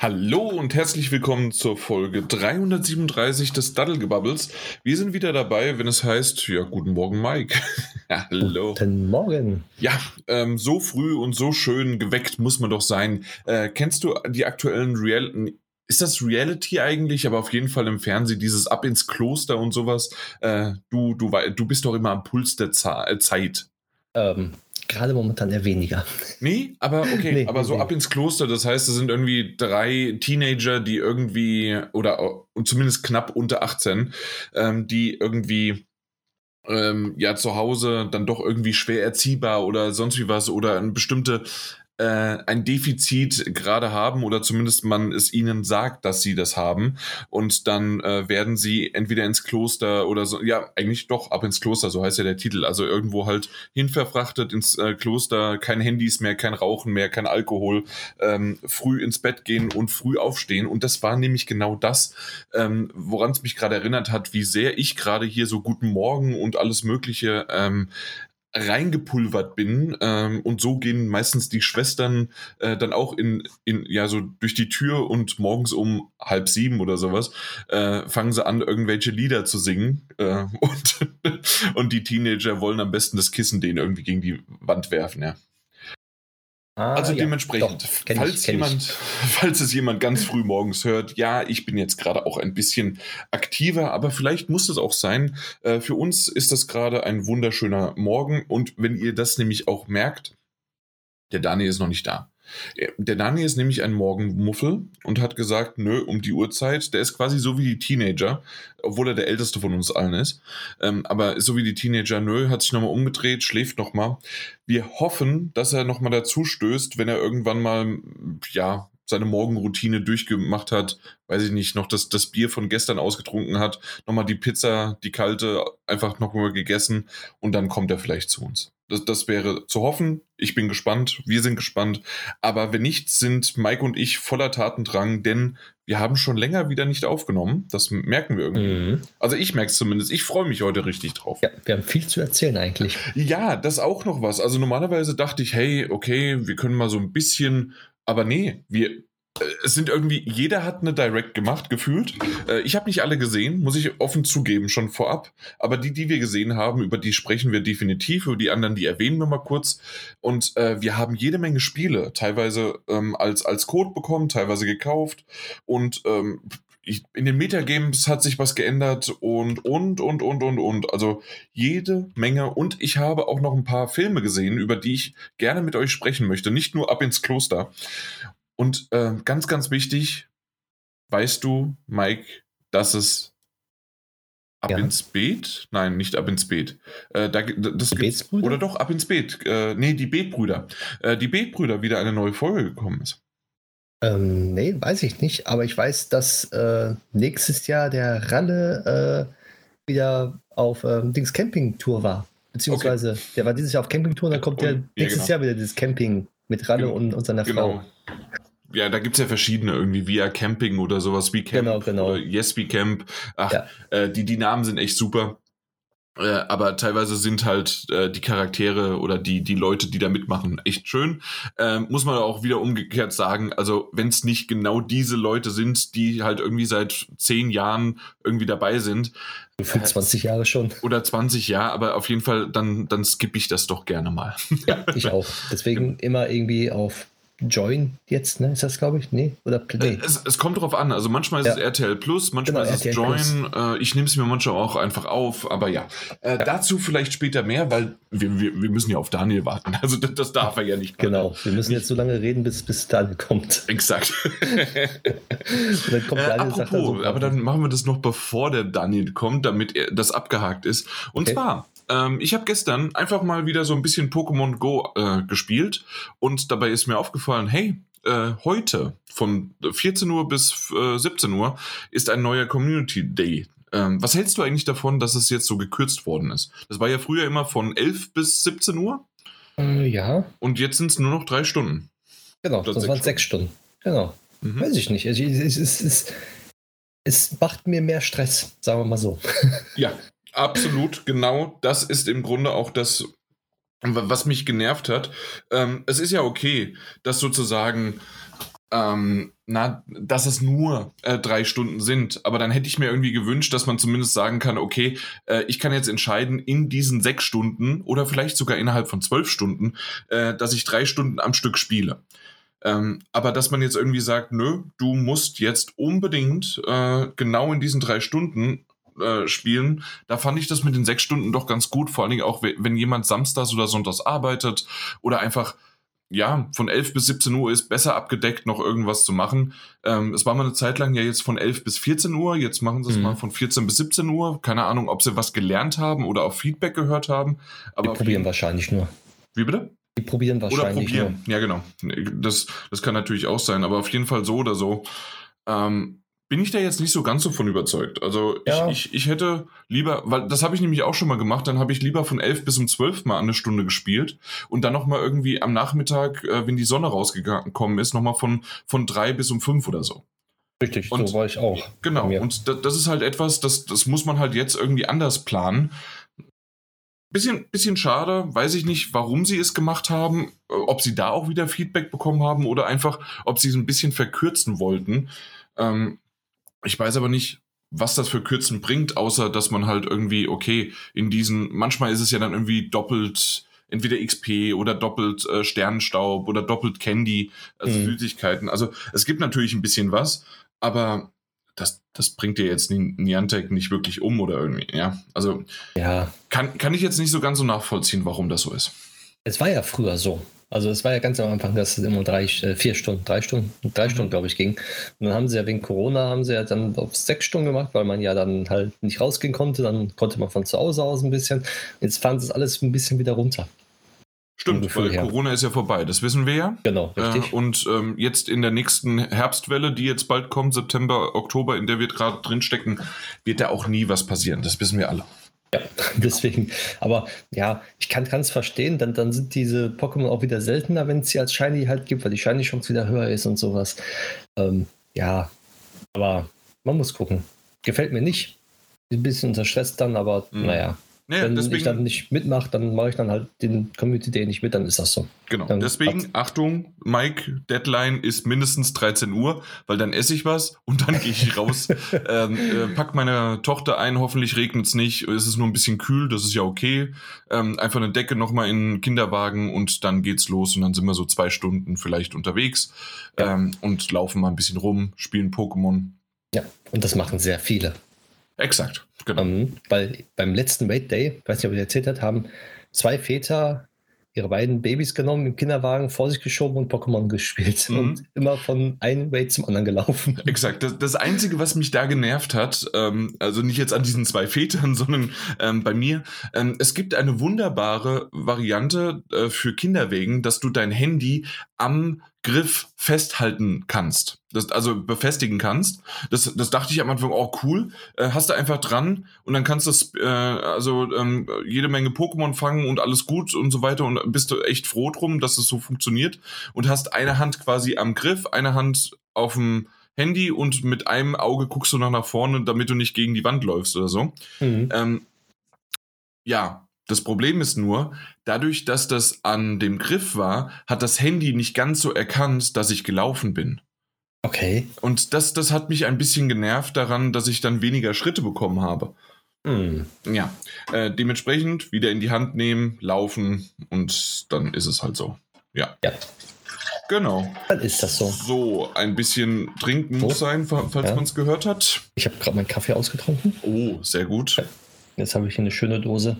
Hallo und herzlich willkommen zur Folge 337 des Daddelgebubbles. Wir sind wieder dabei, wenn es heißt, ja, guten Morgen, Mike. Hallo. Guten Morgen. Ja, ähm, so früh und so schön geweckt muss man doch sein. Äh, kennst du die aktuellen Real ist das Reality eigentlich, aber auf jeden Fall im Fernsehen, dieses Ab ins Kloster und sowas. Äh, du, du, du bist doch immer am Puls der Z Zeit. Ähm, Gerade momentan eher weniger. Nee, aber okay, nee, aber so nee. ab ins Kloster, das heißt, es sind irgendwie drei Teenager, die irgendwie, oder zumindest knapp unter 18, ähm, die irgendwie ähm, ja zu Hause dann doch irgendwie schwer erziehbar oder sonst wie was oder eine bestimmte ein Defizit gerade haben oder zumindest man es ihnen sagt, dass sie das haben. Und dann äh, werden sie entweder ins Kloster oder so, ja, eigentlich doch ab ins Kloster, so heißt ja der Titel, also irgendwo halt hinverfrachtet ins äh, Kloster, kein Handys mehr, kein Rauchen mehr, kein Alkohol, ähm, früh ins Bett gehen und früh aufstehen. Und das war nämlich genau das, ähm, woran es mich gerade erinnert hat, wie sehr ich gerade hier so guten Morgen und alles mögliche ähm, reingepulvert bin ähm, und so gehen meistens die Schwestern äh, dann auch in, in ja so durch die Tür und morgens um halb sieben oder sowas äh, fangen sie an irgendwelche Lieder zu singen äh, und und die Teenager wollen am besten das Kissen denen irgendwie gegen die Wand werfen ja Ah, also ja, dementsprechend, doch, falls, ich, jemand, falls es jemand ganz früh morgens hört, ja, ich bin jetzt gerade auch ein bisschen aktiver, aber vielleicht muss es auch sein. Äh, für uns ist das gerade ein wunderschöner Morgen und wenn ihr das nämlich auch merkt, der Daniel ist noch nicht da. Der Dani ist nämlich ein Morgenmuffel und hat gesagt, nö, um die Uhrzeit, der ist quasi so wie die Teenager, obwohl er der älteste von uns allen ist. Ähm, aber so wie die Teenager, nö, hat sich nochmal umgedreht, schläft nochmal. Wir hoffen, dass er nochmal dazu stößt, wenn er irgendwann mal, ja, seine Morgenroutine durchgemacht hat, weiß ich nicht, noch das, das Bier von gestern ausgetrunken hat, nochmal die Pizza, die kalte, einfach nochmal gegessen und dann kommt er vielleicht zu uns. Das, das wäre zu hoffen. Ich bin gespannt. Wir sind gespannt. Aber wenn nicht, sind Mike und ich voller Tatendrang, denn wir haben schon länger wieder nicht aufgenommen. Das merken wir irgendwie. Mhm. Also ich merke es zumindest. Ich freue mich heute richtig drauf. Ja, wir haben viel zu erzählen eigentlich. Ja, das auch noch was. Also normalerweise dachte ich, hey, okay, wir können mal so ein bisschen aber nee, wir, es sind irgendwie, jeder hat eine Direct gemacht, gefühlt. Äh, ich habe nicht alle gesehen, muss ich offen zugeben, schon vorab. Aber die, die wir gesehen haben, über die sprechen wir definitiv. Über die anderen, die erwähnen wir mal kurz. Und äh, wir haben jede Menge Spiele, teilweise ähm, als, als Code bekommen, teilweise gekauft. Und ähm, ich, in den Metagames hat sich was geändert und, und, und, und, und, und. Also jede Menge. Und ich habe auch noch ein paar Filme gesehen, über die ich gerne mit euch sprechen möchte. Nicht nur ab ins Kloster. Und äh, ganz, ganz wichtig, weißt du, Mike, dass es ab ja. ins Beet? Nein, nicht ab ins Beet. Äh, da, das die Oder doch, ab ins Beet. Äh, nee, die Beetbrüder. Äh, die Beetbrüder wieder eine neue Folge gekommen ist. Ähm, nee, weiß ich nicht. Aber ich weiß, dass äh, nächstes Jahr der Ralle äh, wieder auf ähm, Dings Camping-Tour war. Beziehungsweise, okay. der war dieses Jahr auf Campingtour, dann kommt der nächstes genau. Jahr wieder dieses Camping mit Ralle genau. und, und seiner genau. Frau ja, da gibt's ja verschiedene irgendwie, via Camping oder sowas, wie Camp genau, genau. oder Yes, wie Camp. Ach, ja. äh, die, die Namen sind echt super. Äh, aber teilweise sind halt äh, die Charaktere oder die, die Leute, die da mitmachen, echt schön. Ähm, muss man auch wieder umgekehrt sagen, also wenn es nicht genau diese Leute sind, die halt irgendwie seit zehn Jahren irgendwie dabei sind. Für 20 Jahre schon. Oder 20 Jahre, aber auf jeden Fall, dann, dann skippe ich das doch gerne mal. Ja, ich auch. Deswegen immer irgendwie auf Join jetzt, ne? Ist das, glaube ich? Nee? Oder Play? Äh, es, es, kommt drauf an. Also manchmal ist ja. es RTL Plus, manchmal genau, ist es Join. Äh, ich nehme es mir manchmal auch einfach auf, aber ja. Äh, ja. Dazu vielleicht später mehr, weil wir, wir, wir, müssen ja auf Daniel warten. Also das, das darf er ja nicht. Genau, wir müssen jetzt so lange reden, bis, bis Daniel kommt. Exakt. dann kommt Daniel, äh, apropos, dann so, aber dann machen wir das noch bevor der Daniel kommt, damit er, das abgehakt ist. Und okay. zwar ähm, ich habe gestern einfach mal wieder so ein bisschen Pokémon Go äh, gespielt und dabei ist mir aufgefallen, hey, äh, heute von 14 Uhr bis äh, 17 Uhr ist ein neuer Community Day. Ähm, was hältst du eigentlich davon, dass es jetzt so gekürzt worden ist? Das war ja früher immer von 11 bis 17 Uhr. Äh, ja. Und jetzt sind es nur noch drei Stunden. Genau, das waren sechs Stunden. Genau. Mhm. Weiß ich nicht. Also, es, es, es, es macht mir mehr Stress, sagen wir mal so. Ja, Absolut, genau. Das ist im Grunde auch das, was mich genervt hat. Ähm, es ist ja okay, dass sozusagen ähm, na, dass es nur äh, drei Stunden sind. Aber dann hätte ich mir irgendwie gewünscht, dass man zumindest sagen kann, okay, äh, ich kann jetzt entscheiden, in diesen sechs Stunden oder vielleicht sogar innerhalb von zwölf Stunden, äh, dass ich drei Stunden am Stück spiele. Ähm, aber dass man jetzt irgendwie sagt, nö, du musst jetzt unbedingt äh, genau in diesen drei Stunden äh, spielen, da fand ich das mit den sechs Stunden doch ganz gut, vor allen Dingen auch, wenn jemand samstags oder sonntags arbeitet oder einfach ja, von 11 bis 17 Uhr ist besser abgedeckt, noch irgendwas zu machen. Ähm, es war mal eine Zeit lang ja jetzt von 11 bis 14 Uhr, jetzt machen sie es mhm. mal von 14 bis 17 Uhr. Keine Ahnung, ob sie was gelernt haben oder auch Feedback gehört haben. Aber Die probieren wahrscheinlich nur. Wie bitte? Die probieren wahrscheinlich oder probieren. Nur. Ja, genau. Das, das kann natürlich auch sein, aber auf jeden Fall so oder so. Ähm, bin ich da jetzt nicht so ganz so von überzeugt. Also ja. ich, ich, ich hätte lieber, weil das habe ich nämlich auch schon mal gemacht, dann habe ich lieber von elf bis um zwölf mal eine Stunde gespielt und dann nochmal irgendwie am Nachmittag, äh, wenn die Sonne rausgekommen ist, nochmal von, von drei bis um fünf oder so. Richtig, und, so war ich auch. Genau, und das, das ist halt etwas, das, das muss man halt jetzt irgendwie anders planen. Bisschen, bisschen schade, weiß ich nicht, warum sie es gemacht haben, äh, ob sie da auch wieder Feedback bekommen haben oder einfach, ob sie es ein bisschen verkürzen wollten. Ähm, ich weiß aber nicht, was das für Kürzen bringt, außer dass man halt irgendwie, okay, in diesen, manchmal ist es ja dann irgendwie doppelt, entweder XP oder doppelt äh, Sternenstaub oder doppelt Candy, also mhm. Süßigkeiten. Also es gibt natürlich ein bisschen was, aber das, das bringt dir jetzt Niantic nicht wirklich um oder irgendwie, ja. Also ja. Kann, kann ich jetzt nicht so ganz so nachvollziehen, warum das so ist. Es war ja früher so. Also es war ja ganz am Anfang, dass es immer drei, äh, vier Stunden, drei Stunden, drei mhm. Stunden, glaube ich, ging. Und dann haben sie ja wegen Corona, haben sie ja dann auf sechs Stunden gemacht, weil man ja dann halt nicht rausgehen konnte. Dann konnte man von zu Hause aus ein bisschen. Jetzt fahren sie es alles ein bisschen wieder runter. Stimmt, weil her. Corona ist ja vorbei, das wissen wir ja. Genau, richtig. Äh, und ähm, jetzt in der nächsten Herbstwelle, die jetzt bald kommt, September, Oktober, in der wir gerade drinstecken, wird da auch nie was passieren. Das wissen wir alle. Ja, deswegen. Aber ja, ich kann es verstehen, dann, dann sind diese Pokémon auch wieder seltener, wenn es sie als Shiny halt gibt, weil die Shiny-Chance wieder höher ist und sowas. Ähm, ja, aber man muss gucken. Gefällt mir nicht. Ein bisschen unter Stress dann, aber mhm. naja. Ja, Wenn deswegen, ich dann nicht mitmache, dann mache ich dann halt den Community Day nicht mit, dann ist das so. Genau. Dann deswegen, hat's. Achtung, Mike, Deadline ist mindestens 13 Uhr, weil dann esse ich was und dann gehe ich raus, ähm, äh, pack meine Tochter ein, hoffentlich regnet es nicht, es ist nur ein bisschen kühl, das ist ja okay. Ähm, einfach eine Decke nochmal in den Kinderwagen und dann geht's los und dann sind wir so zwei Stunden vielleicht unterwegs ja. ähm, und laufen mal ein bisschen rum, spielen Pokémon. Ja, und das machen sehr viele. Exakt, genau. Ähm, weil beim letzten Wait Day, ich weiß nicht, ob ihr erzählt habt, haben zwei Väter ihre beiden Babys genommen, im Kinderwagen vor sich geschoben und Pokémon gespielt mhm. und immer von einem Raid zum anderen gelaufen. Exakt. Das, das Einzige, was mich da genervt hat, ähm, also nicht jetzt an diesen zwei Vätern, sondern ähm, bei mir, ähm, es gibt eine wunderbare Variante äh, für Kinderwegen, dass du dein Handy am Griff festhalten kannst. Das, also befestigen kannst. Das, das dachte ich am Anfang, oh cool, äh, hast du einfach dran und dann kannst du äh, also ähm, jede Menge Pokémon fangen und alles gut und so weiter und bist du echt froh drum, dass es das so funktioniert und hast eine Hand quasi am Griff, eine Hand auf dem Handy und mit einem Auge guckst du noch nach vorne, damit du nicht gegen die Wand läufst oder so. Mhm. Ähm, ja, das Problem ist nur, dadurch, dass das an dem Griff war, hat das Handy nicht ganz so erkannt, dass ich gelaufen bin. Okay. Und das, das hat mich ein bisschen genervt daran, dass ich dann weniger Schritte bekommen habe. Mm. Ja, äh, dementsprechend wieder in die Hand nehmen, laufen und dann ist es halt so. Ja. Ja. Genau. Dann ist das so. So, ein bisschen trinken muss sein, falls ja. man es gehört hat. Ich habe gerade meinen Kaffee ausgetrunken. Oh, sehr gut. Jetzt habe ich hier eine schöne Dose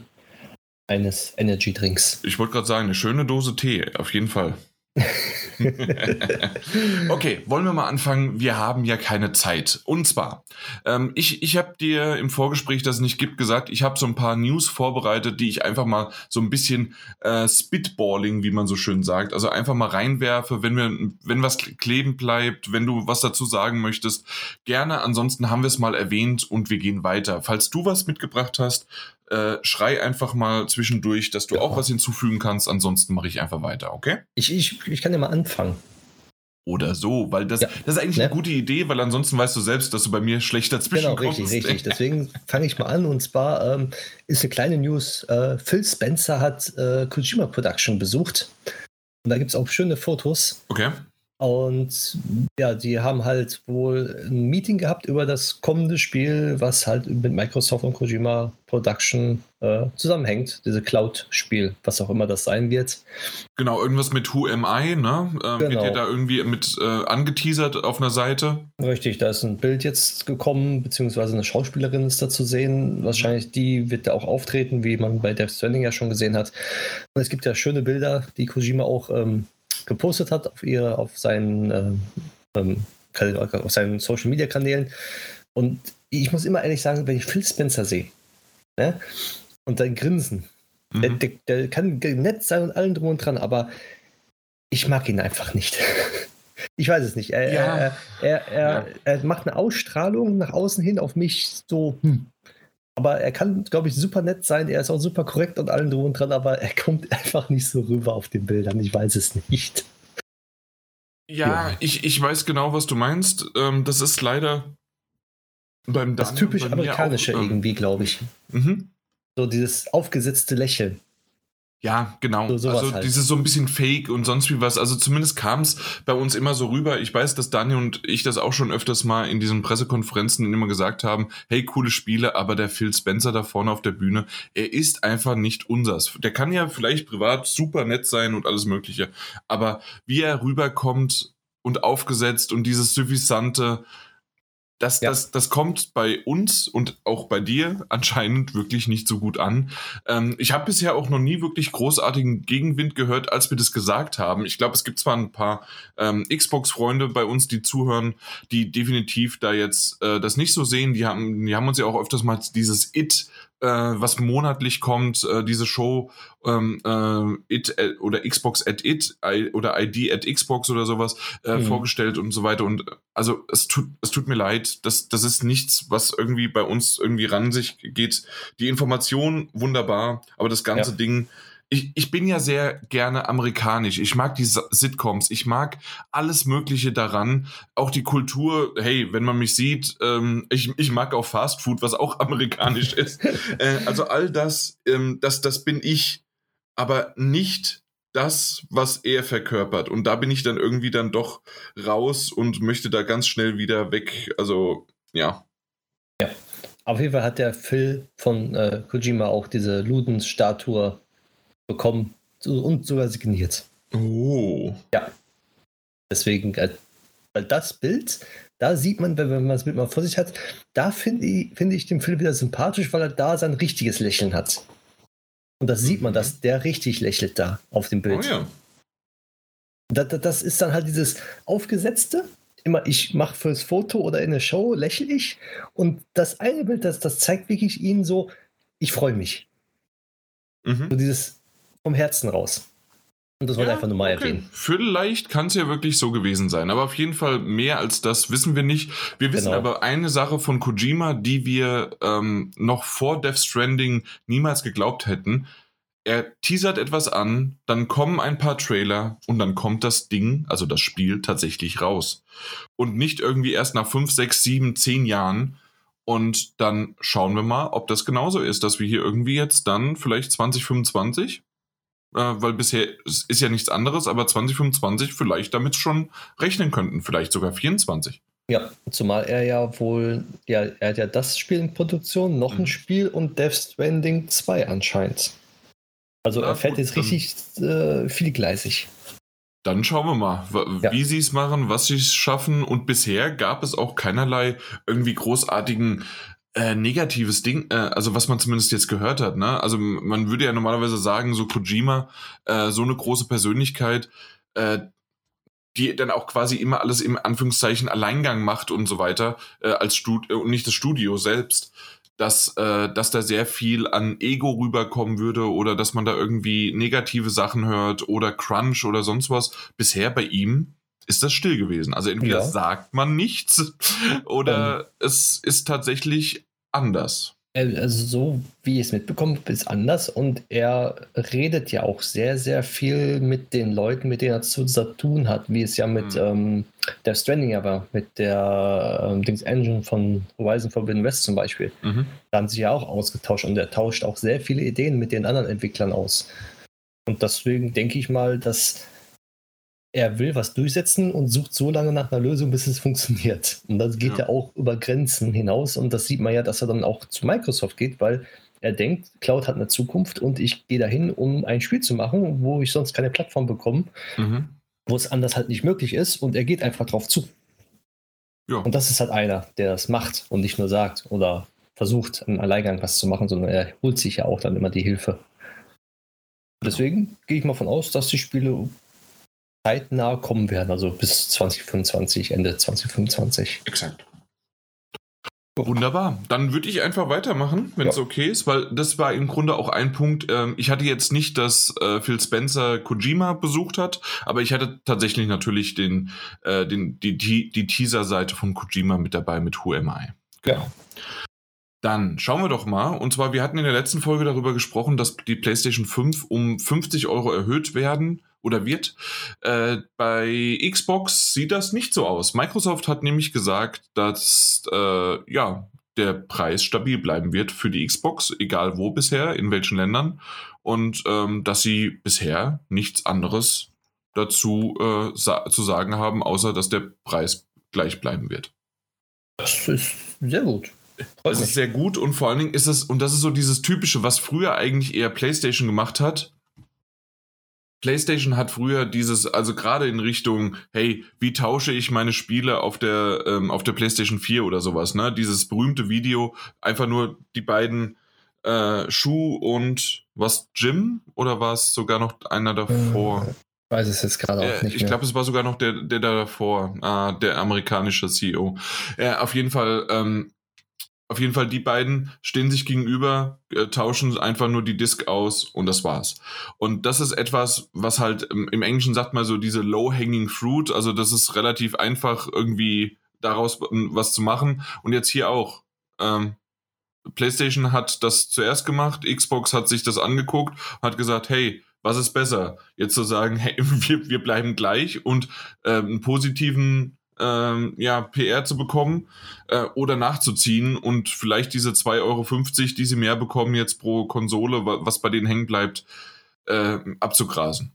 eines Energy Drinks. Ich wollte gerade sagen, eine schöne Dose Tee, auf jeden Fall. okay, wollen wir mal anfangen? Wir haben ja keine Zeit. Und zwar, ähm, ich, ich habe dir im Vorgespräch, das es nicht gibt, gesagt, ich habe so ein paar News vorbereitet, die ich einfach mal so ein bisschen äh, Spitballing, wie man so schön sagt, also einfach mal reinwerfe, wenn wir, wenn was kleben bleibt, wenn du was dazu sagen möchtest, gerne. Ansonsten haben wir es mal erwähnt und wir gehen weiter. Falls du was mitgebracht hast, äh, schrei einfach mal zwischendurch, dass du ja. auch was hinzufügen kannst. Ansonsten mache ich einfach weiter, okay? Ich, ich, ich kann ja mal anfangen. Oder so, weil das, ja. das ist eigentlich ja. eine gute Idee, weil ansonsten weißt du selbst, dass du bei mir schlecht dazwischen Genau, richtig, richtig. Deswegen fange ich mal an. Und zwar ähm, ist eine kleine News. Äh, Phil Spencer hat äh, Kojima Production besucht. Und da gibt es auch schöne Fotos. Okay. Und ja, die haben halt wohl ein Meeting gehabt über das kommende Spiel, was halt mit Microsoft und Kojima Production äh, zusammenhängt. Diese Cloud-Spiel, was auch immer das sein wird. Genau, irgendwas mit Who Am I, ne? Äh, genau. Wird ja da irgendwie mit äh, angeteasert auf einer Seite. Richtig, da ist ein Bild jetzt gekommen, beziehungsweise eine Schauspielerin ist da zu sehen. Wahrscheinlich die wird da auch auftreten, wie man bei Death Stranding ja schon gesehen hat. Und es gibt ja schöne Bilder, die Kojima auch ähm, gepostet hat auf, ihre, auf, seinen, äh, ähm, auf seinen Social Media Kanälen. Und ich muss immer ehrlich sagen, wenn ich Phil Spencer sehe ne, und sein Grinsen, mhm. der, der, der, kann nett sein und allen drum und dran, aber ich mag ihn einfach nicht. ich weiß es nicht. Er, ja. er, er, er, ja. er, macht eine Ausstrahlung nach außen hin auf mich so, hm, aber er kann, glaube ich, super nett sein. Er ist auch super korrekt und allen drum und dran, aber er kommt einfach nicht so rüber auf den Bildern. Ich weiß es nicht. Ja, ja. Ich, ich weiß genau, was du meinst. Ähm, das ist leider beim Daniel Das typisch amerikanische auch, ähm, irgendwie, glaube ich. Mhm. So dieses aufgesetzte Lächeln. Ja, genau. So, also halt. dieses so ein bisschen Fake und sonst wie was. Also zumindest kam es bei uns immer so rüber. Ich weiß, dass Daniel und ich das auch schon öfters mal in diesen Pressekonferenzen immer gesagt haben, hey, coole Spiele, aber der Phil Spencer da vorne auf der Bühne, er ist einfach nicht unsers. Der kann ja vielleicht privat super nett sein und alles mögliche, aber wie er rüberkommt und aufgesetzt und dieses suffisante, das, ja. das, das kommt bei uns und auch bei dir anscheinend wirklich nicht so gut an. Ähm, ich habe bisher auch noch nie wirklich großartigen Gegenwind gehört, als wir das gesagt haben. Ich glaube, es gibt zwar ein paar ähm, Xbox-Freunde bei uns, die zuhören, die definitiv da jetzt äh, das nicht so sehen. Die haben, die haben uns ja auch öfters mal dieses It was monatlich kommt, äh, diese Show ähm, äh, It äh, oder Xbox at It oder ID at Xbox oder sowas äh, mhm. vorgestellt und so weiter. Und also es tut, es tut mir leid, das, das ist nichts, was irgendwie bei uns irgendwie ran sich geht. Die Information wunderbar, aber das ganze ja. Ding ich, ich bin ja sehr gerne amerikanisch. Ich mag die Sitcoms. Ich mag alles Mögliche daran. Auch die Kultur. Hey, wenn man mich sieht, ähm, ich, ich mag auch Fast Food, was auch amerikanisch ist. äh, also all das, ähm, das, das bin ich, aber nicht das, was er verkörpert. Und da bin ich dann irgendwie dann doch raus und möchte da ganz schnell wieder weg. Also, ja. Ja. Auf jeden Fall hat der Phil von äh, Kojima auch diese Ludens-Statue bekommen und sogar signiert. Oh. Ja. Deswegen, äh, weil das Bild, da sieht man, wenn man das Bild mal vor sich hat, da finde ich, find ich den Film wieder sympathisch, weil er da sein richtiges Lächeln hat. Und da sieht man, dass der richtig lächelt da auf dem Bild. Oh ja. Das, das ist dann halt dieses aufgesetzte, immer ich mache fürs Foto oder in der Show lächle ich und das eine Bild, das, das zeigt wirklich ihn so, ich freue mich. Mhm. So dieses, vom Herzen raus. Und das wollte ja, einfach nur mal okay. erwähnen. Vielleicht kann es ja wirklich so gewesen sein. Aber auf jeden Fall mehr als das wissen wir nicht. Wir wissen genau. aber eine Sache von Kojima, die wir ähm, noch vor Death Stranding niemals geglaubt hätten. Er teasert etwas an, dann kommen ein paar Trailer und dann kommt das Ding, also das Spiel, tatsächlich raus. Und nicht irgendwie erst nach 5, 6, 7, 10 Jahren. Und dann schauen wir mal, ob das genauso ist, dass wir hier irgendwie jetzt dann vielleicht 2025 äh, weil bisher ist ja nichts anderes, aber 2025 vielleicht damit schon rechnen könnten, vielleicht sogar 24. Ja, zumal er ja wohl, ja, er hat ja das Spiel in Produktion, noch mhm. ein Spiel und Death Stranding 2 anscheinend. Also Na, er fährt gut, jetzt richtig äh, vielgleisig. Dann schauen wir mal, wie ja. sie es machen, was sie es schaffen. Und bisher gab es auch keinerlei irgendwie großartigen äh, negatives Ding, äh, also was man zumindest jetzt gehört hat, ne? Also man würde ja normalerweise sagen, so Kojima, äh, so eine große Persönlichkeit, äh, die dann auch quasi immer alles im Anführungszeichen Alleingang macht und so weiter, äh, als Stud und nicht das Studio selbst, dass, dass da sehr viel an Ego rüberkommen würde oder dass man da irgendwie negative Sachen hört oder Crunch oder sonst was. Bisher bei ihm ist das still gewesen. Also entweder ja. sagt man nichts oder ähm. es ist tatsächlich anders. Äh, also so wie ich es mitbekomme, ist anders und er redet ja auch sehr, sehr viel mit den Leuten, mit denen er zu tun hat, wie es ja mit mhm. ähm, der Stranding ja war, mit der ähm, Dings Engine von Horizon Forbidden West zum Beispiel. Mhm. Da haben sie ja auch ausgetauscht und er tauscht auch sehr viele Ideen mit den anderen Entwicklern aus. Und deswegen denke ich mal, dass er will was durchsetzen und sucht so lange nach einer Lösung, bis es funktioniert. Und das geht ja. ja auch über Grenzen hinaus. Und das sieht man ja, dass er dann auch zu Microsoft geht, weil er denkt, Cloud hat eine Zukunft und ich gehe dahin, um ein Spiel zu machen, wo ich sonst keine Plattform bekomme, mhm. wo es anders halt nicht möglich ist. Und er geht einfach drauf zu. Ja. Und das ist halt einer, der das macht und nicht nur sagt oder versucht, im Alleingang was zu machen, sondern er holt sich ja auch dann immer die Hilfe. Deswegen gehe ich mal von aus, dass die Spiele zeitnah kommen werden, also bis 2025, Ende 2025. Exakt. Wunderbar. Dann würde ich einfach weitermachen, wenn es ja. okay ist, weil das war im Grunde auch ein Punkt. Ähm, ich hatte jetzt nicht, dass äh, Phil Spencer Kojima besucht hat, aber ich hatte tatsächlich natürlich den, äh, den, die, die, die Teaser-Seite von Kojima mit dabei mit Who Am I. Genau. Ja. Dann schauen wir doch mal. Und zwar, wir hatten in der letzten Folge darüber gesprochen, dass die PlayStation 5 um 50 Euro erhöht werden oder wird. Äh, bei Xbox sieht das nicht so aus. Microsoft hat nämlich gesagt, dass äh, ja, der Preis stabil bleiben wird für die Xbox, egal wo bisher, in welchen Ländern. Und ähm, dass sie bisher nichts anderes dazu äh, sa zu sagen haben, außer dass der Preis gleich bleiben wird. Das ist sehr gut. Das ist sehr gut und vor allen Dingen ist es, und das ist so dieses typische, was früher eigentlich eher PlayStation gemacht hat. PlayStation hat früher dieses, also gerade in Richtung, hey, wie tausche ich meine Spiele auf der, ähm, auf der PlayStation 4 oder sowas, ne? Dieses berühmte Video, einfach nur die beiden äh, Schuh und was, Jim? Oder war es sogar noch einer davor? Äh, weiß es jetzt gerade auch äh, nicht. Ich glaube, es war sogar noch der, der da davor, äh, der amerikanische CEO. Auf jeden Fall, ähm, auf jeden Fall, die beiden stehen sich gegenüber, äh, tauschen einfach nur die Disk aus und das war's. Und das ist etwas, was halt im, im Englischen sagt man so diese low-hanging fruit, also das ist relativ einfach irgendwie daraus was zu machen. Und jetzt hier auch. Ähm, PlayStation hat das zuerst gemacht, Xbox hat sich das angeguckt, hat gesagt, hey, was ist besser? Jetzt zu sagen, hey, wir, wir bleiben gleich und äh, einen positiven ähm, ja, PR zu bekommen äh, oder nachzuziehen und vielleicht diese 2,50 Euro, die sie mehr bekommen jetzt pro Konsole, was bei denen hängen bleibt, äh, abzugrasen.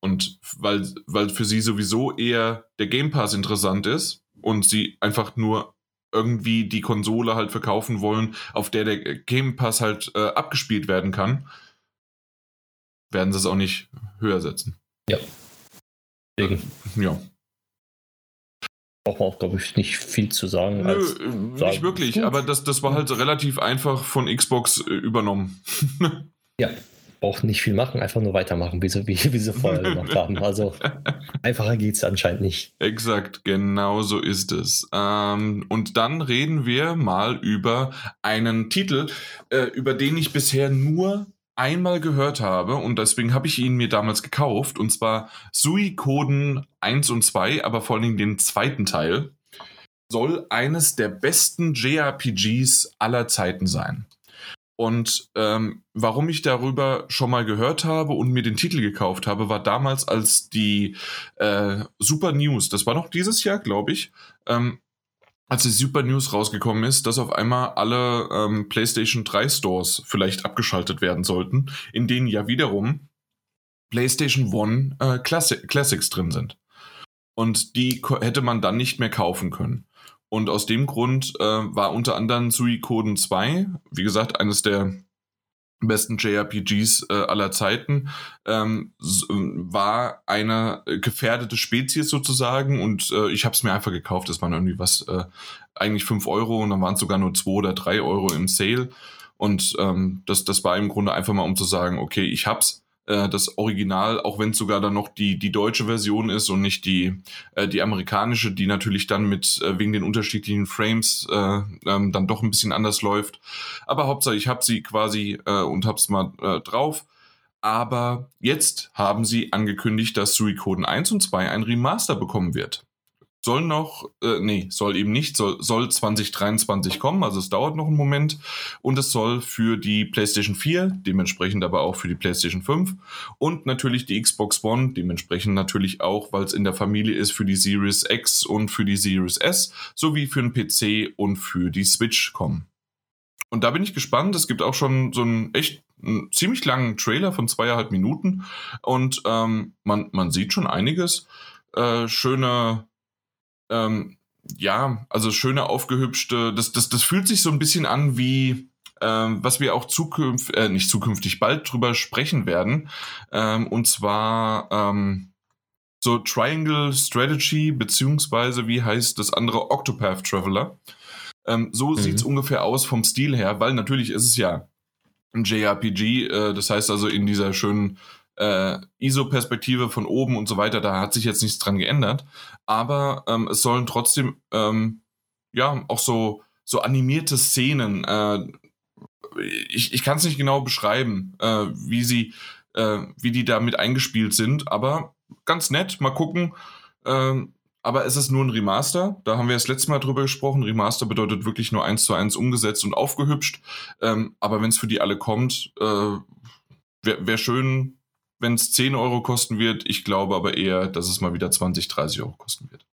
Und weil, weil für sie sowieso eher der Game Pass interessant ist und sie einfach nur irgendwie die Konsole halt verkaufen wollen, auf der der Game Pass halt äh, abgespielt werden kann, werden sie es auch nicht höher setzen. Ja. Deswegen. Ja braucht man auch, glaube ich, nicht viel zu sagen. Nö, nicht sagen, wirklich, gut. aber das, das war halt relativ einfach von Xbox äh, übernommen. ja, auch nicht viel machen, einfach nur weitermachen, wie sie, wie, wie sie vorher gemacht haben. Also einfacher geht es anscheinend nicht. Exakt, genau so ist es. Ähm, und dann reden wir mal über einen Titel, äh, über den ich bisher nur einmal gehört habe und deswegen habe ich ihn mir damals gekauft und zwar Suikoden 1 und 2, aber vor allen Dingen den zweiten Teil, soll eines der besten JRPGs aller Zeiten sein. Und ähm, warum ich darüber schon mal gehört habe und mir den Titel gekauft habe, war damals, als die äh, Super News, das war noch dieses Jahr, glaube ich, ähm, als die Super News rausgekommen ist, dass auf einmal alle ähm, PlayStation 3 Stores vielleicht abgeschaltet werden sollten, in denen ja wiederum PlayStation One äh, Classic Classics drin sind. Und die hätte man dann nicht mehr kaufen können. Und aus dem Grund äh, war unter anderem Suikoden 2, wie gesagt, eines der besten JRPGs äh, aller Zeiten, ähm, war eine gefährdete Spezies sozusagen und äh, ich habe es mir einfach gekauft. Das waren irgendwie was, äh, eigentlich fünf Euro und dann waren es sogar nur zwei oder drei Euro im Sale. Und ähm, das, das war im Grunde einfach mal, um zu sagen, okay, ich hab's äh, das Original, auch wenn es sogar dann noch die, die deutsche Version ist und nicht die, äh, die amerikanische, die natürlich dann mit äh, wegen den unterschiedlichen Frames äh, ähm, dann doch ein bisschen anders läuft. Aber Hauptsache, ich habe sie quasi äh, und hab's mal äh, drauf. Aber jetzt haben sie angekündigt, dass Suikoden 1 und 2 ein Remaster bekommen wird soll noch, äh, nee, soll eben nicht, soll, soll 2023 kommen, also es dauert noch einen Moment und es soll für die PlayStation 4, dementsprechend aber auch für die PlayStation 5 und natürlich die Xbox One, dementsprechend natürlich auch, weil es in der Familie ist, für die Series X und für die Series S sowie für den PC und für die Switch kommen. Und da bin ich gespannt. Es gibt auch schon so einen echt einen ziemlich langen Trailer von zweieinhalb Minuten und ähm, man, man sieht schon einiges äh, schöne, ähm, ja, also schöne aufgehübschte, das, das, das fühlt sich so ein bisschen an wie, ähm, was wir auch zukünftig, äh, nicht zukünftig, bald drüber sprechen werden. Ähm, und zwar ähm, so Triangle Strategy, beziehungsweise wie heißt das andere Octopath Traveler. Ähm, so mhm. sieht es ungefähr aus vom Stil her, weil natürlich ist es ja ein JRPG, äh, das heißt also in dieser schönen äh, ISO-Perspektive von oben und so weiter, da hat sich jetzt nichts dran geändert. Aber ähm, es sollen trotzdem ähm, ja auch so, so animierte Szenen, äh, ich, ich kann es nicht genau beschreiben, äh, wie sie, äh, wie die damit eingespielt sind, aber ganz nett, mal gucken. Ähm, aber es ist nur ein Remaster. Da haben wir das letzte Mal drüber gesprochen. Remaster bedeutet wirklich nur eins zu eins umgesetzt und aufgehübscht. Ähm, aber wenn es für die alle kommt, äh, wäre wär schön, wenn es 10 Euro kosten wird. Ich glaube aber eher, dass es mal wieder 20, 30 Euro kosten wird.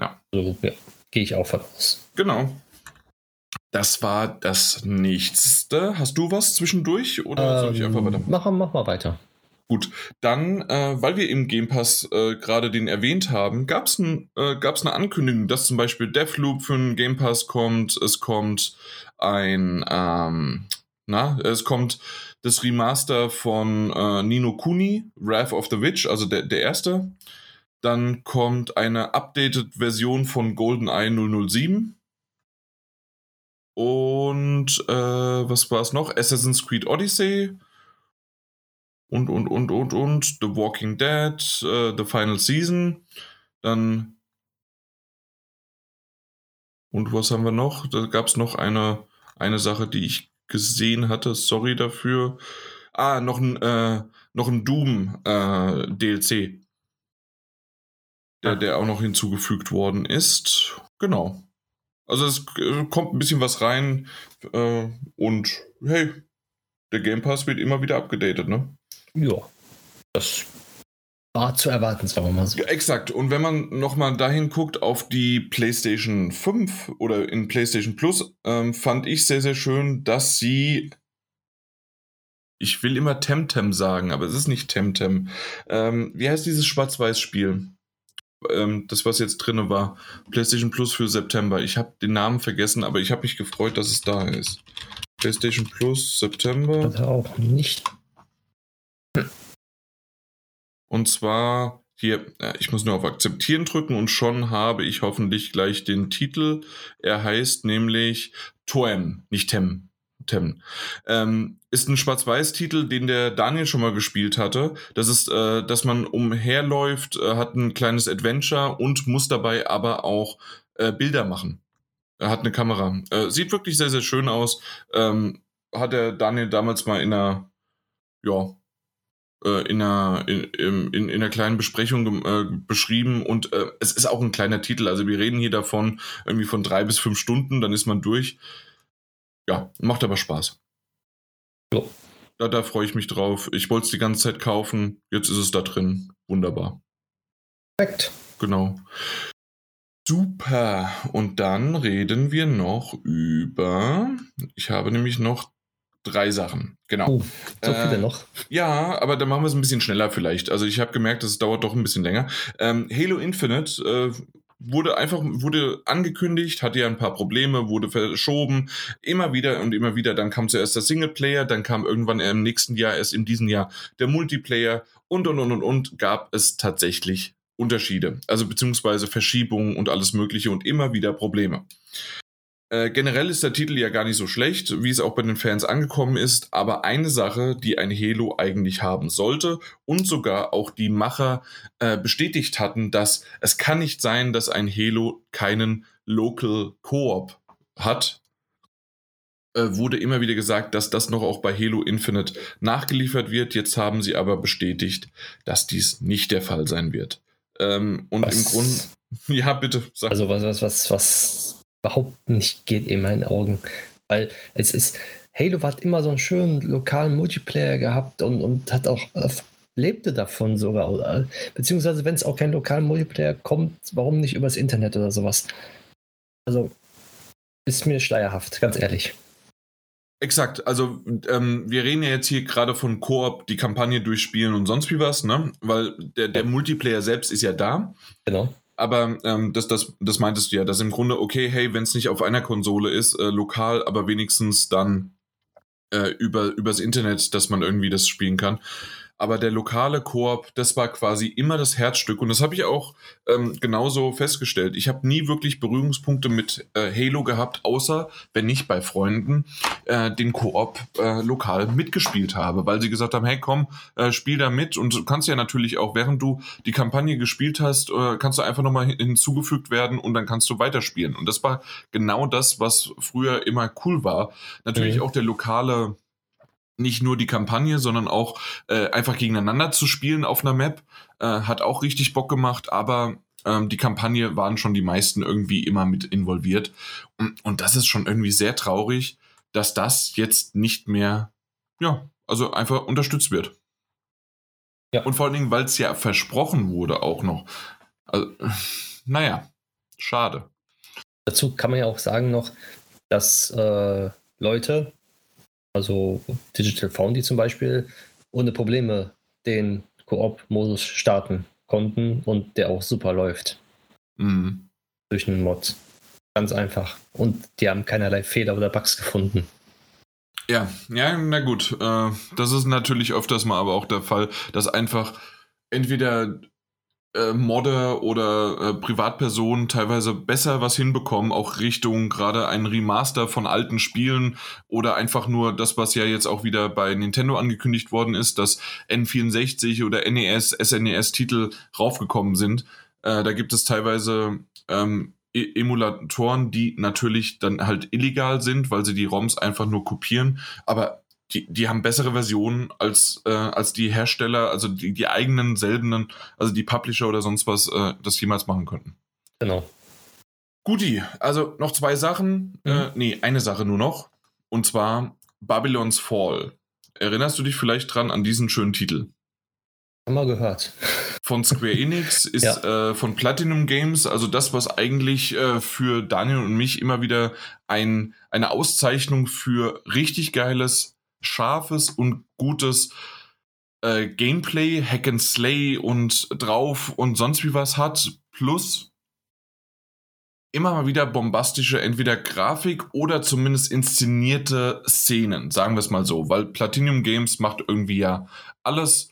Ja. So, ja. Gehe ich auch von aus. Genau. Das war das Nächste. Hast du was zwischendurch oder ähm, soll ich einfach weiter? Mach, mach mal weiter. Gut, dann, äh, weil wir im Game Pass äh, gerade den erwähnt haben, gab es ein, äh, eine Ankündigung, dass zum Beispiel Deathloop für den Game Pass kommt. Es kommt ein, ähm, na, es kommt das Remaster von äh, Nino Kuni, Wrath of the Witch, also der, der erste. Dann kommt eine updated Version von GoldenEye 007. Und äh, was war es noch? Assassin's Creed Odyssey und, und, und, und, und, The Walking Dead, äh, The Final Season, dann und was haben wir noch? Da gab es noch eine, eine Sache, die ich gesehen hatte, sorry dafür. Ah, noch ein, äh, noch ein Doom äh, DLC, der, der auch noch hinzugefügt worden ist. Genau. Also es äh, kommt ein bisschen was rein äh, und hey, der Game Pass wird immer wieder abgedatet, ne? Ja, das war zu erwarten, sagen wir mal so. Ja, exakt. Und wenn man nochmal dahin guckt auf die PlayStation 5 oder in PlayStation Plus, ähm, fand ich sehr, sehr schön, dass sie. Ich will immer Temtem sagen, aber es ist nicht Temtem. Ähm, wie heißt dieses Schwarz-Weiß-Spiel? Ähm, das, was jetzt drin war. PlayStation Plus für September. Ich habe den Namen vergessen, aber ich habe mich gefreut, dass es da ist. PlayStation Plus September. Das auch nicht und zwar hier, äh, ich muss nur auf Akzeptieren drücken und schon habe ich hoffentlich gleich den Titel. Er heißt nämlich Toem, nicht Tem. Tem. Ähm, ist ein Schwarz-Weiß-Titel, den der Daniel schon mal gespielt hatte. Das ist, äh, dass man umherläuft, äh, hat ein kleines Adventure und muss dabei aber auch äh, Bilder machen. Er hat eine Kamera. Äh, sieht wirklich sehr, sehr schön aus. Ähm, hat der Daniel damals mal in einer, ja, äh, in, einer, in, in, in einer kleinen Besprechung äh, beschrieben und äh, es ist auch ein kleiner Titel. Also wir reden hier davon irgendwie von drei bis fünf Stunden, dann ist man durch. Ja, macht aber Spaß. Ja. Da, da freue ich mich drauf. Ich wollte es die ganze Zeit kaufen. Jetzt ist es da drin. Wunderbar. Perfekt. Genau. Super. Und dann reden wir noch über. Ich habe nämlich noch drei Sachen. Genau. Oh, so viele äh, noch. Ja, aber dann machen wir es ein bisschen schneller vielleicht. Also ich habe gemerkt, es dauert doch ein bisschen länger. Ähm, Halo Infinite äh, wurde einfach wurde angekündigt, hatte ja ein paar Probleme, wurde verschoben, immer wieder und immer wieder. Dann kam zuerst der Singleplayer, dann kam irgendwann im nächsten Jahr, erst in diesem Jahr der Multiplayer und und und und und gab es tatsächlich Unterschiede, also beziehungsweise Verschiebungen und alles Mögliche und immer wieder Probleme. Äh, generell ist der Titel ja gar nicht so schlecht, wie es auch bei den Fans angekommen ist, aber eine Sache, die ein Halo eigentlich haben sollte und sogar auch die Macher äh, bestätigt hatten, dass es kann nicht sein, dass ein Halo keinen Local Co-op hat, äh, wurde immer wieder gesagt, dass das noch auch bei Halo Infinite nachgeliefert wird. Jetzt haben sie aber bestätigt, dass dies nicht der Fall sein wird. Ähm, und was? im Grunde, ja, bitte. Sag. Also was, was, was, was überhaupt nicht geht in meinen Augen. Weil es ist, Halo hat immer so einen schönen lokalen Multiplayer gehabt und, und hat auch äh, lebte davon sogar. Beziehungsweise, wenn es auch kein lokalen Multiplayer kommt, warum nicht übers Internet oder sowas? Also, ist mir schleierhaft, ganz ehrlich. Exakt, also ähm, wir reden ja jetzt hier gerade von Koop, die Kampagne durchspielen und sonst wie was, ne? Weil der, der Multiplayer selbst ist ja da. Genau. Aber ähm, das, das, das meintest du ja, dass im Grunde, okay, hey, wenn es nicht auf einer Konsole ist, äh, lokal, aber wenigstens dann äh, über, übers Internet, dass man irgendwie das spielen kann aber der lokale Koop, das war quasi immer das Herzstück. Und das habe ich auch ähm, genauso festgestellt. Ich habe nie wirklich Berührungspunkte mit äh, Halo gehabt, außer wenn ich bei Freunden äh, den Koop äh, lokal mitgespielt habe, weil sie gesagt haben, hey komm, äh, spiel da mit. Und du kannst ja natürlich auch, während du die Kampagne gespielt hast, äh, kannst du einfach nochmal hinzugefügt werden und dann kannst du weiterspielen. Und das war genau das, was früher immer cool war. Natürlich mhm. auch der lokale nicht nur die Kampagne, sondern auch äh, einfach gegeneinander zu spielen auf einer Map. Äh, hat auch richtig Bock gemacht, aber ähm, die Kampagne waren schon die meisten irgendwie immer mit involviert. Und, und das ist schon irgendwie sehr traurig, dass das jetzt nicht mehr, ja, also einfach unterstützt wird. Ja. Und vor allen Dingen, weil es ja versprochen wurde auch noch. Also, naja, schade. Dazu kann man ja auch sagen noch, dass äh, Leute, also Digital Foundry zum Beispiel, ohne Probleme den Koop-Modus starten konnten und der auch super läuft. Mhm. Durch einen Mod. Ganz einfach. Und die haben keinerlei Fehler oder Bugs gefunden. Ja, ja, na gut. Äh, das ist natürlich öfters mal aber auch der Fall, dass einfach entweder äh, Modder oder äh, Privatpersonen teilweise besser was hinbekommen, auch Richtung gerade ein Remaster von alten Spielen oder einfach nur das, was ja jetzt auch wieder bei Nintendo angekündigt worden ist, dass N64 oder NES, SNES-Titel raufgekommen sind. Äh, da gibt es teilweise ähm, e Emulatoren, die natürlich dann halt illegal sind, weil sie die ROMs einfach nur kopieren. Aber die, die haben bessere Versionen als, äh, als die Hersteller, also die, die eigenen selben, also die Publisher oder sonst was, äh, das jemals machen könnten. Genau. Guti, also noch zwei Sachen. Mhm. Äh, nee, eine Sache nur noch. Und zwar Babylon's Fall. Erinnerst du dich vielleicht dran an diesen schönen Titel? Haben wir gehört. Von Square Enix ist ja. äh, von Platinum Games, also das, was eigentlich äh, für Daniel und mich immer wieder ein, eine Auszeichnung für richtig geiles scharfes und gutes äh, Gameplay, Hack and Slay und drauf und sonst wie was hat, plus immer mal wieder bombastische entweder Grafik oder zumindest inszenierte Szenen, sagen wir es mal so, weil Platinum Games macht irgendwie ja alles.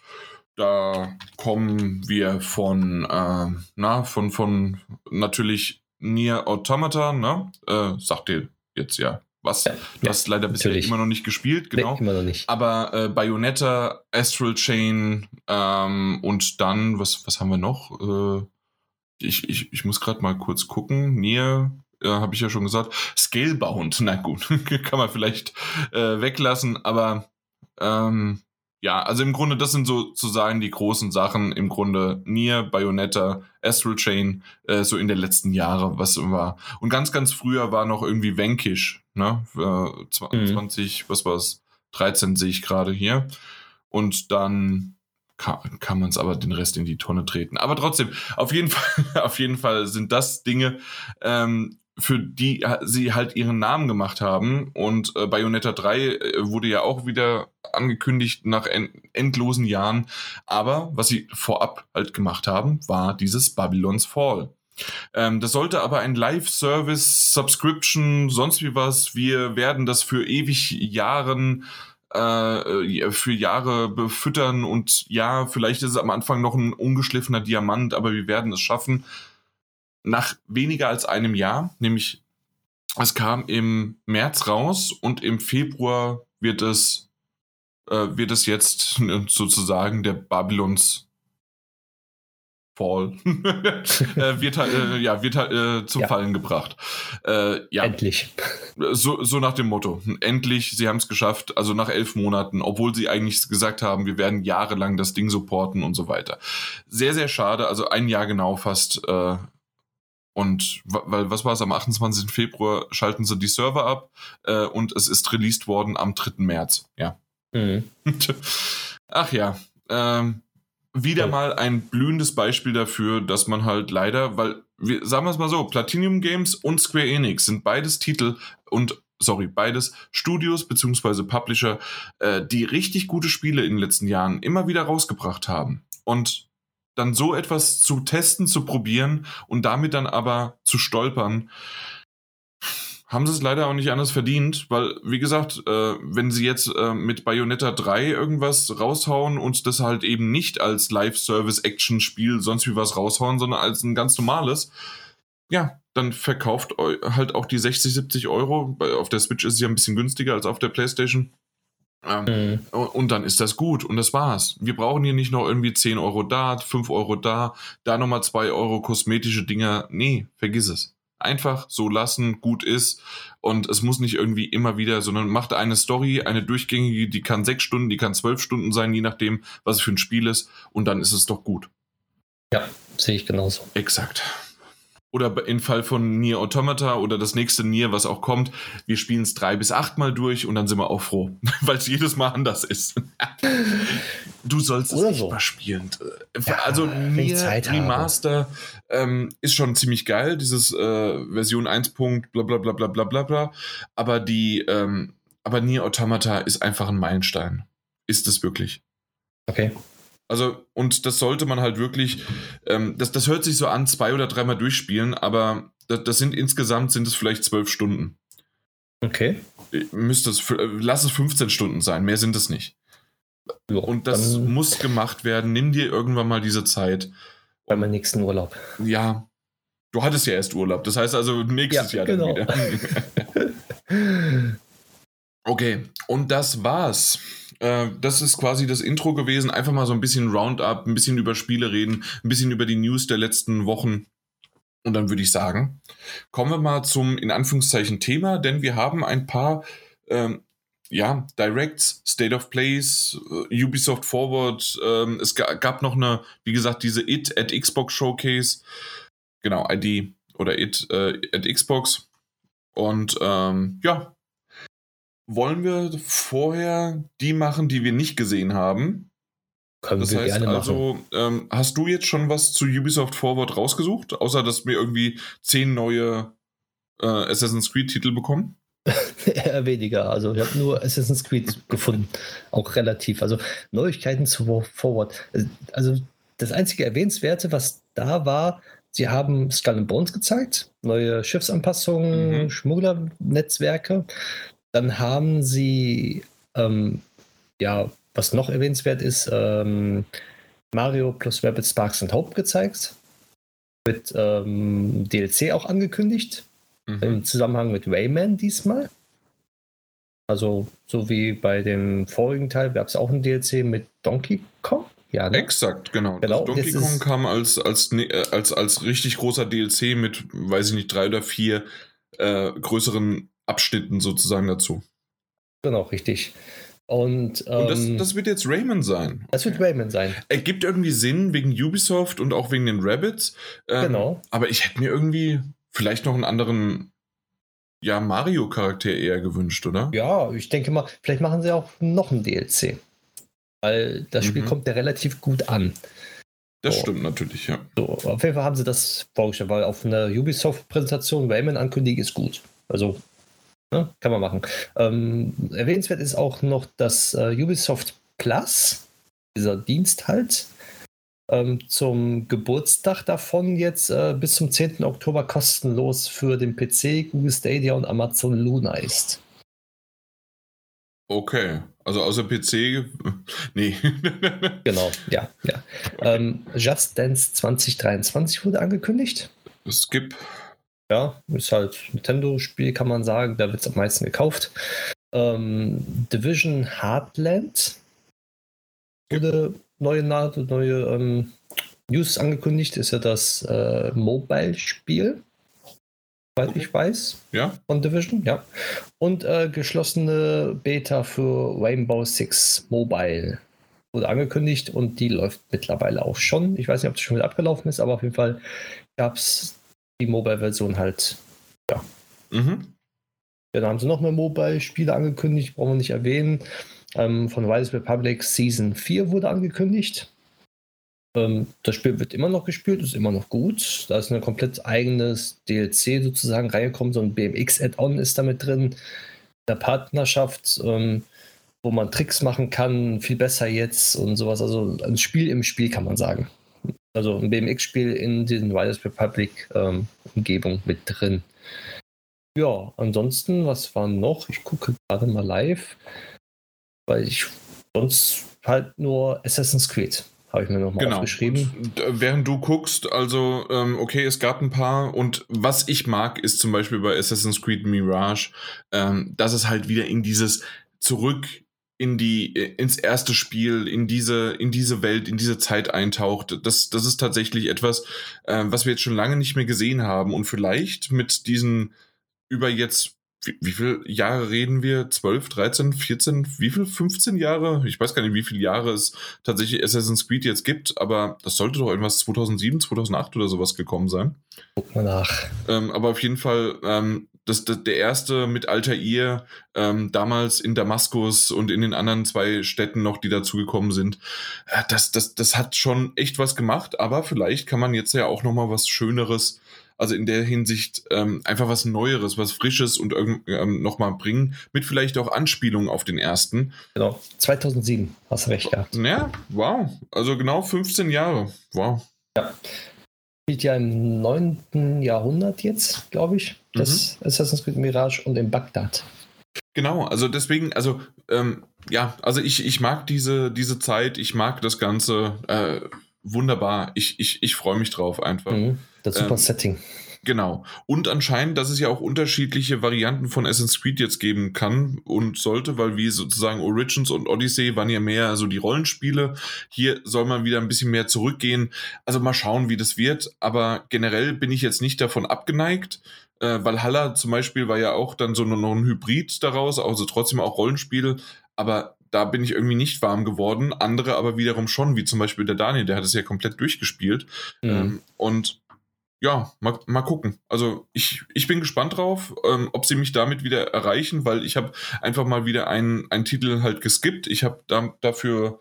Da kommen wir von, äh, na, von, von natürlich Nier Automata, ne? Äh, sagt ihr jetzt ja was ja, du hast leider bisher immer noch nicht gespielt, genau. Nee, immer noch nicht. Aber äh, Bayonetta, Astral Chain ähm, und dann, was, was haben wir noch? Äh, ich, ich, ich muss gerade mal kurz gucken. Nier, äh, habe ich ja schon gesagt. Scalebound, na gut, kann man vielleicht äh, weglassen, aber ähm, ja, also im Grunde, das sind sozusagen die großen Sachen. Im Grunde Nier, Bayonetta, Astral Chain, äh, so in den letzten Jahren, was war. Und ganz, ganz früher war noch irgendwie Vanquish, ne? Äh, 20, mhm. was war's? 13 sehe ich gerade hier. Und dann kann, kann man es aber den Rest in die Tonne treten. Aber trotzdem, auf jeden Fall, auf jeden Fall sind das Dinge, ähm, für die sie halt ihren Namen gemacht haben. Und äh, Bayonetta 3 äh, wurde ja auch wieder angekündigt nach en endlosen Jahren. Aber was sie vorab halt gemacht haben, war dieses Babylon's Fall. Ähm, das sollte aber ein Live-Service, Subscription, sonst wie was. Wir werden das für ewig Jahren äh, für Jahre befüttern und ja, vielleicht ist es am Anfang noch ein ungeschliffener Diamant, aber wir werden es schaffen nach weniger als einem Jahr, nämlich es kam im März raus und im Februar wird es, äh, wird es jetzt sozusagen der Babylons Fall äh, wird halt, äh, ja, wird halt äh, zum ja. Fallen gebracht. Äh, ja. Endlich. So, so nach dem Motto. Endlich, sie haben es geschafft, also nach elf Monaten, obwohl sie eigentlich gesagt haben, wir werden jahrelang das Ding supporten und so weiter. Sehr, sehr schade, also ein Jahr genau fast äh, und weil, was war es, am 28. Februar schalten sie die Server ab äh, und es ist released worden am 3. März. Ja. Mhm. Ach ja. Ähm, wieder mal ein blühendes Beispiel dafür, dass man halt leider, weil, wir, sagen wir es mal so, Platinum Games und Square Enix sind beides Titel und sorry, beides Studios beziehungsweise Publisher, äh, die richtig gute Spiele in den letzten Jahren immer wieder rausgebracht haben. Und dann so etwas zu testen, zu probieren und damit dann aber zu stolpern, haben sie es leider auch nicht anders verdient, weil, wie gesagt, äh, wenn sie jetzt äh, mit Bayonetta 3 irgendwas raushauen und das halt eben nicht als Live-Service-Action-Spiel sonst wie was raushauen, sondern als ein ganz normales, ja, dann verkauft halt auch die 60, 70 Euro. Auf der Switch ist es ja ein bisschen günstiger als auf der PlayStation. Ähm, mhm. Und dann ist das gut und das war's. Wir brauchen hier nicht noch irgendwie 10 Euro da, 5 Euro da, da nochmal 2 Euro kosmetische Dinger. Nee, vergiss es einfach so lassen, gut ist. Und es muss nicht irgendwie immer wieder, sondern macht eine Story, eine durchgängige, die kann sechs Stunden, die kann zwölf Stunden sein, je nachdem, was es für ein Spiel ist. Und dann ist es doch gut. Ja, sehe ich genauso. Exakt. Oder im Fall von Nier Automata oder das nächste Nier, was auch kommt, wir spielen es drei bis acht Mal durch und dann sind wir auch froh, weil es jedes Mal anders ist. du sollst oder es so. nicht mal spielen. Ja, also Nier Remaster ähm, ist schon ziemlich geil, dieses äh, Version 1. bla bla bla bla bla bla bla. Aber die, ähm, aber Nier Automata ist einfach ein Meilenstein. Ist es wirklich. Okay. Also, und das sollte man halt wirklich, ähm, das, das hört sich so an, zwei oder dreimal durchspielen, aber das, das sind insgesamt sind es vielleicht zwölf Stunden. Okay. Müsste es, lass es 15 Stunden sein, mehr sind es nicht. Ja, und das muss gemacht werden. Nimm dir irgendwann mal diese Zeit. Bei meinem nächsten Urlaub. Ja. Du hattest ja erst Urlaub. Das heißt also nächstes ja, Jahr genau. dann wieder. okay. Und das war's äh, das ist quasi das Intro gewesen. Einfach mal so ein bisschen Roundup, ein bisschen über Spiele reden, ein bisschen über die News der letzten Wochen. Und dann würde ich sagen, kommen wir mal zum in Anführungszeichen Thema, denn wir haben ein paar ähm, ja, Directs, State of Plays, uh, Ubisoft Forward. Ähm, es gab noch eine, wie gesagt, diese It at Xbox Showcase. Genau, ID oder It äh, at Xbox. Und ähm, ja, wollen wir vorher die machen, die wir nicht gesehen haben? Können das wir heißt gerne also, ähm, hast du jetzt schon was zu Ubisoft Forward rausgesucht, außer dass wir irgendwie zehn neue äh, Assassin's Creed-Titel bekommen? Eher weniger. Also ich habe nur Assassin's Creed gefunden. Auch relativ. Also Neuigkeiten zu Forward. Also das einzige Erwähnenswerte, was da war, sie haben Skull and Bones gezeigt, neue Schiffsanpassungen, mhm. Schmugglernetzwerke. Dann haben sie, ähm, ja, was noch erwähnenswert ist, ähm, Mario plus Rabbit Sparks and Hope gezeigt. Mit ähm, DLC auch angekündigt. Mhm. Im Zusammenhang mit Rayman diesmal. Also, so wie bei dem vorigen Teil gab es auch ein DLC mit Donkey Kong. Ja, ne? Exakt, genau. genau. Donkey Kong kam als, als, ne, äh, als, als richtig großer DLC mit, weiß ich nicht, drei oder vier äh, größeren Abschnitten sozusagen dazu. Genau, richtig. Und, ähm, und das, ähm, das, wird jetzt Rayman sein. Das wird Rayman sein. Ergibt irgendwie Sinn wegen Ubisoft und auch wegen den Rabbits. Ähm, genau. Aber ich hätte mir irgendwie vielleicht noch einen anderen ja, Mario-Charakter eher gewünscht, oder? Ja, ich denke mal, vielleicht machen sie auch noch ein DLC. Weil das Spiel mhm. kommt ja relativ gut an. Das so. stimmt natürlich, ja. So, auf jeden Fall haben sie das vorgestellt, weil auf einer Ubisoft-Präsentation Rayman ankündigen ist gut. Also Ne? Kann man machen. Ähm, erwähnenswert ist auch noch das äh, Ubisoft Plus, dieser Dienst halt, ähm, zum Geburtstag davon jetzt äh, bis zum 10. Oktober kostenlos für den PC, Google Stadia und Amazon Luna ist. Okay, also außer PC, nee. genau, ja, ja. Okay. Ähm, Just Dance 2023 wurde angekündigt. Skip ja, ist halt Nintendo-Spiel, kann man sagen. Da wird es am meisten gekauft. Ähm, Division Heartland wurde neue, neue ähm, News angekündigt. Ist ja das äh, Mobile-Spiel, soweit ich weiß. Ja. Von Division, ja. Und äh, geschlossene Beta für Rainbow Six Mobile wurde angekündigt und die läuft mittlerweile auch schon. Ich weiß nicht, ob das schon wieder abgelaufen ist, aber auf jeden Fall gab es die Mobile-Version halt, ja. Mhm. Dann haben sie noch mehr Mobile-Spiele angekündigt, brauchen wir nicht erwähnen. Ähm, von Rise Republic Season 4 wurde angekündigt. Ähm, das Spiel wird immer noch gespielt, ist immer noch gut. Da ist ein komplett eigenes DLC sozusagen reingekommen. So ein BMX-Add-on ist damit drin. Der Partnerschaft, ähm, wo man Tricks machen kann, viel besser jetzt und sowas. Also ein Spiel im Spiel kann man sagen. Also ein BMX-Spiel in den Riders Republic-Umgebung ähm, mit drin. Ja, ansonsten, was war noch? Ich gucke gerade mal live, weil ich sonst halt nur Assassin's Creed habe ich mir nochmal genau. aufgeschrieben. Und, äh, während du guckst, also, ähm, okay, es gab ein paar und was ich mag, ist zum Beispiel bei Assassin's Creed Mirage, ähm, dass es halt wieder in dieses zurück in die äh, ins erste Spiel, in diese in diese Welt, in diese Zeit eintaucht. Das das ist tatsächlich etwas, äh, was wir jetzt schon lange nicht mehr gesehen haben und vielleicht mit diesen über jetzt wie, wie viele Jahre reden wir? 12, 13, 14, wie viel? 15 Jahre? Ich weiß gar nicht, wie viele Jahre es tatsächlich Assassin's Creed jetzt gibt, aber das sollte doch irgendwas 2007, 2008 oder sowas gekommen sein. Guck mal nach. Ähm, aber auf jeden Fall, ähm, das, das, der erste mit Altair, ähm, damals in Damaskus und in den anderen zwei Städten noch, die dazugekommen sind, äh, das, das, das hat schon echt was gemacht, aber vielleicht kann man jetzt ja auch nochmal was Schöneres also in der Hinsicht ähm, einfach was Neueres, was Frisches und ähm, nochmal bringen, mit vielleicht auch Anspielungen auf den ersten. Genau, 2007, hast recht gehabt. Ja, wow. Also genau 15 Jahre. Wow. Ja. Spielt ja im 9. Jahrhundert jetzt, glaube ich, das mhm. Assassin's Creed Mirage und in Bagdad. Genau, also deswegen, also ähm, ja, also ich, ich mag diese, diese Zeit, ich mag das Ganze. Äh, wunderbar. Ich, ich, ich freue mich drauf einfach. Mhm, das super ähm, Setting. Genau. Und anscheinend, dass es ja auch unterschiedliche Varianten von Assassin's Creed jetzt geben kann und sollte, weil wie sozusagen Origins und Odyssey waren ja mehr so die Rollenspiele. Hier soll man wieder ein bisschen mehr zurückgehen. Also mal schauen, wie das wird. Aber generell bin ich jetzt nicht davon abgeneigt. Äh, Valhalla zum Beispiel war ja auch dann so noch ein Hybrid daraus, also trotzdem auch Rollenspiel. Aber da bin ich irgendwie nicht warm geworden. Andere aber wiederum schon, wie zum Beispiel der Daniel, der hat es ja komplett durchgespielt. Mhm. Ähm, und ja, mal, mal gucken. Also ich, ich bin gespannt drauf, ähm, ob sie mich damit wieder erreichen, weil ich habe einfach mal wieder einen, einen Titel halt geskippt. Ich habe da, dafür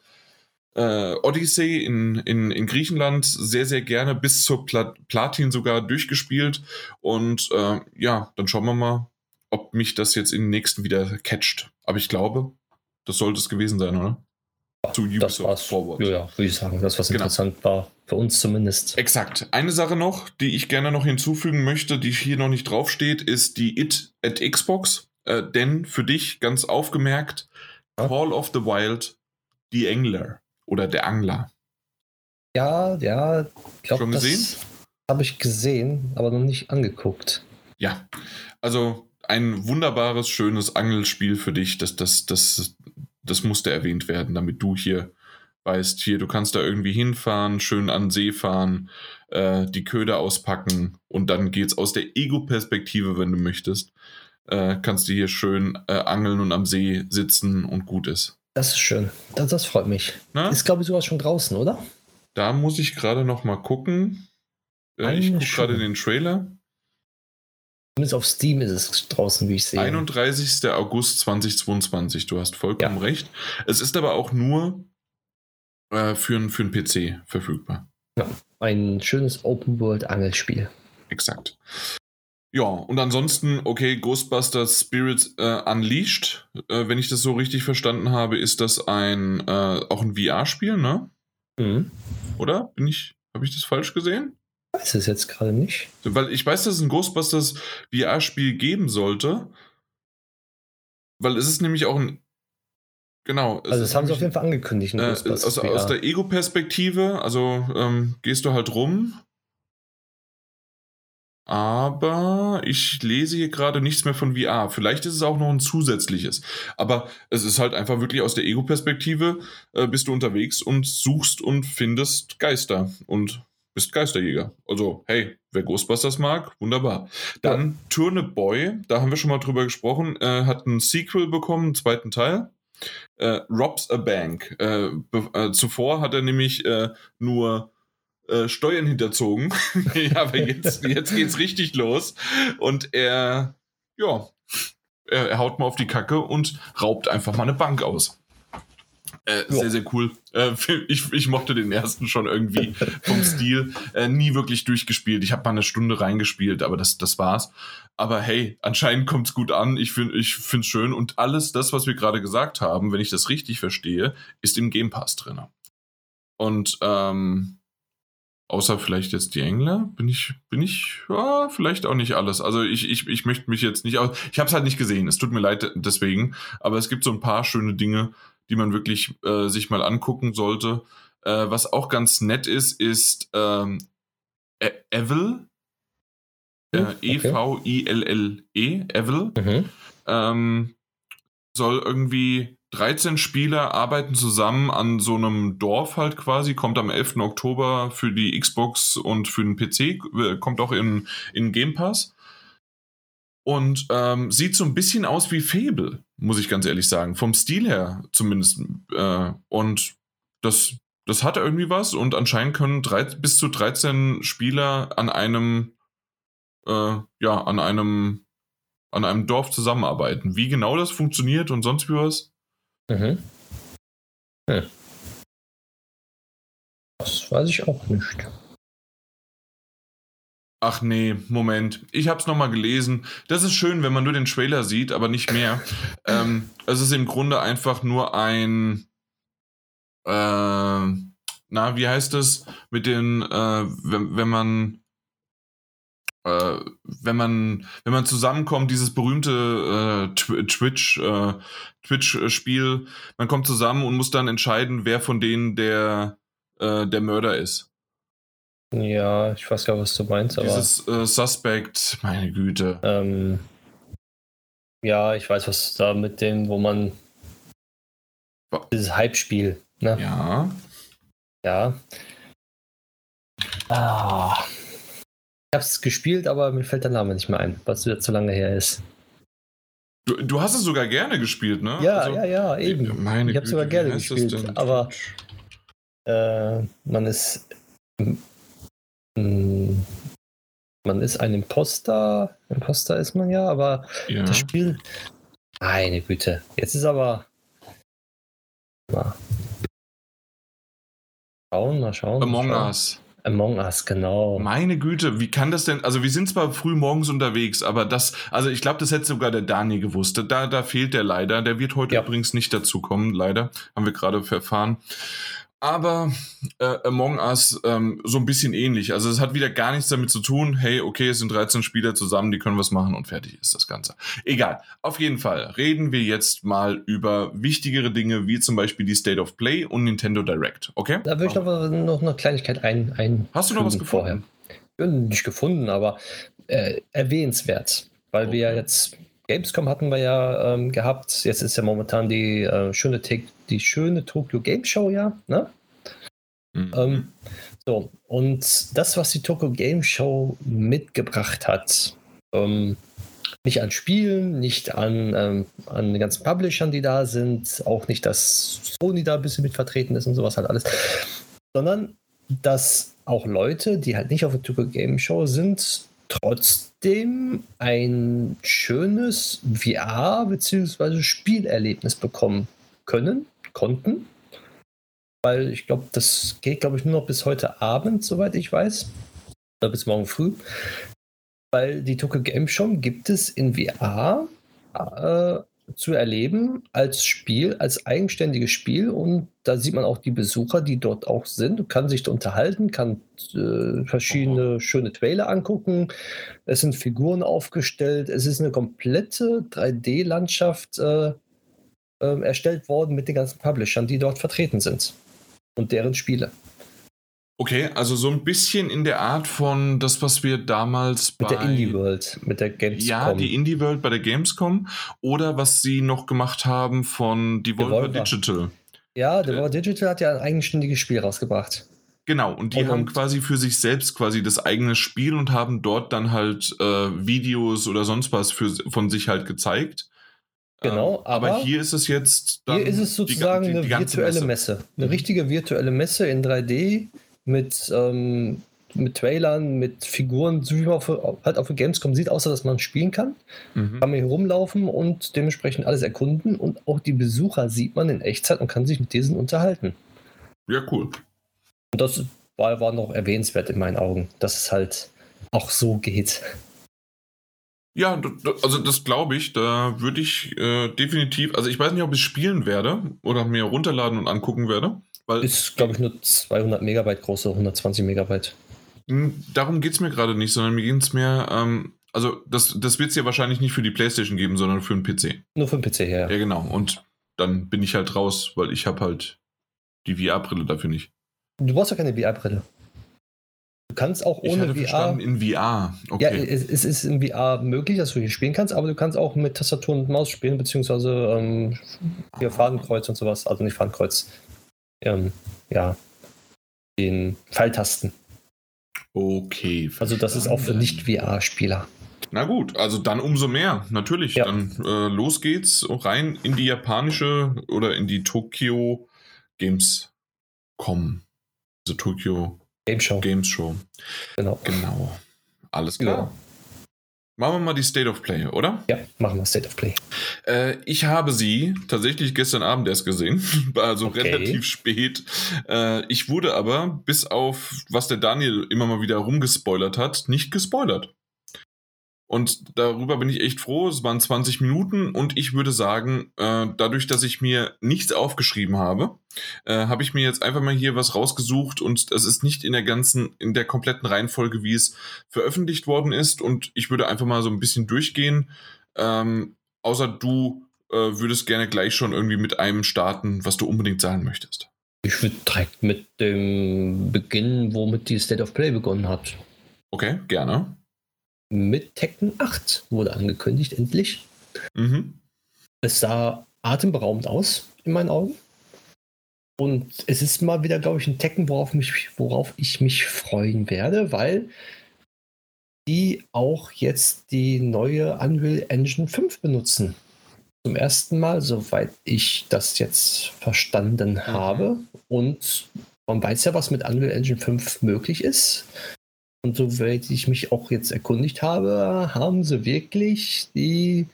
äh, Odyssey in, in, in Griechenland sehr, sehr gerne bis zur Plat Platin sogar durchgespielt. Und äh, ja, dann schauen wir mal, ob mich das jetzt in den nächsten wieder catcht. Aber ich glaube, das sollte es gewesen sein, oder? Zu Ubisoft Forward. Ja, würde ich sagen, das, was genau. interessant war, für uns zumindest. Exakt. Eine Sache noch, die ich gerne noch hinzufügen möchte, die hier noch nicht draufsteht, ist die It at Xbox. Äh, denn für dich ganz aufgemerkt, ja. Call of the Wild, die Engler oder der Angler. Ja, ja. Glaub, Schon gesehen? Habe ich gesehen, aber noch nicht angeguckt. Ja, also ein wunderbares, schönes Angelspiel für dich. Das, das, das, das musste erwähnt werden, damit du hier weißt, hier, du kannst da irgendwie hinfahren, schön an See fahren, äh, die Köder auspacken und dann geht's aus der Ego-Perspektive, wenn du möchtest. Äh, kannst du hier schön äh, angeln und am See sitzen und gut ist. Das ist schön. Das, das freut mich. Na? Ist, glaube ich, sowas schon draußen, oder? Da muss ich gerade noch mal gucken. Äh, ich gucke gerade den Trailer. Zumindest auf Steam ist es draußen, wie ich sehe. 31. August 2022, du hast vollkommen ja. recht. Es ist aber auch nur äh, für, für einen PC verfügbar. Ja, ein schönes Open-World-Angelspiel. Exakt. Ja, und ansonsten, okay, Ghostbusters Spirits äh, Unleashed, äh, wenn ich das so richtig verstanden habe, ist das ein äh, auch ein VR-Spiel, ne? Mhm. Oder? Bin ich, habe ich das falsch gesehen? Weiß es jetzt gerade nicht. Weil ich weiß, dass es ein Ghostbusters VR-Spiel geben sollte. Weil es ist nämlich auch ein. Genau. Also, das haben sie auf jeden Fall angekündigt. Äh, aus, aus, der Ego-Perspektive, also ähm, gehst du halt rum. Aber ich lese hier gerade nichts mehr von VR. Vielleicht ist es auch noch ein zusätzliches. Aber es ist halt einfach wirklich aus der Ego-Perspektive, äh, bist du unterwegs und suchst und findest Geister. Und bist Geisterjäger. Also, hey, wer Ghostbusters mag, wunderbar. Dann ja. Turnip Boy, da haben wir schon mal drüber gesprochen, äh, hat ein Sequel bekommen, einen zweiten Teil. Äh, Robs a Bank. Äh, äh zuvor hat er nämlich äh, nur äh, Steuern hinterzogen. ja, aber jetzt, jetzt geht's richtig los. Und er, ja, er, er haut mal auf die Kacke und raubt einfach mal eine Bank aus. Äh, sehr, sehr cool. Äh, ich, ich mochte den ersten schon irgendwie vom Stil. Äh, nie wirklich durchgespielt. Ich habe mal eine Stunde reingespielt, aber das, das war's. Aber hey, anscheinend kommt's gut an. Ich finde ich find's schön. Und alles das, was wir gerade gesagt haben, wenn ich das richtig verstehe, ist im Game Pass drin. Und ähm, außer vielleicht jetzt die Engler, bin ich, bin ich, ja, vielleicht auch nicht alles. Also ich, ich, ich möchte mich jetzt nicht. Ich habe es halt nicht gesehen. Es tut mir leid deswegen. Aber es gibt so ein paar schöne Dinge, die man wirklich äh, sich mal angucken sollte. Äh, was auch ganz nett ist, ist ähm, e Evil. Äh, E-V-I-L-L-E, Evil. Mhm. Ähm, soll irgendwie 13 Spieler arbeiten zusammen an so einem Dorf halt quasi, kommt am 11. Oktober für die Xbox und für den PC, äh, kommt auch in, in Game Pass. Und ähm, sieht so ein bisschen aus wie Fable, muss ich ganz ehrlich sagen. Vom Stil her zumindest. Äh, und das, das hat irgendwie was. Und anscheinend können drei, bis zu 13 Spieler an einem, äh, ja, an einem, an einem Dorf zusammenarbeiten. Wie genau das funktioniert und sonst wie was? Mhm. Hm. Das weiß ich auch nicht. Ach nee, Moment. Ich habe es nochmal gelesen. Das ist schön, wenn man nur den Trailer sieht, aber nicht mehr. ähm, es ist im Grunde einfach nur ein. Äh, na, wie heißt es? Mit den, äh, wenn, wenn man. Äh, wenn man wenn man zusammenkommt, dieses berühmte äh, Twitch äh, Twitch-Spiel, man kommt zusammen und muss dann entscheiden, wer von denen der äh, der Mörder ist. Ja, ich weiß gar nicht, was du meinst, aber. Dieses äh, Suspect, meine Güte. Ähm, ja, ich weiß, was da mit dem, wo man. Dieses Hype-Spiel, ne? Ja. Ja. Ah. Ich hab's gespielt, aber mir fällt der Name nicht mehr ein, was wieder zu lange her ist. Du, du hast es sogar gerne gespielt, ne? Ja, also, ja, ja, eben. Meine ich habe sogar gerne gespielt, aber äh, man ist man ist ein Imposter. Imposter ist man ja, aber ja. das Spiel. Meine Güte. Jetzt ist aber. Mal schauen, mal schauen. Among mal schauen. Us. Among Us, genau. Meine Güte, wie kann das denn? Also, wir sind zwar früh morgens unterwegs, aber das, also ich glaube, das hätte sogar der Dani gewusst. Da, da fehlt der leider. Der wird heute ja. übrigens nicht dazu kommen, leider. Haben wir gerade verfahren aber äh, Among Us ähm, so ein bisschen ähnlich. Also es hat wieder gar nichts damit zu tun, hey, okay, es sind 13 Spieler zusammen, die können was machen und fertig ist das Ganze. Egal. Auf jeden Fall reden wir jetzt mal über wichtigere Dinge, wie zum Beispiel die State of Play und Nintendo Direct, okay? Da würde ich noch, noch eine Kleinigkeit ein, ein Hast du noch was gefunden? Vorher. Nicht gefunden, aber äh, erwähnenswert, weil okay. wir ja jetzt Gamescom hatten wir ja ähm, gehabt. Jetzt ist ja momentan die äh, schöne die schöne Tokyo Game Show, ja. Ne? Mhm. Ähm, so, und das, was die Tokyo Game Show mitgebracht hat, ähm, nicht an Spielen, nicht an, ähm, an den ganzen Publishern, die da sind, auch nicht, dass Sony da ein bisschen mit vertreten ist und sowas halt alles, sondern dass auch Leute, die halt nicht auf der Tokyo Game Show sind, trotzdem ein schönes VR- bzw. Spielerlebnis bekommen können, konnten. Weil ich glaube, das geht, glaube ich, nur noch bis heute Abend, soweit ich weiß. Oder bis morgen früh. Weil die Tokyo Game Show gibt es in VR äh, zu erleben als Spiel, als eigenständiges Spiel. Und da sieht man auch die Besucher, die dort auch sind. Du kannst sich unterhalten, kann äh, verschiedene schöne Trailer angucken. Es sind Figuren aufgestellt. Es ist eine komplette 3D-Landschaft äh, äh, erstellt worden mit den ganzen Publishern, die dort vertreten sind und deren Spiele. Okay, also so ein bisschen in der Art von das, was wir damals mit bei. Der Indie World, mit der Gamescom. Ja, die Indie World bei der Gamescom. Oder was sie noch gemacht haben von Devolver, Devolver. Digital. Ja, Devolver äh, Digital hat ja ein eigenständiges Spiel rausgebracht. Genau, und die und, haben quasi für sich selbst quasi das eigene Spiel und haben dort dann halt äh, Videos oder sonst was für, von sich halt gezeigt. Genau, ähm, aber, aber, hier ist es jetzt. hier ist es sozusagen die, die, die eine virtuelle Messe. Messe. Eine mhm. richtige virtuelle Messe in 3D mit ähm, mit Trailern, mit Figuren, so wie man auf, halt auf der Gamescom sieht, außer dass man spielen kann. Mhm. Kann man hier rumlaufen und dementsprechend alles erkunden und auch die Besucher sieht man in Echtzeit und kann sich mit diesen unterhalten. Ja, cool. Und das war, war noch erwähnenswert in meinen Augen, dass es halt auch so geht. Ja, also das glaube ich. Da würde ich äh, definitiv, also ich weiß nicht, ob ich spielen werde oder mir runterladen und angucken werde. Weil ist, glaube ich, nur 200 Megabyte groß, oder 120 Megabyte. Hm, darum geht es mir gerade nicht, sondern mir ging es mehr, ähm, also das, das wird es ja wahrscheinlich nicht für die Playstation geben, sondern für den PC. Nur für den PC, ja. Ja, genau. Und dann bin ich halt raus, weil ich habe halt die VR-Brille dafür nicht. Du brauchst ja keine VR-Brille. Du kannst auch ohne ich hatte VR. in VR. Okay. Ja, es, es, ist in VR möglich, dass du hier spielen kannst, aber du kannst auch mit Tastatur und Maus spielen, beziehungsweise ähm, hier Fadenkreuz und sowas. Also nicht Fadenkreuz. Ähm, ja. Den Pfeiltasten. Okay. Also das ist auch für Nicht-VR-Spieler. Na gut, also dann umso mehr, natürlich. Ja. Dann äh, los geht's rein in die japanische oder in die Tokyo Games kommen. Also Tokyo Game Show. Games Show. Genau. Genau. Alles klar. Genau. Machen wir mal die State of Play, oder? Ja, machen wir State of Play. Äh, ich habe sie tatsächlich gestern Abend erst gesehen, also okay. relativ spät. Äh, ich wurde aber, bis auf was der Daniel immer mal wieder rumgespoilert hat, nicht gespoilert. Und darüber bin ich echt froh. Es waren 20 Minuten und ich würde sagen, äh, dadurch, dass ich mir nichts aufgeschrieben habe, äh, habe ich mir jetzt einfach mal hier was rausgesucht und es ist nicht in der ganzen, in der kompletten Reihenfolge, wie es veröffentlicht worden ist. Und ich würde einfach mal so ein bisschen durchgehen. Ähm, außer du äh, würdest gerne gleich schon irgendwie mit einem starten, was du unbedingt sagen möchtest. Ich würde direkt mit dem beginnen, womit die State of Play begonnen hat. Okay, gerne mit Tekken 8 wurde angekündigt, endlich. Mhm. Es sah atemberaubend aus, in meinen Augen. Und es ist mal wieder, glaube ich, ein Tekken, worauf, mich, worauf ich mich freuen werde, weil die auch jetzt die neue Unreal Engine 5 benutzen. Zum ersten Mal, soweit ich das jetzt verstanden mhm. habe. Und man weiß ja, was mit Unreal Engine 5 möglich ist. Und soweit ich mich auch jetzt erkundigt habe, haben sie wirklich die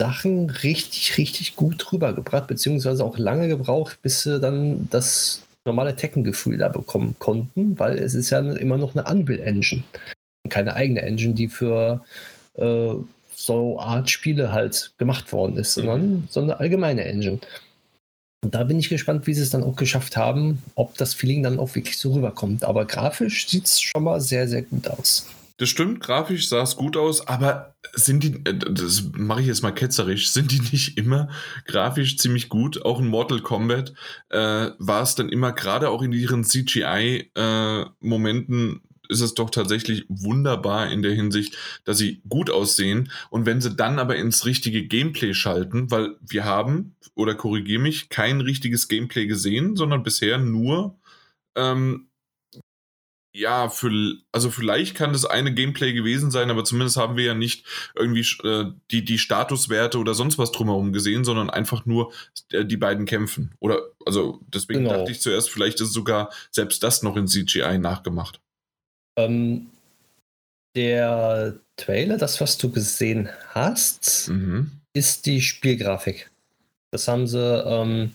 Sachen richtig, richtig gut rübergebracht, beziehungsweise auch lange gebraucht, bis sie dann das normale Tekken-Gefühl da bekommen konnten, weil es ist ja immer noch eine Unreal-Engine. Keine eigene Engine, die für äh, so Art Spiele halt gemacht worden ist, sondern so eine allgemeine Engine. Und da bin ich gespannt, wie sie es dann auch geschafft haben, ob das Feeling dann auch wirklich so rüberkommt. Aber grafisch sieht es schon mal sehr, sehr gut aus. Das stimmt, grafisch sah es gut aus, aber sind die, äh, das mache ich jetzt mal ketzerisch, sind die nicht immer grafisch ziemlich gut? Auch in Mortal Kombat äh, war es dann immer gerade auch in ihren CGI-Momenten äh, ist es doch tatsächlich wunderbar in der Hinsicht, dass sie gut aussehen. Und wenn sie dann aber ins richtige Gameplay schalten, weil wir haben, oder korrigiere mich, kein richtiges Gameplay gesehen, sondern bisher nur ähm, ja, für, also vielleicht kann das eine Gameplay gewesen sein, aber zumindest haben wir ja nicht irgendwie äh, die, die Statuswerte oder sonst was drumherum gesehen, sondern einfach nur äh, die beiden kämpfen. Oder, also deswegen genau. dachte ich zuerst, vielleicht ist sogar selbst das noch in CGI nachgemacht. Ähm, der Trailer, das, was du gesehen hast, mhm. ist die Spielgrafik. Das haben sie ähm,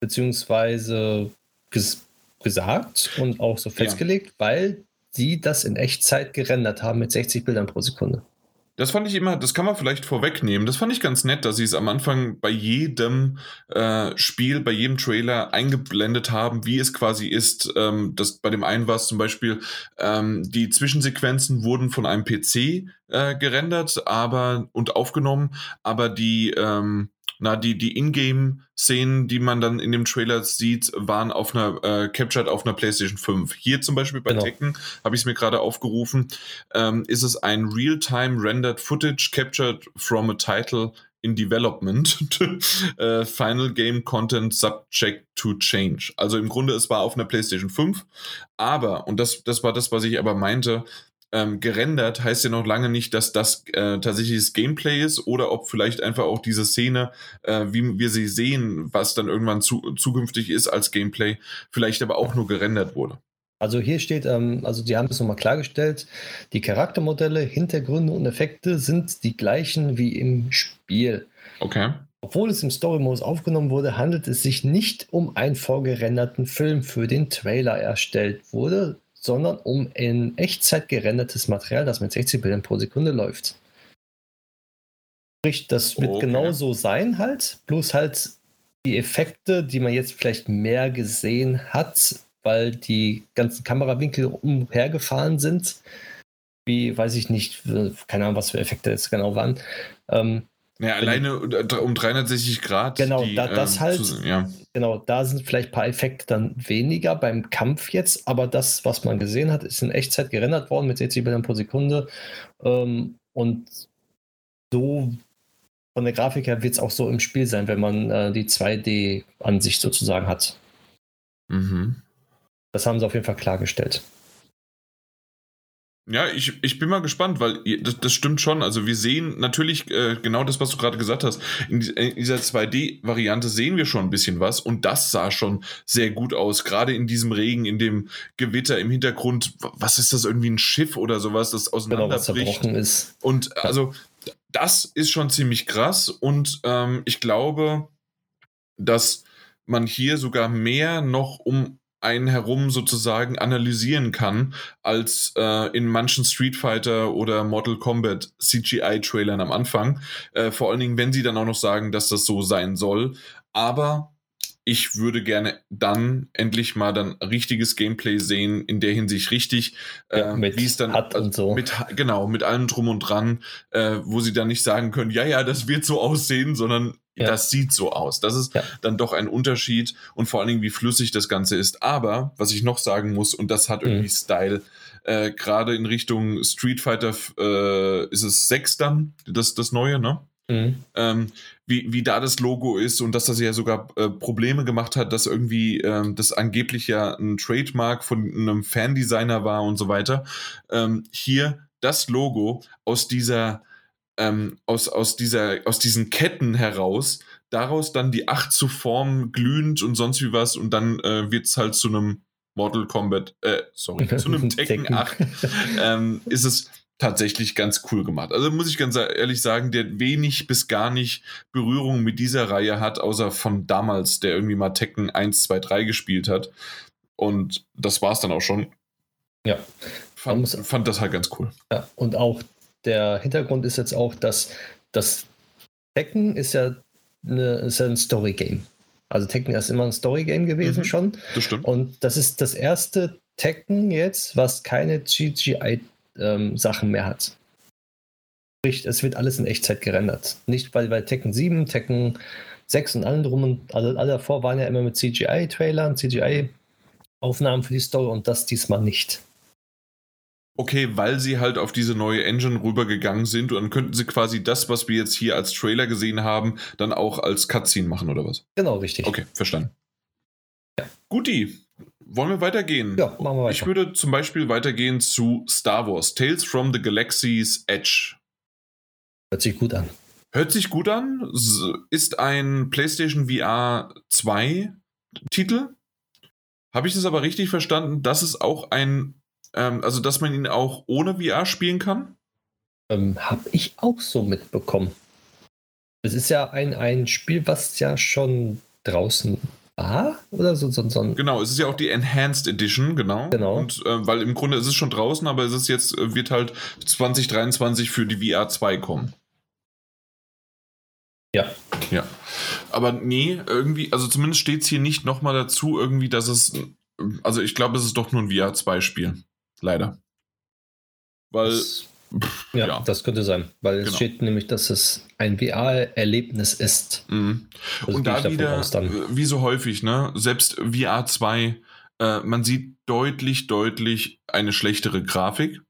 beziehungsweise ges gesagt und auch so festgelegt, ja. weil sie das in Echtzeit gerendert haben mit 60 Bildern pro Sekunde. Das fand ich immer, das kann man vielleicht vorwegnehmen. Das fand ich ganz nett, dass sie es am Anfang bei jedem äh, Spiel, bei jedem Trailer eingeblendet haben, wie es quasi ist. Ähm, das, bei dem einen war es zum Beispiel, ähm, die Zwischensequenzen wurden von einem PC äh, gerendert aber und aufgenommen, aber die ähm, na, die, die Ingame-Szenen, die man dann in dem Trailer sieht, waren auf einer, äh, captured auf einer PlayStation 5. Hier zum Beispiel bei genau. Tekken, habe ich es mir gerade aufgerufen, ähm, ist es ein Real-Time Rendered Footage captured from a title in Development. äh, Final Game Content Subject to Change. Also im Grunde, es war auf einer PlayStation 5, aber, und das, das war das, was ich aber meinte, ähm, gerendert, heißt ja noch lange nicht, dass das äh, tatsächlich das Gameplay ist oder ob vielleicht einfach auch diese Szene, äh, wie wir sie sehen, was dann irgendwann zu, zukünftig ist als Gameplay, vielleicht aber auch nur gerendert wurde. Also hier steht, ähm, also die haben es nochmal klargestellt, die Charaktermodelle, Hintergründe und Effekte sind die gleichen wie im Spiel. Okay. Obwohl es im Story-Modus aufgenommen wurde, handelt es sich nicht um einen vorgerenderten Film für den Trailer erstellt wurde, sondern um in Echtzeit gerendertes Material, das mit 60 Bildern pro Sekunde läuft. Sprich, das wird okay. genauso sein halt, bloß halt die Effekte, die man jetzt vielleicht mehr gesehen hat, weil die ganzen Kamerawinkel umhergefahren sind. Wie, weiß ich nicht, keine Ahnung, was für Effekte das genau waren. Ähm, ja, alleine um 360 Grad. Genau, die, da, das ähm, halt, zu, ja. Genau, da sind vielleicht ein paar Effekte dann weniger beim Kampf jetzt, aber das, was man gesehen hat, ist in Echtzeit gerendert worden mit 60 Bildern pro Sekunde. Ähm, und so von der Grafik her wird es auch so im Spiel sein, wenn man äh, die 2D-Ansicht sozusagen hat. Mhm. Das haben sie auf jeden Fall klargestellt. Ja, ich, ich bin mal gespannt, weil das, das stimmt schon. Also wir sehen natürlich äh, genau das, was du gerade gesagt hast. In, in dieser 2D-Variante sehen wir schon ein bisschen was und das sah schon sehr gut aus. Gerade in diesem Regen, in dem Gewitter im Hintergrund. Was ist das? Irgendwie ein Schiff oder sowas, das auseinanderbricht. Genau, ist. Und also das ist schon ziemlich krass und ähm, ich glaube, dass man hier sogar mehr noch um einen herum sozusagen analysieren kann, als äh, in manchen Street Fighter oder Mortal Kombat CGI-Trailern am Anfang. Äh, vor allen Dingen, wenn sie dann auch noch sagen, dass das so sein soll. Aber ich würde gerne dann endlich mal dann richtiges Gameplay sehen, in der Hinsicht richtig, ja, äh, wie es dann hat und so. Mit, genau, mit allem drum und dran, äh, wo sie dann nicht sagen können, ja, ja, das wird so aussehen, sondern ja. das sieht so aus. Das ist ja. dann doch ein Unterschied und vor allen Dingen, wie flüssig das Ganze ist. Aber, was ich noch sagen muss, und das hat irgendwie mhm. Style, äh, gerade in Richtung Street Fighter äh, ist es 6 dann, das, das neue, ne? Mhm. Ähm, wie, wie da das Logo ist und dass das ja sogar äh, Probleme gemacht hat, dass irgendwie ähm, das angeblich ja ein Trademark von einem Fandesigner war und so weiter. Ähm, hier das Logo aus dieser ähm, aus, aus, dieser, aus diesen Ketten heraus, daraus dann die acht zu formen, glühend und sonst wie was und dann äh, wird es halt zu einem Mortal Kombat, äh, sorry, zu einem Tekken 8, ähm, ist es tatsächlich ganz cool gemacht. Also muss ich ganz ehrlich sagen, der wenig bis gar nicht Berührung mit dieser Reihe hat, außer von damals, der irgendwie mal Tekken 1, 2, 3 gespielt hat. Und das war es dann auch schon. Ja. Fand, fand das halt ganz cool. Ja, und auch der Hintergrund ist jetzt auch, dass das Tekken ist ja, eine, ist ja ein Story-Game. Also Tekken ist immer ein Story-Game gewesen mhm, schon. Das stimmt. Und das ist das erste Tekken jetzt, was keine CGI ähm, mehr hat. Sprich, es wird alles in Echtzeit gerendert. Nicht, weil, weil Tekken 7, Tekken 6 und allen drum und alle, alle davor waren ja immer mit CGI-Trailern, CGI-Aufnahmen für die Story und das diesmal nicht. Okay, weil sie halt auf diese neue Engine rübergegangen sind und dann könnten sie quasi das, was wir jetzt hier als Trailer gesehen haben, dann auch als Cutscene machen oder was? Genau, richtig. Okay, verstanden. Ja. Guti, wollen wir weitergehen? Ja, machen wir weiter. Ich würde zum Beispiel weitergehen zu Star Wars, Tales from the Galaxy's Edge. Hört sich gut an. Hört sich gut an. Ist ein PlayStation VR 2 Titel. Habe ich das aber richtig verstanden, dass es auch ein, ähm, also dass man ihn auch ohne VR spielen kann? Ähm, Habe ich auch so mitbekommen. Es ist ja ein, ein Spiel, was ja schon draußen war oder so, so, so Genau, es ist ja auch die Enhanced Edition, genau. Genau. Und äh, weil im Grunde ist es schon draußen, aber es ist jetzt, äh, wird halt 2023 für die VR 2 kommen. Ja. Ja. Aber nee, irgendwie, also zumindest steht es hier nicht nochmal dazu, irgendwie, dass es, also ich glaube, es ist doch nur ein VR 2-Spiel. Leider. Weil. Das ja, ja, das könnte sein, weil es genau. steht nämlich, dass es ein VR-Erlebnis ist. Mhm. Also Und da wieder, wie so häufig, ne, selbst VR 2, äh, man sieht deutlich, deutlich eine schlechtere Grafik.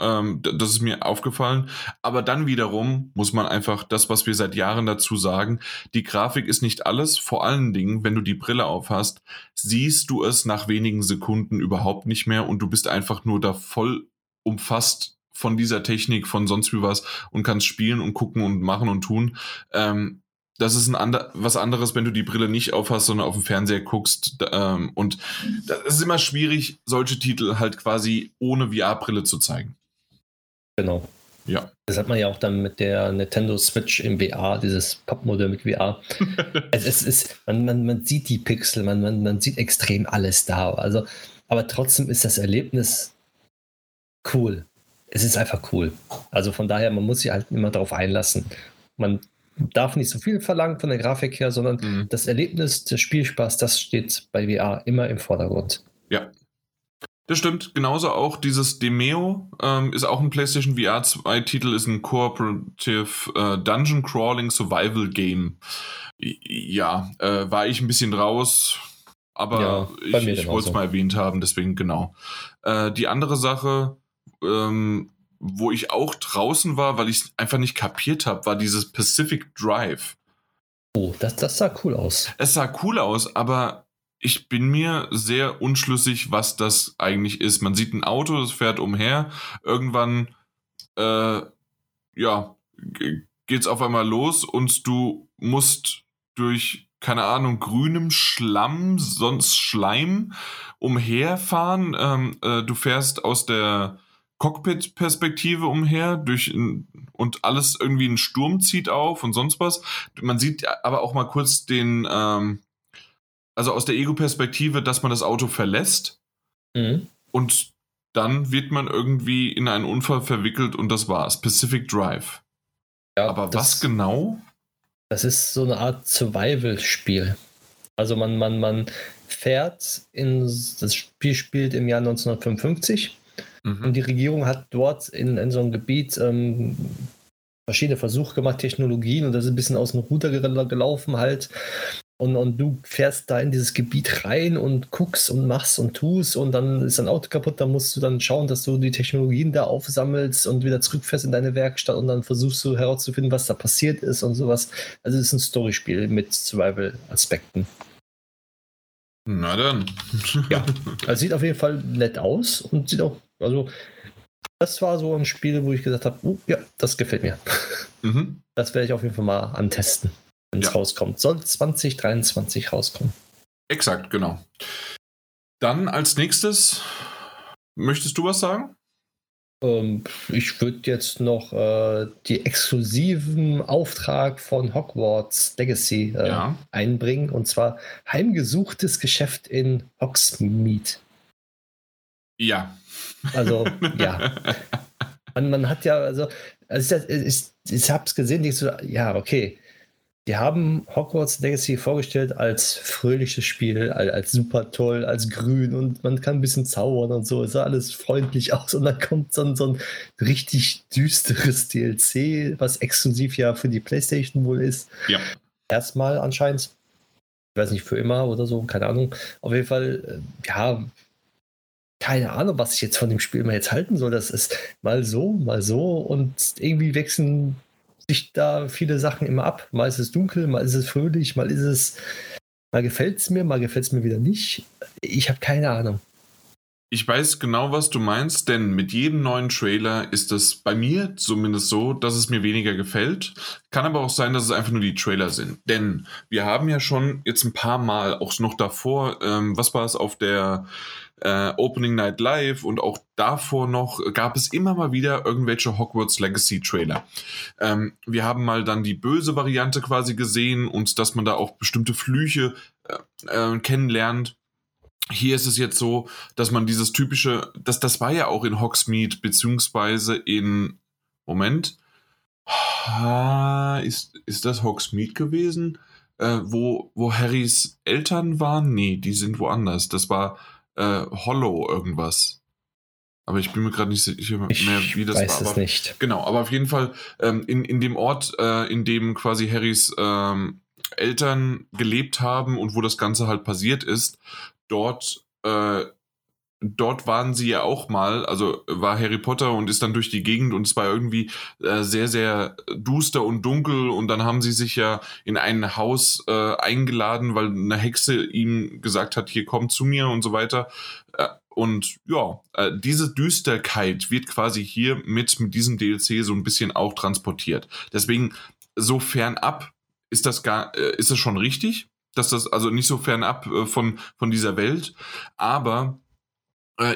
Ähm, das ist mir aufgefallen. Aber dann wiederum muss man einfach das, was wir seit Jahren dazu sagen, die Grafik ist nicht alles. Vor allen Dingen, wenn du die Brille aufhast, siehst du es nach wenigen Sekunden überhaupt nicht mehr und du bist einfach nur da voll umfasst von dieser Technik, von sonst wie was und kannst spielen und gucken und machen und tun. Ähm, das ist ein ander, was anderes, wenn du die Brille nicht aufhast, sondern auf dem Fernseher guckst. Ähm, und das ist immer schwierig, solche Titel halt quasi ohne VR-Brille zu zeigen. Genau. Ja. Das hat man ja auch dann mit der Nintendo Switch im VR, dieses Pappmodell mit VR. es, es ist, man, man, man sieht die Pixel, man, man, man sieht extrem alles da. Also, aber trotzdem ist das Erlebnis cool. Es ist einfach cool. Also von daher, man muss sich halt immer darauf einlassen. Man darf nicht so viel verlangen von der Grafik her, sondern mhm. das Erlebnis, der Spielspaß, das steht bei VR immer im Vordergrund. Ja. Das stimmt. Genauso auch dieses Demeo ähm, ist auch ein PlayStation VR 2 Titel, ist ein Cooperative äh, Dungeon Crawling Survival Game. Ja, äh, war ich ein bisschen raus, aber ja, ich, ich wollte es mal erwähnt haben, deswegen genau. Äh, die andere Sache, ähm, wo ich auch draußen war, weil ich es einfach nicht kapiert habe, war dieses Pacific Drive. Oh, das, das sah cool aus. Es sah cool aus, aber ich bin mir sehr unschlüssig, was das eigentlich ist. Man sieht ein Auto, das fährt umher. Irgendwann, äh, ja, geht's auf einmal los und du musst durch, keine Ahnung, grünem Schlamm, sonst Schleim umherfahren. Ähm, äh, du fährst aus der Cockpit-Perspektive umher durch und alles irgendwie ein Sturm zieht auf und sonst was. Man sieht aber auch mal kurz den, ähm, also aus der Ego-Perspektive, dass man das Auto verlässt mhm. und dann wird man irgendwie in einen Unfall verwickelt und das war's. Pacific Drive. Ja, aber das, was genau? Das ist so eine Art Survival-Spiel. Also man, man, man fährt in, das Spiel spielt im Jahr 1955 Mhm. Und die Regierung hat dort in, in so einem Gebiet ähm, verschiedene Versuche gemacht, Technologien, und das ist ein bisschen aus dem Ruder gelaufen halt. Und, und du fährst da in dieses Gebiet rein und guckst und machst und tust und dann ist dein Auto kaputt, dann musst du dann schauen, dass du die Technologien da aufsammelst und wieder zurückfährst in deine Werkstatt und dann versuchst du herauszufinden, was da passiert ist und sowas. Also es ist ein Storyspiel mit Survival-Aspekten. Na dann. ja, also sieht auf jeden Fall nett aus und sieht auch also, das war so ein Spiel, wo ich gesagt habe, uh, ja, das gefällt mir. Mhm. Das werde ich auf jeden Fall mal antesten, wenn es ja. rauskommt. Soll 2023 rauskommen. Exakt, genau. Dann als nächstes, möchtest du was sagen? Ähm, ich würde jetzt noch äh, die exklusiven Auftrag von Hogwarts Legacy äh, ja. einbringen und zwar heimgesuchtes Geschäft in Hogsmeade. Ja. Also, ja. Man, man hat ja, also, also ich, ich, ich habe es gesehen, ich so, ja, okay. Die haben Hogwarts Legacy vorgestellt als fröhliches Spiel, als, als, super toll, als grün und man kann ein bisschen zaubern und so. Es sah alles freundlich aus und dann kommt so ein, so ein richtig düsteres DLC, was exklusiv ja für die PlayStation wohl ist. Ja. Erstmal anscheinend. Ich weiß nicht, für immer oder so, keine Ahnung. Auf jeden Fall, äh, ja, keine Ahnung, was ich jetzt von dem Spiel mal jetzt halten soll. Das ist mal so, mal so und irgendwie wechseln sich da viele Sachen immer ab. Mal ist es dunkel, mal ist es fröhlich, mal ist es, mal gefällt es mir, mal gefällt es mir wieder nicht. Ich habe keine Ahnung. Ich weiß genau, was du meinst, denn mit jedem neuen Trailer ist es bei mir zumindest so, dass es mir weniger gefällt. Kann aber auch sein, dass es einfach nur die Trailer sind. Denn wir haben ja schon jetzt ein paar Mal, auch noch davor, ähm, was war es auf der äh, Opening Night Live und auch davor noch gab es immer mal wieder irgendwelche Hogwarts Legacy Trailer. Ähm, wir haben mal dann die böse Variante quasi gesehen und dass man da auch bestimmte Flüche äh, äh, kennenlernt. Hier ist es jetzt so, dass man dieses typische, das, das war ja auch in Hogsmeade, beziehungsweise in, Moment, ist, ist das Hogsmeade gewesen? Äh, wo, wo Harrys Eltern waren? Nee, die sind woanders. Das war äh, Hollow irgendwas. Aber ich bin mir gerade nicht sicher mehr, wie das weiß war. Es nicht. Genau, aber auf jeden Fall ähm, in, in dem Ort, äh, in dem quasi Harrys ähm, Eltern gelebt haben und wo das Ganze halt passiert ist, dort äh, dort waren sie ja auch mal, also war Harry Potter und ist dann durch die Gegend und es war irgendwie äh, sehr, sehr duster und dunkel und dann haben sie sich ja in ein Haus äh, eingeladen, weil eine Hexe ihm gesagt hat, hier komm zu mir und so weiter. Äh, und ja, äh, diese Düsterkeit wird quasi hier mit, mit diesem DLC so ein bisschen auch transportiert. Deswegen so fernab ist das gar, äh, ist das schon richtig? Dass das also nicht so fernab äh, von, von dieser Welt, aber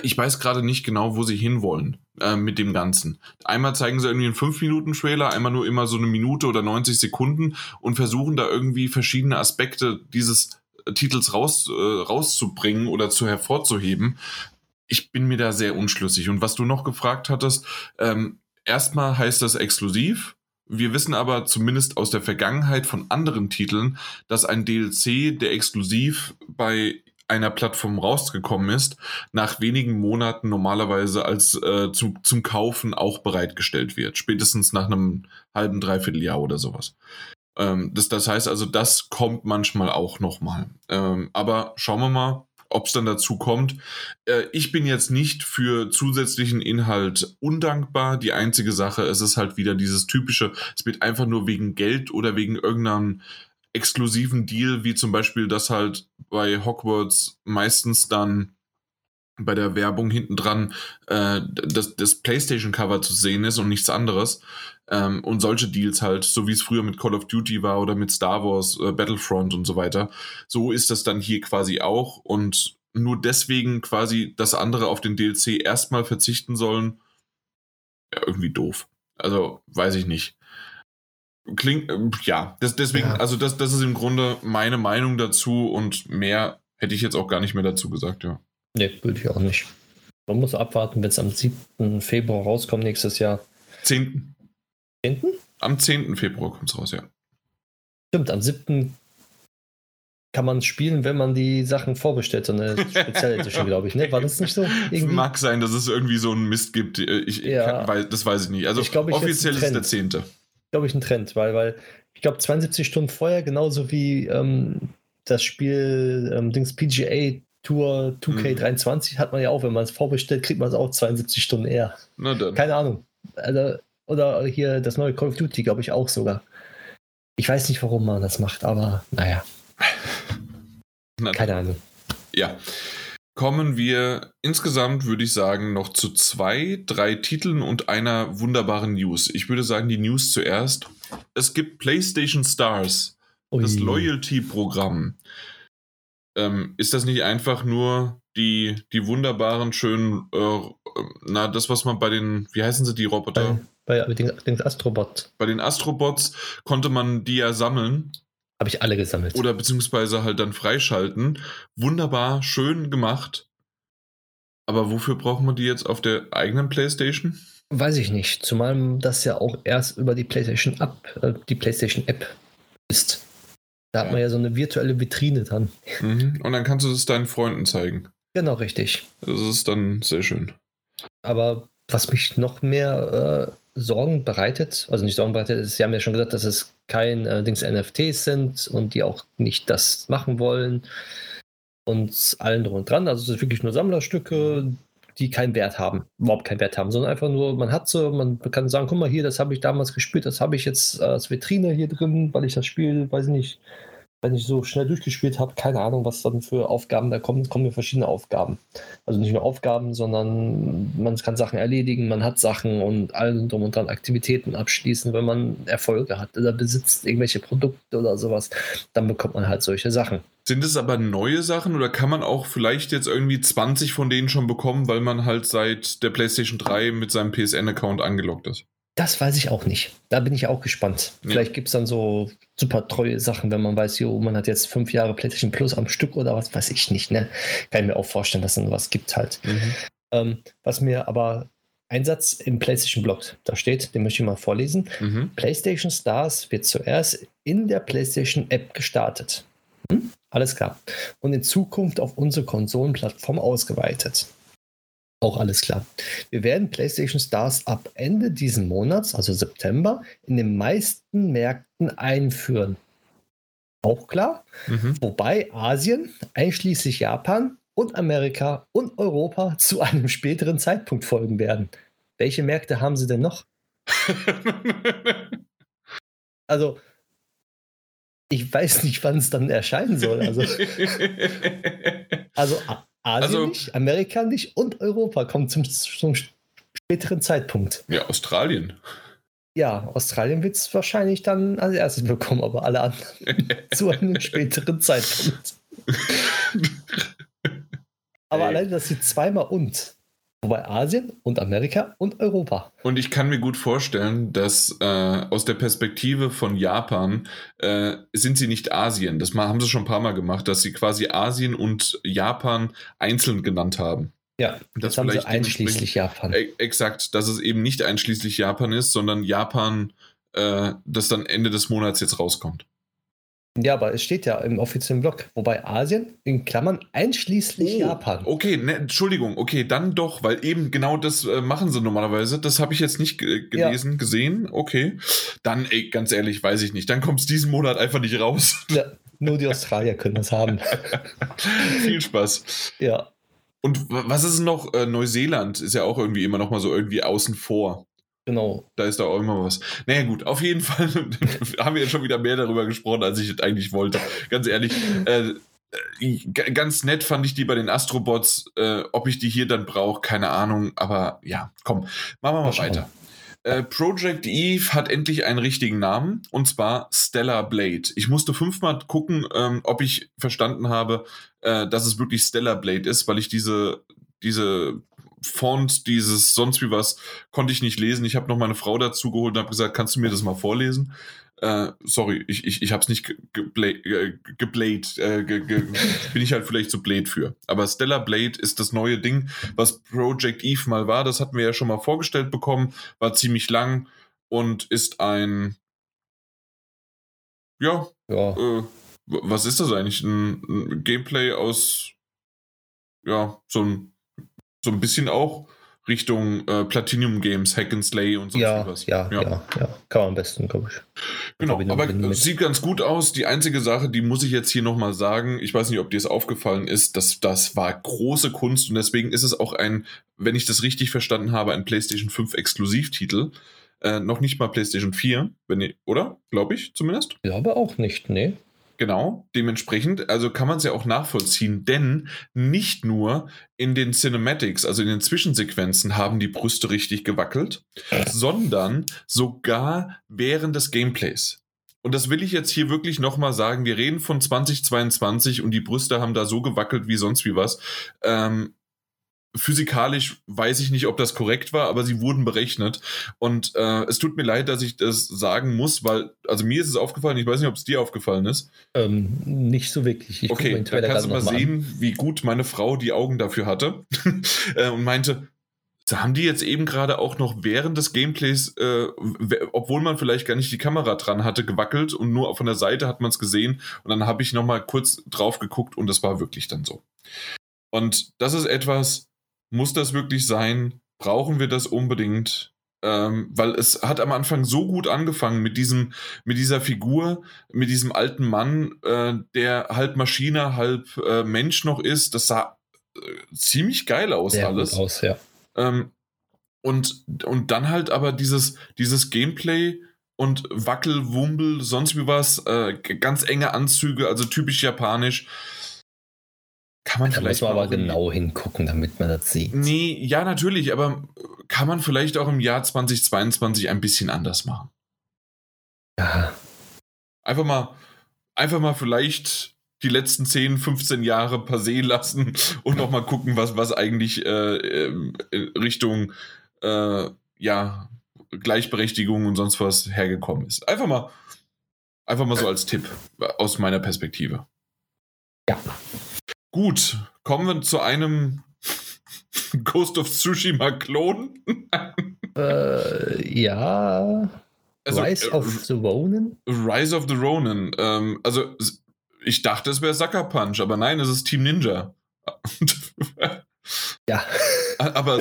ich weiß gerade nicht genau, wo sie hinwollen äh, mit dem Ganzen. Einmal zeigen sie irgendwie einen 5-Minuten-Trailer, einmal nur immer so eine Minute oder 90 Sekunden und versuchen da irgendwie verschiedene Aspekte dieses Titels raus, äh, rauszubringen oder zu hervorzuheben. Ich bin mir da sehr unschlüssig. Und was du noch gefragt hattest, ähm, erstmal heißt das exklusiv. Wir wissen aber zumindest aus der Vergangenheit von anderen Titeln, dass ein DLC, der exklusiv bei einer Plattform rausgekommen ist, nach wenigen Monaten normalerweise als äh, zu, zum Kaufen auch bereitgestellt wird. Spätestens nach einem halben, dreiviertel Jahr oder sowas. Ähm, das, das heißt also, das kommt manchmal auch nochmal. Ähm, aber schauen wir mal, ob es dann dazu kommt. Äh, ich bin jetzt nicht für zusätzlichen Inhalt undankbar. Die einzige Sache, es ist halt wieder dieses typische, es wird einfach nur wegen Geld oder wegen irgendeinem exklusiven Deal, wie zum Beispiel, dass halt bei Hogwarts meistens dann bei der Werbung hinten dran äh, das, das PlayStation-Cover zu sehen ist und nichts anderes. Ähm, und solche Deals halt, so wie es früher mit Call of Duty war oder mit Star Wars, äh, Battlefront und so weiter. So ist das dann hier quasi auch. Und nur deswegen quasi das andere auf den DLC erstmal verzichten sollen, ja, irgendwie doof. Also, weiß ich nicht. Klingt, äh, ja, das, deswegen, ja. also das, das ist im Grunde meine Meinung dazu und mehr hätte ich jetzt auch gar nicht mehr dazu gesagt, ja. Nee, würde ich auch nicht. Man muss abwarten, wenn es am 7. Februar rauskommt nächstes Jahr. 10. 10.? Am 10. Februar kommt es raus, ja. Stimmt, am 7. kann man spielen, wenn man die Sachen vorbestellt, so eine spezielle Edition, glaube ich. Ne? War das nicht so? Irgendwie? Mag sein, dass es irgendwie so einen Mist gibt. Ich, ja. kann, das weiß ich nicht. Also ich glaub, ich offiziell ist der 10 glaube ich, ein Trend, weil, weil ich glaube, 72 Stunden vorher, genauso wie ähm, das Spiel ähm, Dings PGA Tour 2K23 mhm. hat man ja auch, wenn man es vorbestellt, kriegt man es auch 72 Stunden eher. Keine Ahnung. Also, oder hier das neue Call of Duty, glaube ich, auch sogar. Ich weiß nicht, warum man das macht, aber naja. Keine Ahnung. Ja kommen wir insgesamt, würde ich sagen, noch zu zwei, drei Titeln und einer wunderbaren News. Ich würde sagen, die News zuerst. Es gibt PlayStation Stars, Ui. das Loyalty-Programm. Ähm, ist das nicht einfach nur die, die wunderbaren, schönen, äh, na, das, was man bei den, wie heißen sie, die Roboter? Bei, bei den, den Astrobots. Bei den Astrobots konnte man die ja sammeln habe ich alle gesammelt. Oder beziehungsweise halt dann freischalten. Wunderbar, schön gemacht. Aber wofür brauchen wir die jetzt auf der eigenen PlayStation? Weiß ich nicht. Zumal das ja auch erst über die PlayStation App, äh, die PlayStation App ist. Da ja. hat man ja so eine virtuelle Vitrine dran. Mhm. Und dann kannst du es deinen Freunden zeigen. Genau, richtig. Das ist dann sehr schön. Aber was mich noch mehr äh, Sorgen bereitet, also nicht Sorgen bereitet, ist, Sie haben ja schon gesagt, dass es kein äh, Dings NFTs sind und die auch nicht das machen wollen und allen drum und dran. Also es sind wirklich nur Sammlerstücke, die keinen Wert haben, überhaupt keinen Wert haben, sondern einfach nur, man hat so, man kann sagen, guck mal hier, das habe ich damals gespielt, das habe ich jetzt als Vitrine hier drin, weil ich das Spiel, weiß nicht, wenn ich so schnell durchgespielt habe, keine Ahnung, was dann für Aufgaben da kommen, kommen mir verschiedene Aufgaben. Also nicht nur Aufgaben, sondern man kann Sachen erledigen, man hat Sachen und allem drum und dran Aktivitäten abschließen, wenn man Erfolge hat oder besitzt irgendwelche Produkte oder sowas, dann bekommt man halt solche Sachen. Sind es aber neue Sachen oder kann man auch vielleicht jetzt irgendwie 20 von denen schon bekommen, weil man halt seit der PlayStation 3 mit seinem PSN-Account angeloggt ist? Das weiß ich auch nicht. Da bin ich auch gespannt. Ja. Vielleicht gibt es dann so super treue Sachen, wenn man weiß, jo, man hat jetzt fünf Jahre PlayStation Plus am Stück oder was weiß ich nicht. Ne? Kann ich mir auch vorstellen, dass es dann was gibt halt. Mhm. Ähm, was mir aber ein Satz im PlayStation Blog da steht, den möchte ich mal vorlesen. Mhm. PlayStation Stars wird zuerst in der PlayStation App gestartet. Hm? Alles klar. Und in Zukunft auf unsere Konsolenplattform ausgeweitet. Auch alles klar. Wir werden PlayStation Stars ab Ende diesen Monats, also September, in den meisten Märkten einführen. Auch klar. Mhm. Wobei Asien, einschließlich Japan und Amerika und Europa, zu einem späteren Zeitpunkt folgen werden. Welche Märkte haben sie denn noch? also, ich weiß nicht, wann es dann erscheinen soll. Also, also Asien also, nicht, Amerika nicht und Europa kommt zum, zum späteren Zeitpunkt. Ja, Australien. Ja, Australien wird es wahrscheinlich dann als erstes bekommen, aber alle anderen zu einem späteren Zeitpunkt. aber Ey. allein, dass sie zweimal und Wobei Asien und Amerika und Europa. Und ich kann mir gut vorstellen, dass äh, aus der Perspektive von Japan äh, sind sie nicht Asien. Das haben sie schon ein paar Mal gemacht, dass sie quasi Asien und Japan einzeln genannt haben. Ja, das haben sie einschließlich Japan. Exakt, dass es eben nicht einschließlich Japan ist, sondern Japan, äh, das dann Ende des Monats jetzt rauskommt. Ja, aber es steht ja im offiziellen Blog. Wobei Asien in Klammern einschließlich oh, Japan. Okay, ne, Entschuldigung, okay, dann doch, weil eben genau das äh, machen sie normalerweise. Das habe ich jetzt nicht gelesen, ja. gesehen. Okay. Dann, ey, ganz ehrlich, weiß ich nicht. Dann kommt es diesen Monat einfach nicht raus. Ja, nur die Australier können das haben. Viel Spaß. Ja. Und was ist noch? Äh, Neuseeland ist ja auch irgendwie immer noch mal so irgendwie außen vor. Genau. Da ist da auch immer was. Naja, gut, auf jeden Fall haben wir jetzt schon wieder mehr darüber gesprochen, als ich eigentlich wollte. Ganz ehrlich, äh, äh ganz nett fand ich die bei den Astrobots. Äh, ob ich die hier dann brauche, keine Ahnung. Aber ja, komm, machen wir mal weiter. Äh, Project Eve hat endlich einen richtigen Namen und zwar Stellar Blade. Ich musste fünfmal gucken, ähm, ob ich verstanden habe, äh, dass es wirklich Stellar Blade ist, weil ich diese, diese Font, dieses sonst wie was, konnte ich nicht lesen. Ich habe noch meine Frau dazu geholt und habe gesagt, kannst du mir das mal vorlesen? Äh, sorry, ich, ich, ich habe es nicht geblayed, äh, ge, ge, bin ich halt vielleicht zu blade für. Aber Stellar Blade ist das neue Ding, was Project Eve mal war. Das hatten wir ja schon mal vorgestellt bekommen, war ziemlich lang und ist ein, ja, ja. Äh, was ist das eigentlich? Ein, ein Gameplay aus, ja, so ein so ein bisschen auch Richtung äh, Platinum Games, Hack and Slay und so ja, was. Ja, ja, ja, ja, kann man am besten, glaube ich. Genau, aber sieht ganz gut aus. Die einzige Sache, die muss ich jetzt hier nochmal sagen, ich weiß nicht, ob dir es aufgefallen ist, dass das war große Kunst und deswegen ist es auch ein, wenn ich das richtig verstanden habe, ein PlayStation 5 Exklusivtitel. Äh, noch nicht mal PlayStation 4, wenn ihr, oder? Glaube ich zumindest. Ja, aber auch nicht, nee. Genau, dementsprechend, also kann man es ja auch nachvollziehen, denn nicht nur in den Cinematics, also in den Zwischensequenzen, haben die Brüste richtig gewackelt, sondern sogar während des Gameplays. Und das will ich jetzt hier wirklich nochmal sagen. Wir reden von 2022 und die Brüste haben da so gewackelt wie sonst wie was. Ähm, physikalisch weiß ich nicht, ob das korrekt war, aber sie wurden berechnet. Und äh, es tut mir leid, dass ich das sagen muss, weil, also mir ist es aufgefallen, ich weiß nicht, ob es dir aufgefallen ist. Ähm, nicht so wirklich. Ich okay, da kannst du mal sehen, an. wie gut meine Frau die Augen dafür hatte äh, und meinte, haben die jetzt eben gerade auch noch während des Gameplays, äh, obwohl man vielleicht gar nicht die Kamera dran hatte, gewackelt und nur von der Seite hat man es gesehen. Und dann habe ich nochmal kurz drauf geguckt und das war wirklich dann so. Und das ist etwas, muss das wirklich sein? Brauchen wir das unbedingt? Ähm, weil es hat am Anfang so gut angefangen mit diesem, mit dieser Figur, mit diesem alten Mann, äh, der halb Maschine, halb äh, Mensch noch ist. Das sah äh, ziemlich geil aus Sehr alles. Gut aus, ja. Ähm, und, und dann halt aber dieses, dieses Gameplay und Wackel, Wumbel, sonst wie was, äh, ganz enge Anzüge, also typisch japanisch. Kann man da vielleicht muss man aber genau hingucken, damit man das sieht. Nee, ja, natürlich, aber kann man vielleicht auch im Jahr 2022 ein bisschen anders machen. Ja. Einfach mal, einfach mal vielleicht die letzten 10, 15 Jahre passieren lassen und noch mal gucken, was, was eigentlich äh, ähm, Richtung äh, ja, Gleichberechtigung und sonst was hergekommen ist. Einfach mal, einfach mal so als Tipp aus meiner Perspektive. Ja. Gut, kommen wir zu einem Ghost of Tsushima Klon. äh, ja. Also, Rise of äh, the Ronin? Rise of the Ronin. Ähm, also, ich dachte, es wäre Sucker Punch, aber nein, es ist Team Ninja. Ja. Aber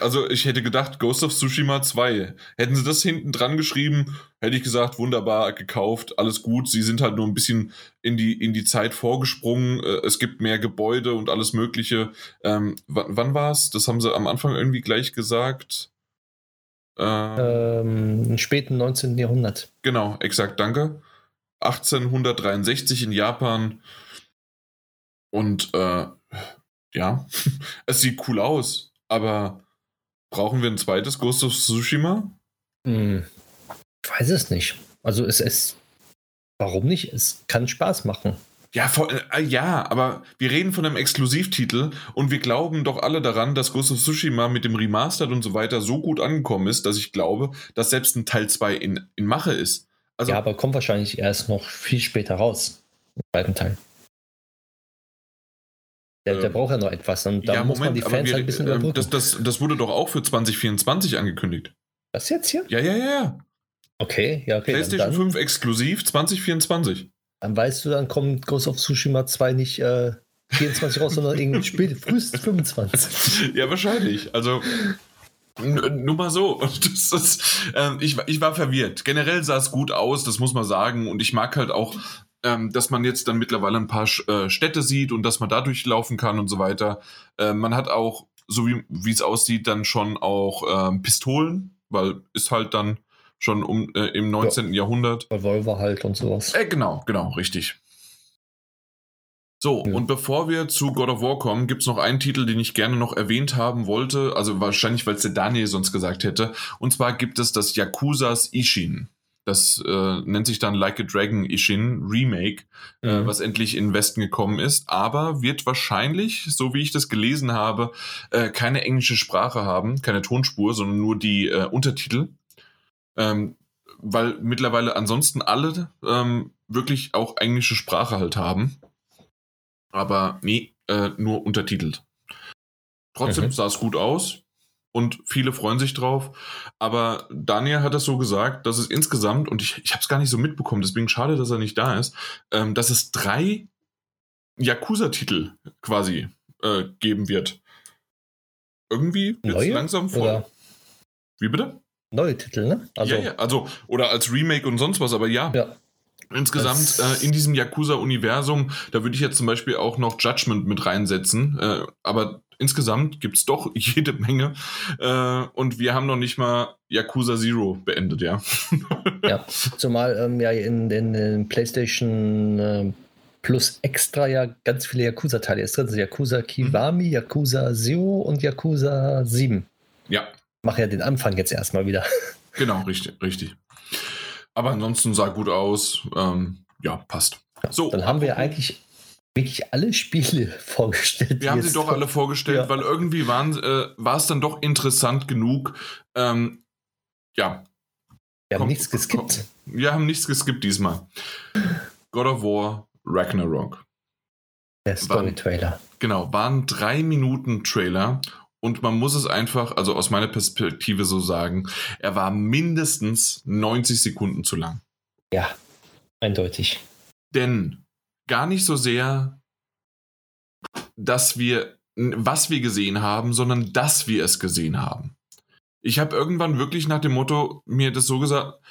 also ich hätte gedacht, Ghost of Tsushima 2. Hätten sie das hinten dran geschrieben, hätte ich gesagt, wunderbar, gekauft, alles gut. Sie sind halt nur ein bisschen in die, in die Zeit vorgesprungen. Äh, es gibt mehr Gebäude und alles Mögliche. Ähm, wann war es? Das haben sie am Anfang irgendwie gleich gesagt. Ähm, Im späten 19. Jahrhundert. Genau, exakt, danke. 1863 in Japan. Und äh, ja, es sieht cool aus, aber brauchen wir ein zweites Ghost of Tsushima? Hm. Ich weiß es nicht. Also es ist, warum nicht? Es kann Spaß machen. Ja, vor, äh, ja, aber wir reden von einem Exklusivtitel und wir glauben doch alle daran, dass Ghost of Tsushima mit dem Remastered und so weiter so gut angekommen ist, dass ich glaube, dass selbst ein Teil 2 in, in Mache ist. Also, ja, aber kommt wahrscheinlich erst noch viel später raus, im zweiten Teil. Der, der, ähm, braucht ja noch etwas. Und da ja, muss Moment, man die Fans wir, halt ein bisschen äh, überbrücken. Das, das, das wurde doch auch für 2024 angekündigt. Was jetzt hier? Ja, ja, ja, ja. Okay, ja, okay. PlayStation dann, 5 exklusiv 2024. Dann weißt du, dann kommt Ghost of Tsushima 2 nicht äh, 24 raus, sondern irgendwie spät, frühestens 25. Ja, wahrscheinlich. Also. Nur mal so. Das, das, äh, ich, ich war verwirrt. Generell sah es gut aus, das muss man sagen. Und ich mag halt auch, ähm, dass man jetzt dann mittlerweile ein paar äh, Städte sieht und dass man da durchlaufen kann und so weiter. Äh, man hat auch, so wie es aussieht, dann schon auch ähm, Pistolen, weil ist halt dann schon um, äh, im 19. Ja. Jahrhundert. Revolver halt und sowas. Äh, genau, genau, richtig. So, ja. und bevor wir zu God of War kommen, gibt es noch einen Titel, den ich gerne noch erwähnt haben wollte. Also wahrscheinlich, weil es der Daniel sonst gesagt hätte. Und zwar gibt es das Yakuzas Ishin. Das äh, nennt sich dann Like a Dragon Ishin Remake, äh, mhm. äh, was endlich in den Westen gekommen ist, aber wird wahrscheinlich, so wie ich das gelesen habe, äh, keine englische Sprache haben, keine Tonspur, sondern nur die äh, Untertitel. Ähm, weil mittlerweile ansonsten alle ähm, wirklich auch englische Sprache halt haben. Aber nee, äh, nur untertitelt. Trotzdem mhm. sah es gut aus und viele freuen sich drauf. Aber Daniel hat das so gesagt, dass es insgesamt, und ich, ich habe es gar nicht so mitbekommen, deswegen schade, dass er nicht da ist, ähm, dass es drei Yakuza-Titel quasi äh, geben wird. Irgendwie wird langsam vor. Oder? Wie bitte? neue Titel, ne? Also, ja, ja, also, oder als Remake und sonst was, aber ja. ja. Insgesamt äh, in diesem Yakuza-Universum, da würde ich jetzt zum Beispiel auch noch Judgment mit reinsetzen, äh, aber insgesamt gibt es doch jede Menge äh, und wir haben noch nicht mal Yakuza Zero beendet, ja. ja, zumal ähm, ja in den PlayStation äh, Plus Extra ja ganz viele Yakuza-Teile ist drin. Yakuza Kiwami, mhm. Yakuza Zero und Yakuza 7. Ja, mache ja den Anfang jetzt erstmal wieder. Genau, richtig, richtig. Aber ansonsten sah gut aus. Ähm, ja, passt. So, dann haben wir eigentlich wirklich alle Spiele vorgestellt. Wir haben sie doch alle vorgestellt, ja. weil irgendwie äh, war es dann doch interessant genug. Ähm, ja. Wir haben komm, nichts geskippt. Komm, wir haben nichts geskippt diesmal. God of War Ragnarok. Der Story-Trailer. Genau, waren drei Minuten Trailer und man muss es einfach, also aus meiner Perspektive so sagen, er war mindestens 90 Sekunden zu lang. Ja, eindeutig. Denn gar nicht so sehr, dass wir, was wir gesehen haben, sondern dass wir es gesehen haben. Ich habe irgendwann wirklich nach dem Motto mir das so gesagt,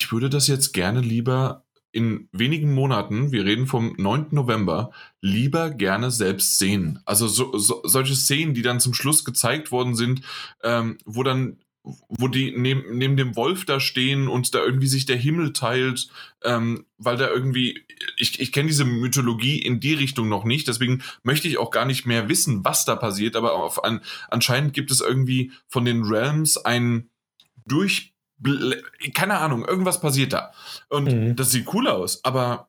ich würde das jetzt gerne lieber in wenigen Monaten, wir reden vom 9. November, lieber gerne selbst sehen. Also so, so, solche Szenen, die dann zum Schluss gezeigt worden sind, ähm, wo dann wo die neben, neben dem Wolf da stehen und da irgendwie sich der Himmel teilt, ähm, weil da irgendwie, ich, ich kenne diese Mythologie in die Richtung noch nicht, deswegen möchte ich auch gar nicht mehr wissen, was da passiert, aber auf ein, anscheinend gibt es irgendwie von den Realms ein durch keine Ahnung, irgendwas passiert da. Und mhm. das sieht cool aus, aber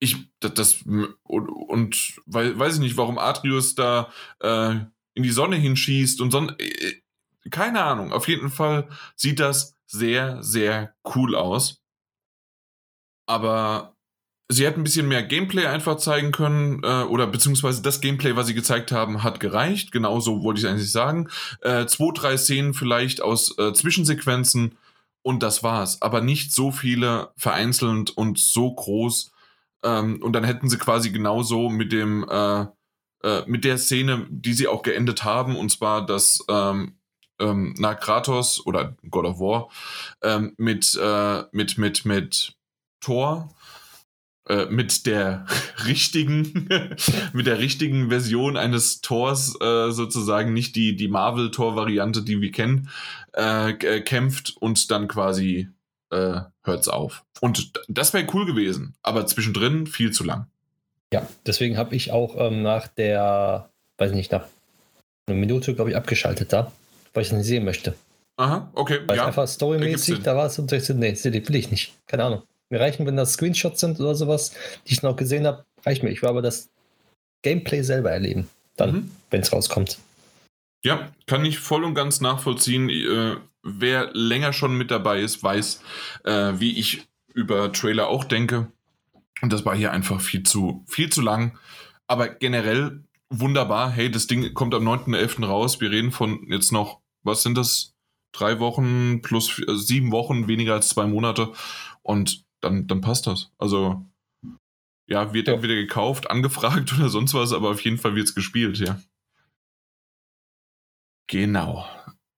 ich, das, das und, und weil, weiß ich nicht, warum Atrius da äh, in die Sonne hinschießt und Sonne, äh, keine Ahnung. Auf jeden Fall sieht das sehr, sehr cool aus. Aber sie hätten ein bisschen mehr Gameplay einfach zeigen können, äh, oder beziehungsweise das Gameplay, was sie gezeigt haben, hat gereicht. Genauso wollte ich es eigentlich sagen. Äh, zwei, drei Szenen vielleicht aus äh, Zwischensequenzen und das war's. Aber nicht so viele vereinzelt und so groß. Ähm, und dann hätten sie quasi genauso mit dem, äh, äh, mit der Szene, die sie auch geendet haben, und zwar, dass ähm, ähm, na, Kratos oder God of War ähm, mit, äh, mit, mit, mit Thor äh, mit der richtigen, mit der richtigen Version eines Tors äh, sozusagen, nicht die, die Marvel-Tor-Variante, die wir kennen, äh, äh kämpft und dann quasi äh, hört's auf. Und das wäre cool gewesen, aber zwischendrin viel zu lang. Ja, deswegen habe ich auch ähm, nach der, weiß nicht, nach einer Minute, glaube ich, abgeschaltet da, weil ich es nicht sehen möchte. Aha, okay. Weil ja, einfach storymäßig, da war es und ich so, nee, will ich nicht. Keine Ahnung. Mir reichen, wenn das Screenshots sind oder sowas, die ich noch gesehen habe, reicht mir. Ich will aber das Gameplay selber erleben, dann, mhm. wenn es rauskommt. Ja, kann ich voll und ganz nachvollziehen. Äh, wer länger schon mit dabei ist, weiß, äh, wie ich über Trailer auch denke. Und das war hier einfach viel zu, viel zu lang. Aber generell wunderbar. Hey, das Ding kommt am 9.11. raus. Wir reden von jetzt noch, was sind das? Drei Wochen plus vier, also sieben Wochen, weniger als zwei Monate. Und dann, dann passt das. Also, ja, wird ja. entweder gekauft, angefragt oder sonst was, aber auf jeden Fall wird es gespielt, ja. Genau.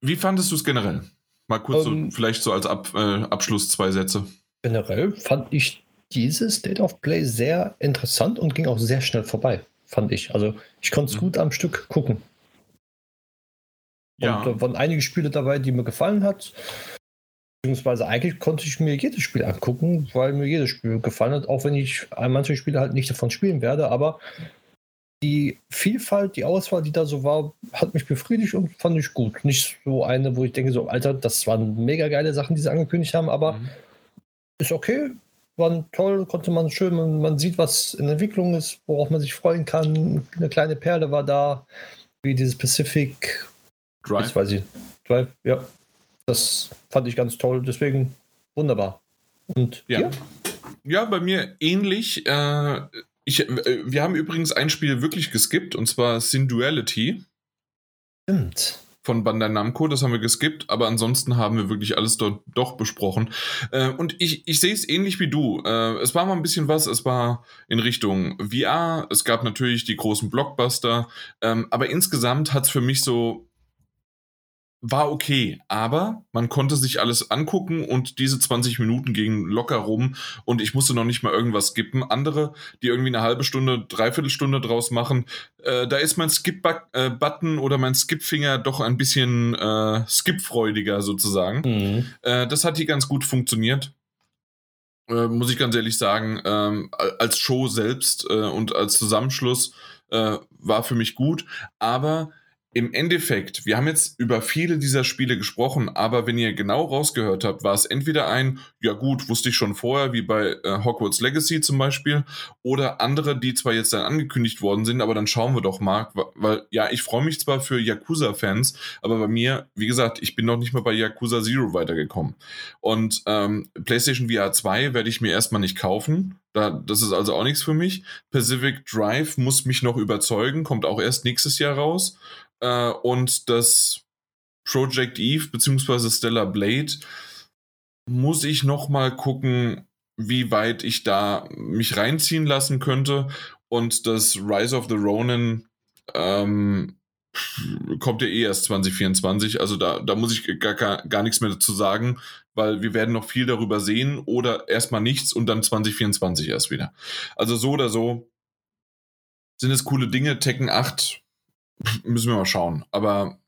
Wie fandest du es generell? Mal kurz um, so, ähm, vielleicht so als Ab, äh, Abschluss zwei Sätze. Generell fand ich dieses State of Play sehr interessant und ging auch sehr schnell vorbei, fand ich. Also ich konnte es mhm. gut am Stück gucken. Ja. Und da waren einige Spiele dabei, die mir gefallen hat. Beziehungsweise eigentlich konnte ich mir jedes Spiel angucken, weil mir jedes Spiel gefallen hat, auch wenn ich manche Spiele halt nicht davon spielen werde, aber die Vielfalt, die Auswahl, die da so war, hat mich befriedigt und fand ich gut. Nicht so eine, wo ich denke, so, Alter, das waren mega geile Sachen, die sie angekündigt haben, aber mhm. ist okay, waren toll, konnte man schön, man, man sieht, was in Entwicklung ist, worauf man sich freuen kann. Eine kleine Perle war da, wie dieses Pacific Drive. Weiß ich. Drive, ja. Das fand ich ganz toll, deswegen wunderbar. Und ja. Hier? Ja, bei mir ähnlich. Äh, ich, äh, wir haben übrigens ein Spiel wirklich geskippt, und zwar Sin Duality. Stimmt von Bandai Namco, das haben wir geskippt, aber ansonsten haben wir wirklich alles dort doch besprochen. Äh, und ich, ich sehe es ähnlich wie du. Äh, es war mal ein bisschen was, es war in Richtung VR, es gab natürlich die großen Blockbuster, ähm, aber insgesamt hat es für mich so war okay, aber man konnte sich alles angucken und diese 20 Minuten gingen locker rum und ich musste noch nicht mal irgendwas skippen. Andere, die irgendwie eine halbe Stunde, dreiviertel Stunde draus machen, äh, da ist mein Skip-Button oder mein Skip-Finger doch ein bisschen äh, skip-freudiger sozusagen. Mhm. Äh, das hat hier ganz gut funktioniert. Äh, muss ich ganz ehrlich sagen, ähm, als Show selbst äh, und als Zusammenschluss äh, war für mich gut, aber im Endeffekt, wir haben jetzt über viele dieser Spiele gesprochen, aber wenn ihr genau rausgehört habt, war es entweder ein, ja gut, wusste ich schon vorher, wie bei äh, Hogwarts Legacy zum Beispiel, oder andere, die zwar jetzt dann angekündigt worden sind, aber dann schauen wir doch mal, weil ja, ich freue mich zwar für Yakuza-Fans, aber bei mir, wie gesagt, ich bin noch nicht mal bei Yakuza Zero weitergekommen. Und ähm, PlayStation VR 2 werde ich mir erstmal nicht kaufen, da, das ist also auch nichts für mich. Pacific Drive muss mich noch überzeugen, kommt auch erst nächstes Jahr raus. Äh, und das Project Eve bzw. Stellar Blade muss ich noch mal gucken, wie weit ich da mich reinziehen lassen könnte. Und das Rise of the Ronin ähm, kommt ja eh erst 2024. Also da, da muss ich gar, gar, gar nichts mehr dazu sagen, weil wir werden noch viel darüber sehen oder erstmal nichts und dann 2024 erst wieder. Also so oder so sind es coole Dinge. Tekken 8 müssen wir mal schauen. Aber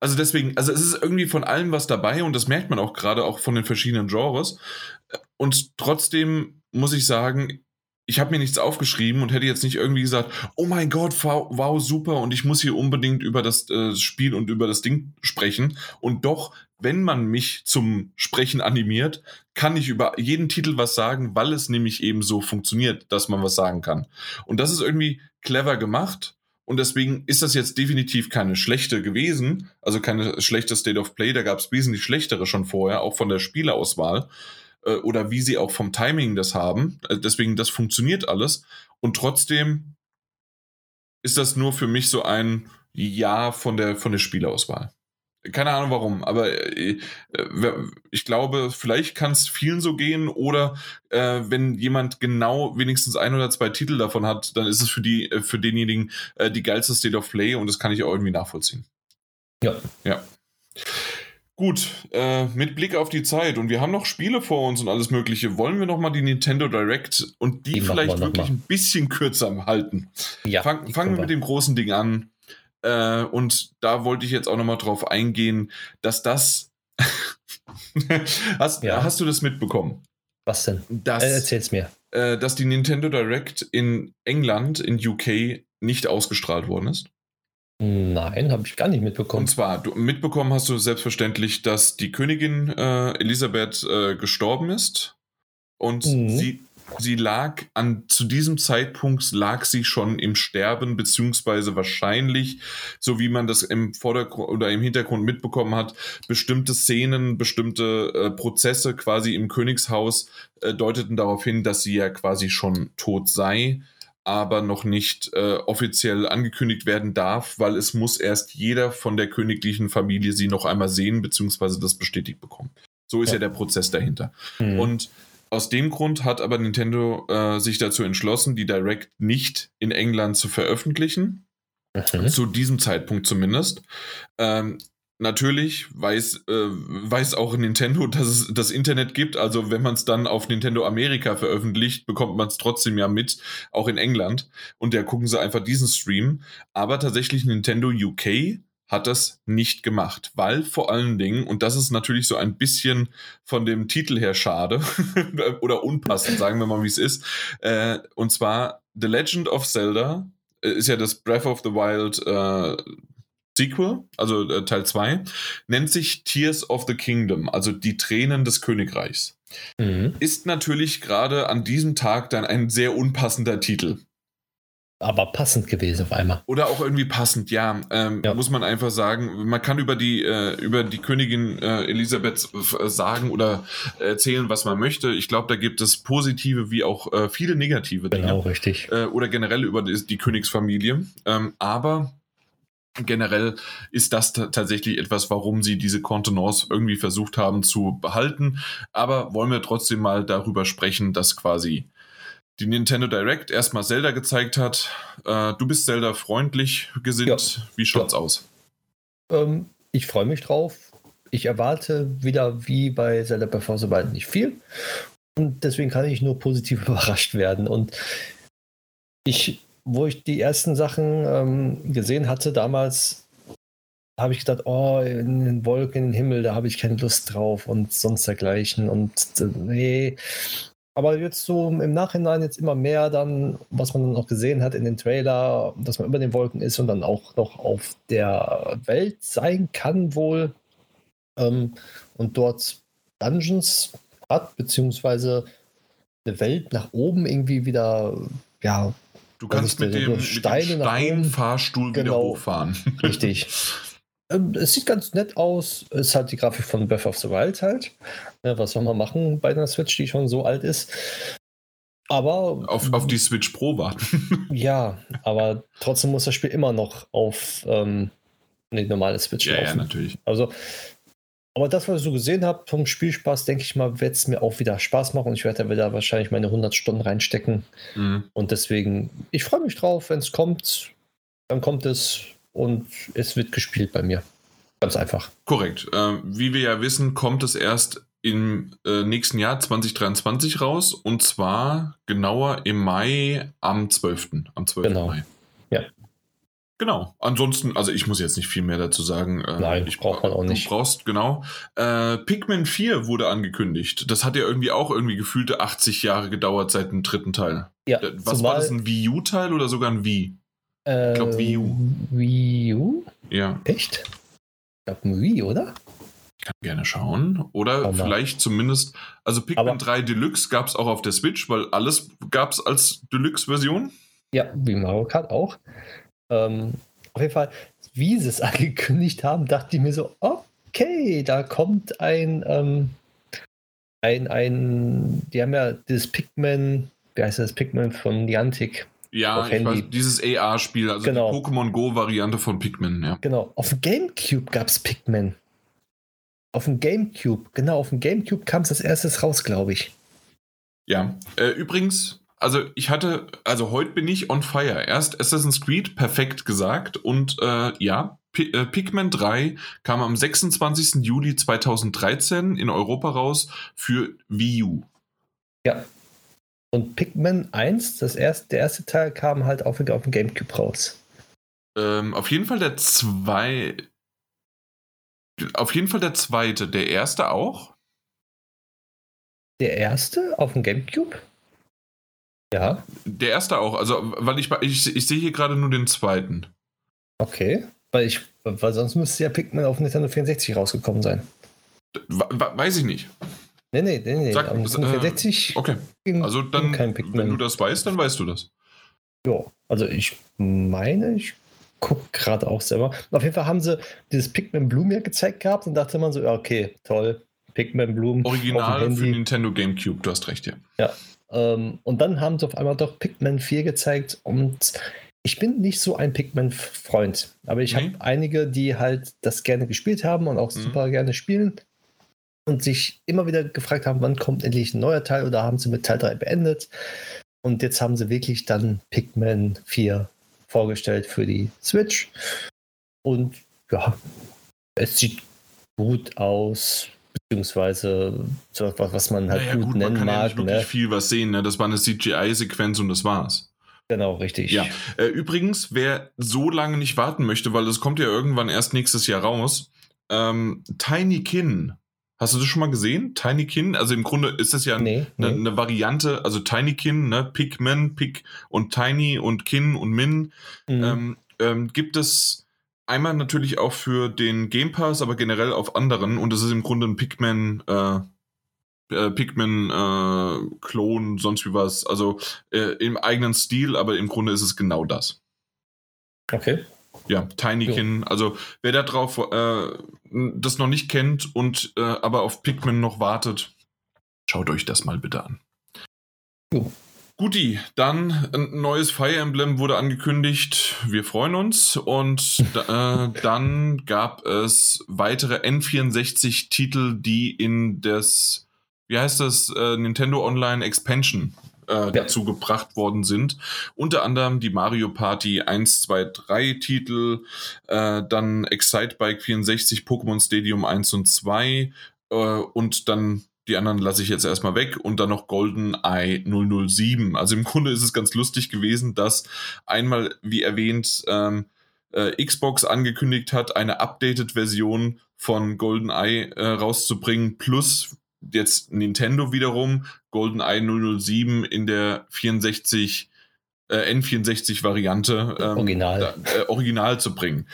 also deswegen, also es ist irgendwie von allem was dabei und das merkt man auch gerade auch von den verschiedenen Genres. Und trotzdem muss ich sagen, ich habe mir nichts aufgeschrieben und hätte jetzt nicht irgendwie gesagt, oh mein Gott, wow, super und ich muss hier unbedingt über das äh, Spiel und über das Ding sprechen. Und doch, wenn man mich zum Sprechen animiert, kann ich über jeden Titel was sagen, weil es nämlich eben so funktioniert, dass man was sagen kann. Und das ist irgendwie clever gemacht und deswegen ist das jetzt definitiv keine schlechte gewesen, also keine schlechte State of Play. Da gab es wesentlich schlechtere schon vorher, auch von der Spielerauswahl äh, oder wie sie auch vom Timing das haben. Also deswegen, das funktioniert alles. Und trotzdem ist das nur für mich so ein Ja von der, von der Spielauswahl. Keine Ahnung warum, aber äh, ich glaube, vielleicht kann es vielen so gehen oder äh, wenn jemand genau wenigstens ein oder zwei Titel davon hat, dann ist es für die äh, für denjenigen äh, die geilste State of Play und das kann ich auch irgendwie nachvollziehen. Ja. Ja. Gut, äh, mit Blick auf die Zeit und wir haben noch Spiele vor uns und alles Mögliche. Wollen wir noch mal die Nintendo Direct und die, die vielleicht wirklich ein bisschen kürzer halten? Ja. Fang, fangen wir mit dem großen Ding an. Äh, und da wollte ich jetzt auch nochmal drauf eingehen, dass das. hast, ja. hast du das mitbekommen? Was denn? Dass, äh, erzähl's mir. Äh, dass die Nintendo Direct in England, in UK, nicht ausgestrahlt worden ist. Nein, habe ich gar nicht mitbekommen. Und zwar, du, mitbekommen hast du selbstverständlich, dass die Königin äh, Elisabeth äh, gestorben ist. Und mhm. sie, sie lag an, zu diesem Zeitpunkt lag sie schon im Sterben, beziehungsweise wahrscheinlich, so wie man das im Vordergrund oder im Hintergrund mitbekommen hat, bestimmte Szenen, bestimmte äh, Prozesse quasi im Königshaus äh, deuteten darauf hin, dass sie ja quasi schon tot sei aber noch nicht äh, offiziell angekündigt werden darf, weil es muss erst jeder von der königlichen Familie sie noch einmal sehen, beziehungsweise das bestätigt bekommen. So ist ja, ja der Prozess dahinter. Mhm. Und aus dem Grund hat aber Nintendo äh, sich dazu entschlossen, die Direct nicht in England zu veröffentlichen. Mhm. Zu diesem Zeitpunkt zumindest. Ähm, Natürlich weiß, äh, weiß auch Nintendo, dass es das Internet gibt. Also wenn man es dann auf Nintendo Amerika veröffentlicht, bekommt man es trotzdem ja mit, auch in England. Und da gucken sie einfach diesen Stream. Aber tatsächlich Nintendo UK hat das nicht gemacht, weil vor allen Dingen, und das ist natürlich so ein bisschen von dem Titel her schade oder unpassend, sagen wir mal, wie es ist, äh, und zwar The Legend of Zelda äh, ist ja das Breath of the Wild äh, Sequel, also äh, Teil 2, nennt sich Tears of the Kingdom, also die Tränen des Königreichs. Mhm. Ist natürlich gerade an diesem Tag dann ein sehr unpassender Titel. Aber passend gewesen auf einmal. Oder auch irgendwie passend, ja. Ähm, ja. Muss man einfach sagen. Man kann über die, äh, über die Königin äh, Elisabeth äh, sagen oder erzählen, was man möchte. Ich glaube, da gibt es positive wie auch äh, viele negative Dinge. Genau, richtig. Äh, oder generell über die, die Königsfamilie. Ähm, aber generell ist das tatsächlich etwas, warum sie diese Kontenance irgendwie versucht haben zu behalten. Aber wollen wir trotzdem mal darüber sprechen, dass quasi die Nintendo Direct erstmal Zelda gezeigt hat. Äh, du bist Zelda freundlich gesinnt. Ja. Wie schaut's ja. aus? Ähm, ich freue mich drauf. Ich erwarte wieder wie bei Zelda Breath of the Wild nicht viel. Und deswegen kann ich nur positiv überrascht werden. Und ich wo ich die ersten Sachen ähm, gesehen hatte damals, habe ich gedacht, oh, in den Wolken, in den Himmel, da habe ich keine Lust drauf und sonst dergleichen. Und äh, nee. Aber jetzt so im Nachhinein jetzt immer mehr dann, was man dann auch gesehen hat in den Trailer, dass man über den Wolken ist und dann auch noch auf der Welt sein kann wohl ähm, und dort Dungeons hat, beziehungsweise eine Welt nach oben irgendwie wieder ja, Du kannst mit dem, mit dem Steinfahrstuhl genau, wieder hochfahren. Richtig. Ähm, es sieht ganz nett aus. Es ist halt die Grafik von Breath of the Wild halt. Ja, was soll man machen bei einer Switch, die schon so alt ist? Aber. Auf, auf die Switch Pro warten. ja, aber trotzdem muss das Spiel immer noch auf ähm, eine normale Switch ja, laufen. Ja, natürlich. Also aber das, was ich so gesehen habe vom Spielspaß, denke ich mal, wird es mir auch wieder Spaß machen und ich werde da wieder wahrscheinlich meine 100 Stunden reinstecken. Mhm. Und deswegen, ich freue mich drauf, wenn es kommt, dann kommt es und es wird gespielt bei mir. Ganz einfach. Korrekt. Äh, wie wir ja wissen, kommt es erst im äh, nächsten Jahr 2023 raus und zwar genauer im Mai am 12. Am 12. Genau. Mai. Ja. Genau. Ansonsten, also ich muss jetzt nicht viel mehr dazu sagen. Äh, Nein, ich braucht man auch nicht. Du brauchst, genau. Äh, Pikmin 4 wurde angekündigt. Das hat ja irgendwie auch irgendwie gefühlte 80 Jahre gedauert seit dem dritten Teil. Ja. Was war das, ein Wii U-Teil oder sogar ein Wii? Äh, ich glaube Wii U. Wii U? Ja. Echt? Ich glaube ein Wii, oder? Ich kann gerne schauen. Oder Aber vielleicht zumindest, also Pikmin Aber 3 Deluxe gab es auch auf der Switch, weil alles gab es als Deluxe-Version. Ja, wie Mario Kart auch. Ähm, auf jeden Fall, wie sie es angekündigt haben, dachte ich mir so, okay, da kommt ein, ähm, ein, ein, die haben ja dieses Pikmin, wie heißt das, Pikmin von Niantic. Ja, weiß, dieses AR-Spiel, also genau. die Pokémon Go-Variante von Pikmin, ja. Genau, auf dem Gamecube gab es Pikmin. Auf dem Gamecube, genau, auf dem Gamecube kam es als erstes raus, glaube ich. Ja, äh, übrigens, also ich hatte, also heute bin ich on fire. Erst Assassin's Creed, perfekt gesagt. Und äh, ja, P äh, Pikmin 3 kam am 26. Juli 2013 in Europa raus für Wii U. Ja. Und Pikmin 1, das erste, der erste Teil, kam halt auch wieder auf dem Gamecube raus. Ähm, auf jeden Fall der zwei. Auf jeden Fall der zweite. Der erste auch? Der erste auf dem Gamecube? Ja. Der erste auch, also weil ich, ich, ich sehe hier gerade nur den zweiten. Okay, weil ich, weil sonst müsste ja Pikmin auf Nintendo 64 rausgekommen sein. Weiß ich nicht. Nee, nee, nee, nee. Sag, 64 äh, okay. Also dann, wenn du das weißt, dann weißt du das. Ja, also ich meine, ich gucke gerade auch selber. Auf jeden Fall haben sie dieses Pikmin Bloom ja gezeigt gehabt und dachte man so, ja, okay, toll, Pikmin Bloom. Original für Nintendo GameCube, du hast recht, ja. Ja. Ähm, und dann haben sie auf einmal doch Pikmin 4 gezeigt und ich bin nicht so ein Pikmin-Freund, aber ich nee. habe einige, die halt das gerne gespielt haben und auch mhm. super gerne spielen und sich immer wieder gefragt haben, wann kommt endlich ein neuer Teil oder haben sie mit Teil 3 beendet. Und jetzt haben sie wirklich dann Pikmin 4 vorgestellt für die Switch. Und ja, es sieht gut aus, beziehungsweise so was, was man halt naja, gut, gut, nennen man kann mag. Ja nicht wirklich ne? viel was sehen, ne? Das war eine CGI-Sequenz und das war's. Genau, richtig. Ja. Äh, übrigens, wer so lange nicht warten möchte, weil das kommt ja irgendwann erst nächstes Jahr raus, ähm, Tiny Kin. Hast du das schon mal gesehen? Tiny Kin? Also im Grunde ist das ja nee, eine, nee. eine, Variante, also Tiny Kin, ne? Pikmin, Pick und Tiny und Kin und Min. Mhm. Ähm, ähm, gibt es einmal natürlich auch für den Game Pass, aber generell auf anderen. Und das ist im Grunde ein Pikmin, äh, äh, Pikmin-Klon, äh, sonst wie was. Also äh, im eigenen Stil, aber im Grunde ist es genau das. Okay. Ja, Tinykin. Ja. Also wer da drauf äh, das noch nicht kennt und äh, aber auf Pikmin noch wartet, schaut euch das mal bitte an. Ja. Guti, dann ein neues Fire Emblem wurde angekündigt. Wir freuen uns. Und äh, dann gab es weitere N64-Titel, die in das wie heißt das, äh, Nintendo Online Expansion äh, dazu gebracht worden sind. Unter anderem die Mario Party 1, 2, 3 Titel, äh, dann Excite Bike 64, Pokémon Stadium 1 und 2 äh, und dann die anderen lasse ich jetzt erstmal weg und dann noch Golden Eye 007. Also im Grunde ist es ganz lustig gewesen, dass einmal, wie erwähnt, ähm, äh, Xbox angekündigt hat, eine updated Version von GoldenEye äh, rauszubringen, plus jetzt Nintendo wiederum GoldenEye 007 in der 64 äh, N64-Variante ähm, original. äh, original zu bringen.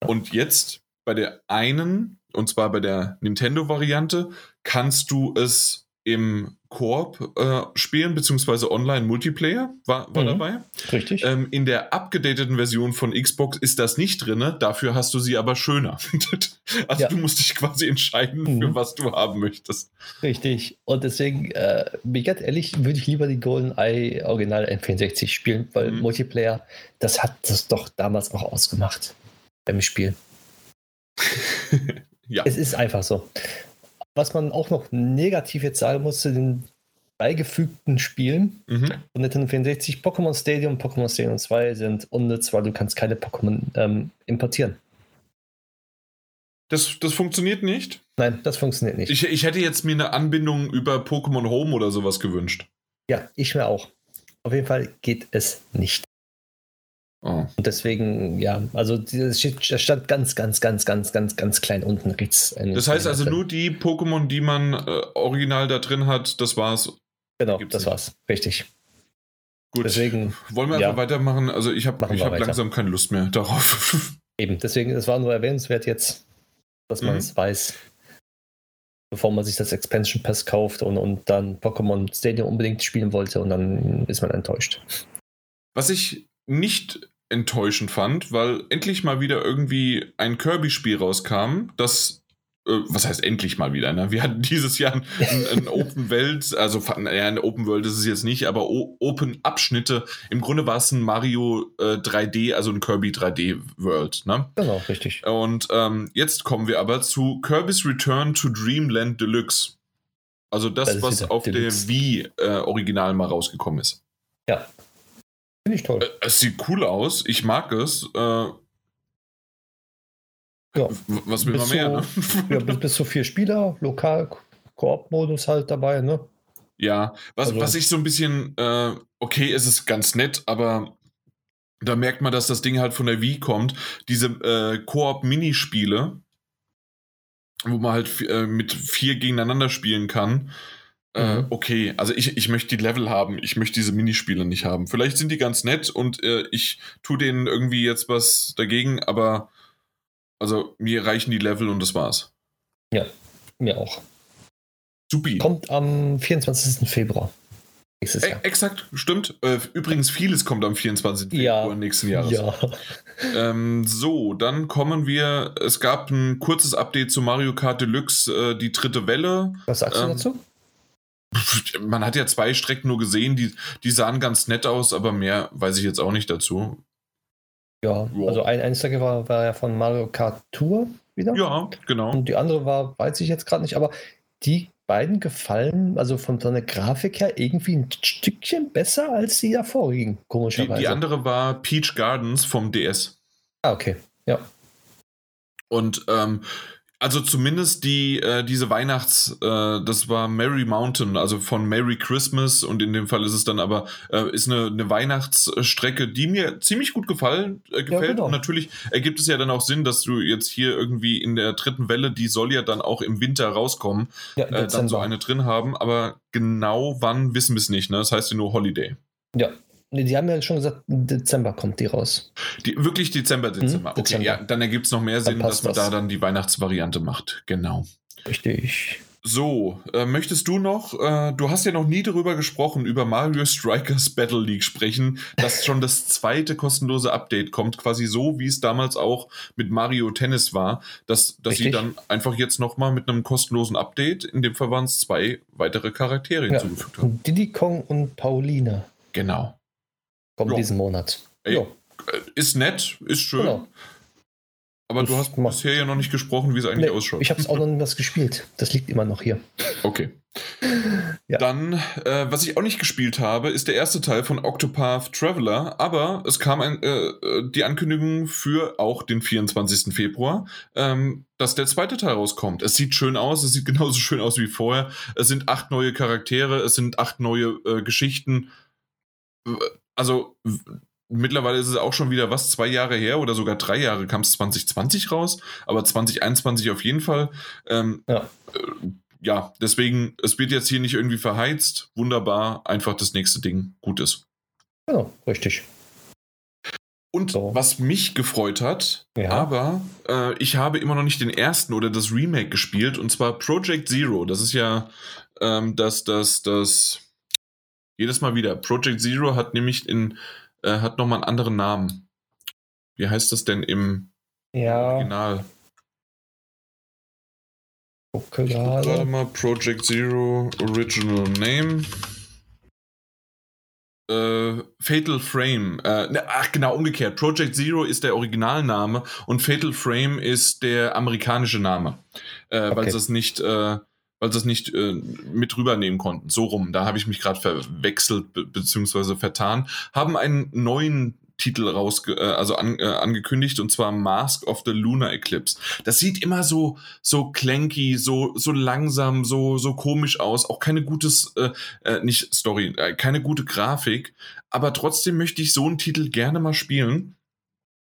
Und jetzt bei der einen, und zwar bei der Nintendo-Variante, kannst du es im Koop äh, spielen, beziehungsweise Online-Multiplayer war, war mhm, dabei. Richtig. Ähm, in der abgedateten Version von Xbox ist das nicht drin, dafür hast du sie aber schöner. also ja. du musst dich quasi entscheiden, mhm. für was du haben möchtest. Richtig. Und deswegen, äh, ganz ehrlich, würde ich lieber die GoldenEye Original N64 spielen, weil mhm. Multiplayer, das hat das doch damals auch ausgemacht beim Spiel. ja. Es ist einfach so. Was man auch noch negativ jetzt sagen muss zu den beigefügten Spielen mhm. von Nintendo 64, Pokémon Stadium und Pokémon Stadium 2 sind unnütz, weil du kannst keine Pokémon ähm, importieren. Das, das funktioniert nicht? Nein, das funktioniert nicht. Ich, ich hätte jetzt mir eine Anbindung über Pokémon Home oder sowas gewünscht. Ja, ich mir auch. Auf jeden Fall geht es nicht. Oh. Und deswegen, ja, also das stand ganz, ganz, ganz, ganz, ganz, ganz klein unten rechts. Das heißt also nur die Pokémon, die man äh, original da drin hat, das war's. Genau, Gibt's das nicht. war's. Richtig. Gut. Deswegen. Wollen wir ja, einfach weitermachen? Also ich habe hab langsam keine Lust mehr darauf. Eben, deswegen, es war nur erwähnenswert jetzt, dass man es mhm. weiß, bevor man sich das Expansion Pass kauft und, und dann Pokémon Stadium unbedingt spielen wollte und dann ist man enttäuscht. Was ich nicht enttäuschend fand, weil endlich mal wieder irgendwie ein Kirby-Spiel rauskam, das äh, was heißt endlich mal wieder? Ne? Wir hatten dieses Jahr ein, ein Open Welt, also ja, ein Open World ist es jetzt nicht, aber o Open Abschnitte. Im Grunde war es ein Mario äh, 3D, also ein Kirby 3D World. Ne? Genau, richtig. Und ähm, jetzt kommen wir aber zu Kirby's Return to Dreamland Deluxe. Also das, das was auf Deluxe. der Wii äh, original mal rausgekommen ist. Ja, Finde ich toll. Äh, es sieht cool aus. Ich mag es. Äh, ja. Was will man mehr? So, ne? ja, bis, bis zu vier Spieler, lokal Koop-Modus halt dabei, ne? Ja, was, also, was ich so ein bisschen, äh, okay, es ist ganz nett, aber da merkt man, dass das Ding halt von der Wii kommt. Diese äh, Koop-Minispiele, wo man halt äh, mit vier gegeneinander spielen kann, äh, mhm. okay, also ich, ich möchte die Level haben, ich möchte diese Minispiele nicht haben. Vielleicht sind die ganz nett und äh, ich tue denen irgendwie jetzt was dagegen, aber also mir reichen die Level und das war's. Ja, mir auch. Supi. Kommt am 24. Februar. Nächstes Jahr. E exakt, stimmt. Äh, übrigens, vieles kommt am 24. Ja. Februar nächsten Jahres. Ja. Ähm, so, dann kommen wir. Es gab ein kurzes Update zu Mario Kart Deluxe, äh, die dritte Welle. Was sagst ähm, du dazu? Man hat ja zwei Strecken nur gesehen, die, die sahen ganz nett aus, aber mehr weiß ich jetzt auch nicht dazu. Ja, wow. also ein, eine Strecke war, war ja von Mario Kart Tour wieder. Ja, genau. Und die andere war, weiß ich jetzt gerade nicht, aber die beiden gefallen, also von seiner Grafik her, irgendwie ein Stückchen besser als die davorigen, komischerweise. Die, die andere war Peach Gardens vom DS. Ah, okay. Ja. Und ähm, also zumindest die, äh, diese Weihnachts, äh, das war Merry Mountain, also von Merry Christmas und in dem Fall ist es dann aber, äh, ist eine, eine Weihnachtsstrecke, die mir ziemlich gut gefallen, äh, gefällt. Ja, genau. Und natürlich ergibt es ja dann auch Sinn, dass du jetzt hier irgendwie in der dritten Welle, die soll ja dann auch im Winter rauskommen, ja, äh, dann so eine drin haben, aber genau wann wissen wir es nicht, ne? Das heißt ja nur Holiday. Ja, Nee, die haben ja schon gesagt, Dezember kommt die raus. Die, wirklich Dezember, Dezember. Hm, okay, Dezember. ja, dann ergibt es noch mehr Sinn, dass man das. da dann die Weihnachtsvariante macht. Genau. Richtig. So, äh, möchtest du noch, äh, du hast ja noch nie darüber gesprochen, über Mario Strikers Battle League sprechen, dass schon das zweite kostenlose Update kommt, quasi so, wie es damals auch mit Mario Tennis war, dass, dass sie dann einfach jetzt nochmal mit einem kostenlosen Update, in dem Fall waren es zwei weitere Charaktere ja. hinzugefügt haben. Diddy Kong und Paulina. Genau. Kommt ja. diesen Monat. Ey, ja. Ist nett, ist schön. Genau. Aber das du hast bisher ja noch nicht gesprochen, wie es eigentlich nee, ausschaut. Ich habe es auch noch nicht gespielt. Das liegt immer noch hier. Okay. ja. Dann, äh, was ich auch nicht gespielt habe, ist der erste Teil von Octopath Traveler. Aber es kam ein, äh, die Ankündigung für auch den 24. Februar, ähm, dass der zweite Teil rauskommt. Es sieht schön aus, es sieht genauso schön aus wie vorher. Es sind acht neue Charaktere, es sind acht neue äh, Geschichten also mittlerweile ist es auch schon wieder was, zwei Jahre her oder sogar drei Jahre kam es 2020 raus, aber 2021 auf jeden Fall. Ähm, ja. Äh, ja, deswegen, es wird jetzt hier nicht irgendwie verheizt. Wunderbar, einfach das nächste Ding gut ist. Genau, richtig. Und so. was mich gefreut hat, ja. aber äh, ich habe immer noch nicht den ersten oder das Remake gespielt, und zwar Project Zero. Das ist ja ähm, das, das, das jedes Mal wieder. Project Zero hat nämlich in, äh, hat nochmal einen anderen Namen. Wie heißt das denn im ja. Original? Okay, gerade mal Project Zero Original Name. Äh, Fatal Frame. Äh, ne, ach, genau, umgekehrt. Project Zero ist der Originalname und Fatal Frame ist der amerikanische Name. Äh, okay. Weil es das nicht äh, weil sie es nicht äh, mit rübernehmen konnten. So rum, da habe ich mich gerade verwechselt be beziehungsweise vertan. Haben einen neuen Titel raus, äh, also an, äh, angekündigt und zwar Mask of the Lunar Eclipse. Das sieht immer so so clanky, so so langsam, so so komisch aus. Auch keine gutes, äh, äh, nicht Story, äh, keine gute Grafik. Aber trotzdem möchte ich so einen Titel gerne mal spielen.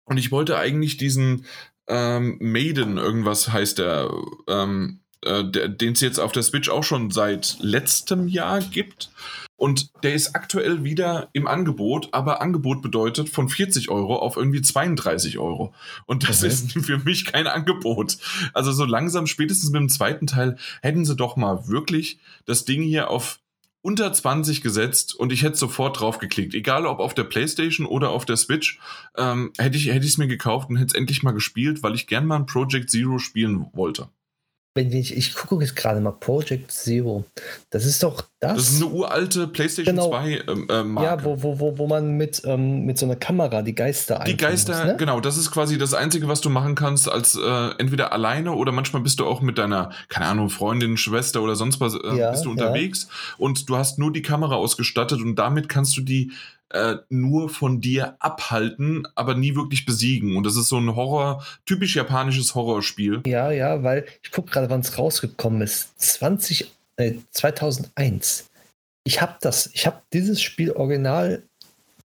Und ich wollte eigentlich diesen ähm, Maiden, irgendwas heißt der, ähm, äh, den es jetzt auf der Switch auch schon seit letztem Jahr gibt. Und der ist aktuell wieder im Angebot, aber Angebot bedeutet von 40 Euro auf irgendwie 32 Euro. Und das okay. ist für mich kein Angebot. Also so langsam, spätestens mit dem zweiten Teil, hätten sie doch mal wirklich das Ding hier auf unter 20 gesetzt und ich hätte sofort drauf geklickt. Egal ob auf der Playstation oder auf der Switch, ähm, hätte ich es mir gekauft und hätte es endlich mal gespielt, weil ich gern mal ein Project Zero spielen wollte wenn ich, ich gucke jetzt gerade mal Project Zero. Das ist doch das. Das ist eine uralte PlayStation genau. 2 ähm, äh, Marke. Ja, wo, wo, wo, wo man mit, ähm, mit so einer Kamera die Geister Die Geister, muss, ne? genau, das ist quasi das Einzige, was du machen kannst, als äh, entweder alleine oder manchmal bist du auch mit deiner, keine Ahnung, Freundin, Schwester oder sonst was, äh, ja, bist du unterwegs ja. und du hast nur die Kamera ausgestattet und damit kannst du die äh, nur von dir abhalten, aber nie wirklich besiegen. Und das ist so ein Horror, typisch japanisches Horrorspiel. Ja, ja, weil ich gucke gerade, wann es rausgekommen ist. 20, äh, 2001. Ich habe das, ich habe dieses Spiel original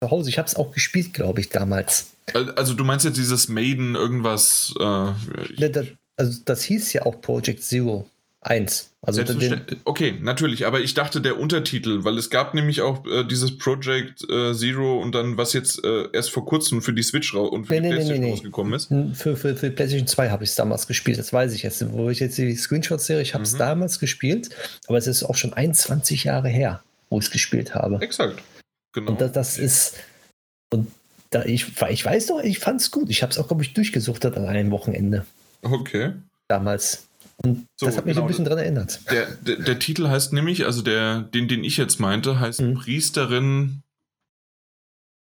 zu Hause. Ich habe es auch gespielt, glaube ich, damals. Also du meinst jetzt dieses Maiden irgendwas? Äh, das, also das hieß ja auch Project Zero. Eins. Also okay, natürlich, aber ich dachte der Untertitel, weil es gab nämlich auch äh, dieses Project äh, Zero und dann, was jetzt äh, erst vor kurzem für die Switch und für nee, die nee, PlayStation nee, rausgekommen ist. Für, für, für PlayStation 2 habe ich es damals gespielt, das weiß ich jetzt. Wo ich jetzt die Screenshots sehe, ich habe es mhm. damals gespielt, aber es ist auch schon 21 Jahre her, wo ich es gespielt habe. Exakt. Genau. Und das, das ist. Und da ich, ich weiß doch, ich fand es gut. Ich habe es auch, glaube ich, durchgesuchtet an einem Wochenende. Okay. Damals. Und so, das hat mich genau, ein bisschen daran erinnert. Der, der, der, Titel heißt nämlich, also der, den, den ich jetzt meinte, heißt mhm. Priesterin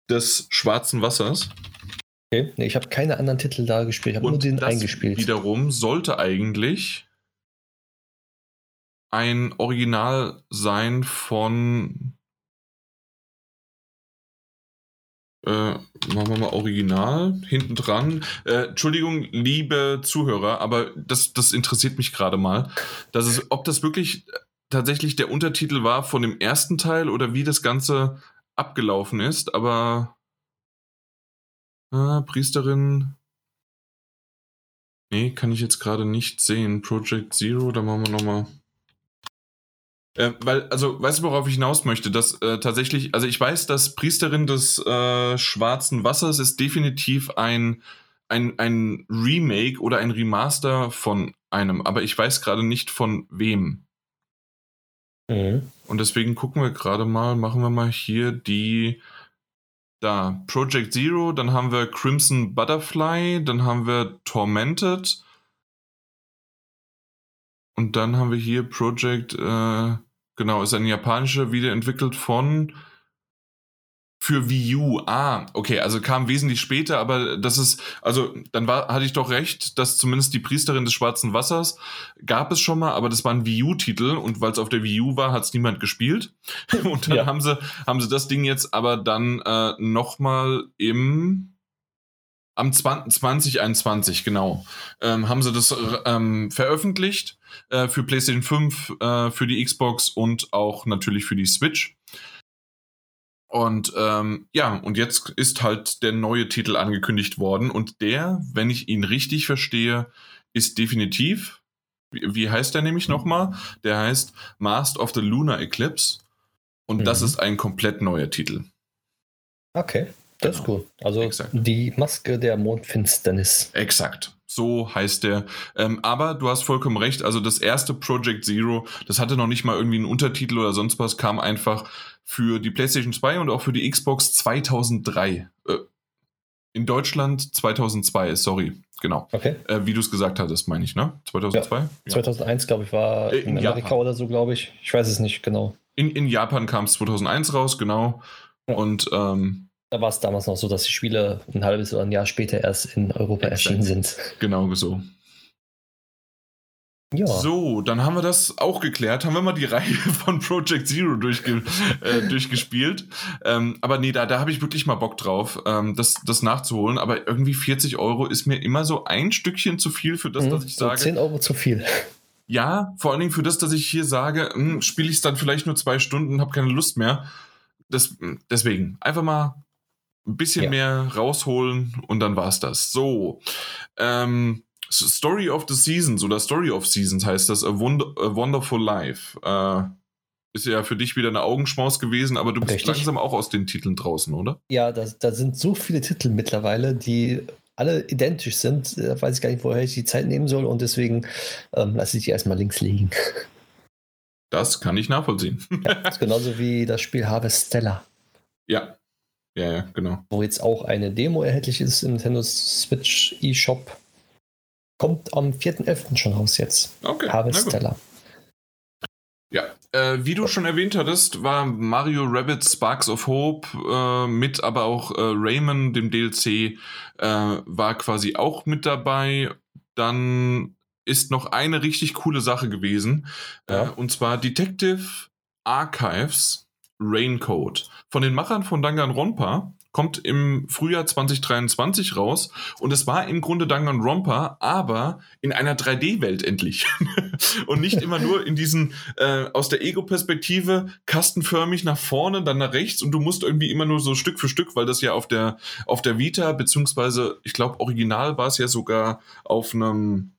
des schwarzen Wassers. Okay, nee, ich habe keine anderen Titel da gespielt, ich habe nur den das eingespielt. Wiederum sollte eigentlich ein Original sein von Äh, machen wir mal original hinten dran. Äh, Entschuldigung, liebe Zuhörer, aber das, das interessiert mich gerade mal. Dass es, ob das wirklich tatsächlich der Untertitel war von dem ersten Teil oder wie das Ganze abgelaufen ist, aber äh, Priesterin. Nee, kann ich jetzt gerade nicht sehen. Project Zero, da machen wir nochmal. Äh, weil, also, weißt du, worauf ich hinaus möchte? Dass äh, tatsächlich, also ich weiß, dass Priesterin des äh, Schwarzen Wassers ist definitiv ein, ein, ein Remake oder ein Remaster von einem, aber ich weiß gerade nicht von wem. Mhm. Und deswegen gucken wir gerade mal, machen wir mal hier die da Project Zero, dann haben wir Crimson Butterfly, dann haben wir Tormented, und dann haben wir hier Project, äh, genau, ist ein japanischer, wiederentwickelt von für Wii U. Ah, okay, also kam wesentlich später, aber das ist, also dann war, hatte ich doch recht, dass zumindest die Priesterin des Schwarzen Wassers gab es schon mal, aber das war ein Wii U-Titel und weil es auf der Wii U war, hat es niemand gespielt. Und dann ja. haben sie, haben sie das Ding jetzt aber dann äh, nochmal im am 2021, genau, ähm, haben sie das ähm, veröffentlicht äh, für PlayStation 5, äh, für die Xbox und auch natürlich für die Switch. Und ähm, ja, und jetzt ist halt der neue Titel angekündigt worden und der, wenn ich ihn richtig verstehe, ist definitiv, wie, wie heißt der nämlich nochmal? Der heißt Master of the Lunar Eclipse und mhm. das ist ein komplett neuer Titel. Okay. Das genau. ist cool. Also Exakt. die Maske der Mondfinsternis. Exakt. So heißt der. Ähm, aber du hast vollkommen recht. Also das erste Project Zero, das hatte noch nicht mal irgendwie einen Untertitel oder sonst was, kam einfach für die PlayStation 2 und auch für die Xbox 2003. Äh, in Deutschland 2002, sorry. Genau. Okay. Äh, wie du es gesagt hattest, meine ich, ne? 2002? Ja. Ja. 2001, glaube ich, war äh, in, in Amerika Japan. oder so, glaube ich. Ich weiß es nicht genau. In, in Japan kam es 2001 raus, genau. Ja. Und ähm, da war es damals noch so, dass die Spiele ein halbes oder ein Jahr später erst in Europa Exakt. erschienen sind. Genau so. Ja. So, dann haben wir das auch geklärt. Haben wir mal die Reihe von Project Zero durchge äh, durchgespielt. Ähm, aber nee, da, da habe ich wirklich mal Bock drauf, ähm, das, das nachzuholen. Aber irgendwie 40 Euro ist mir immer so ein Stückchen zu viel für das, mhm, dass ich sage. So 10 Euro zu viel. Ja, vor allen Dingen für das, dass ich hier sage, hm, spiele ich es dann vielleicht nur zwei Stunden, habe keine Lust mehr. Das, deswegen, einfach mal ein bisschen ja. mehr rausholen und dann war's das. So. Ähm, Story of the Seasons oder Story of Seasons heißt das, A, Wonder, A Wonderful Life. Äh, ist ja für dich wieder eine Augenschmaus gewesen, aber du bist Richtig. langsam auch aus den Titeln draußen, oder? Ja, da, da sind so viele Titel mittlerweile, die alle identisch sind. Da weiß ich gar nicht, woher ich die Zeit nehmen soll und deswegen ähm, lasse ich die erstmal links liegen. Das kann ich nachvollziehen. ja, das ist genauso wie das Spiel Harvest Stella. Ja, ja, ja, genau. Wo jetzt auch eine Demo erhältlich ist im Nintendo Switch eShop. Kommt am 4.11. schon raus jetzt. Okay. Harvesteller. Ja, äh, wie du schon erwähnt hattest, war Mario Rabbit Sparks of Hope äh, mit, aber auch äh, Rayman, dem DLC, äh, war quasi auch mit dabei. Dann ist noch eine richtig coole Sache gewesen, äh, ja. und zwar Detective Archives Raincoat. Von den Machern von Danganronpa kommt im Frühjahr 2023 raus und es war im Grunde Danganronpa, aber in einer 3D-Welt endlich und nicht immer nur in diesen äh, aus der Ego-Perspektive kastenförmig nach vorne, dann nach rechts und du musst irgendwie immer nur so Stück für Stück, weil das ja auf der auf der Vita beziehungsweise ich glaube original war es ja sogar auf einem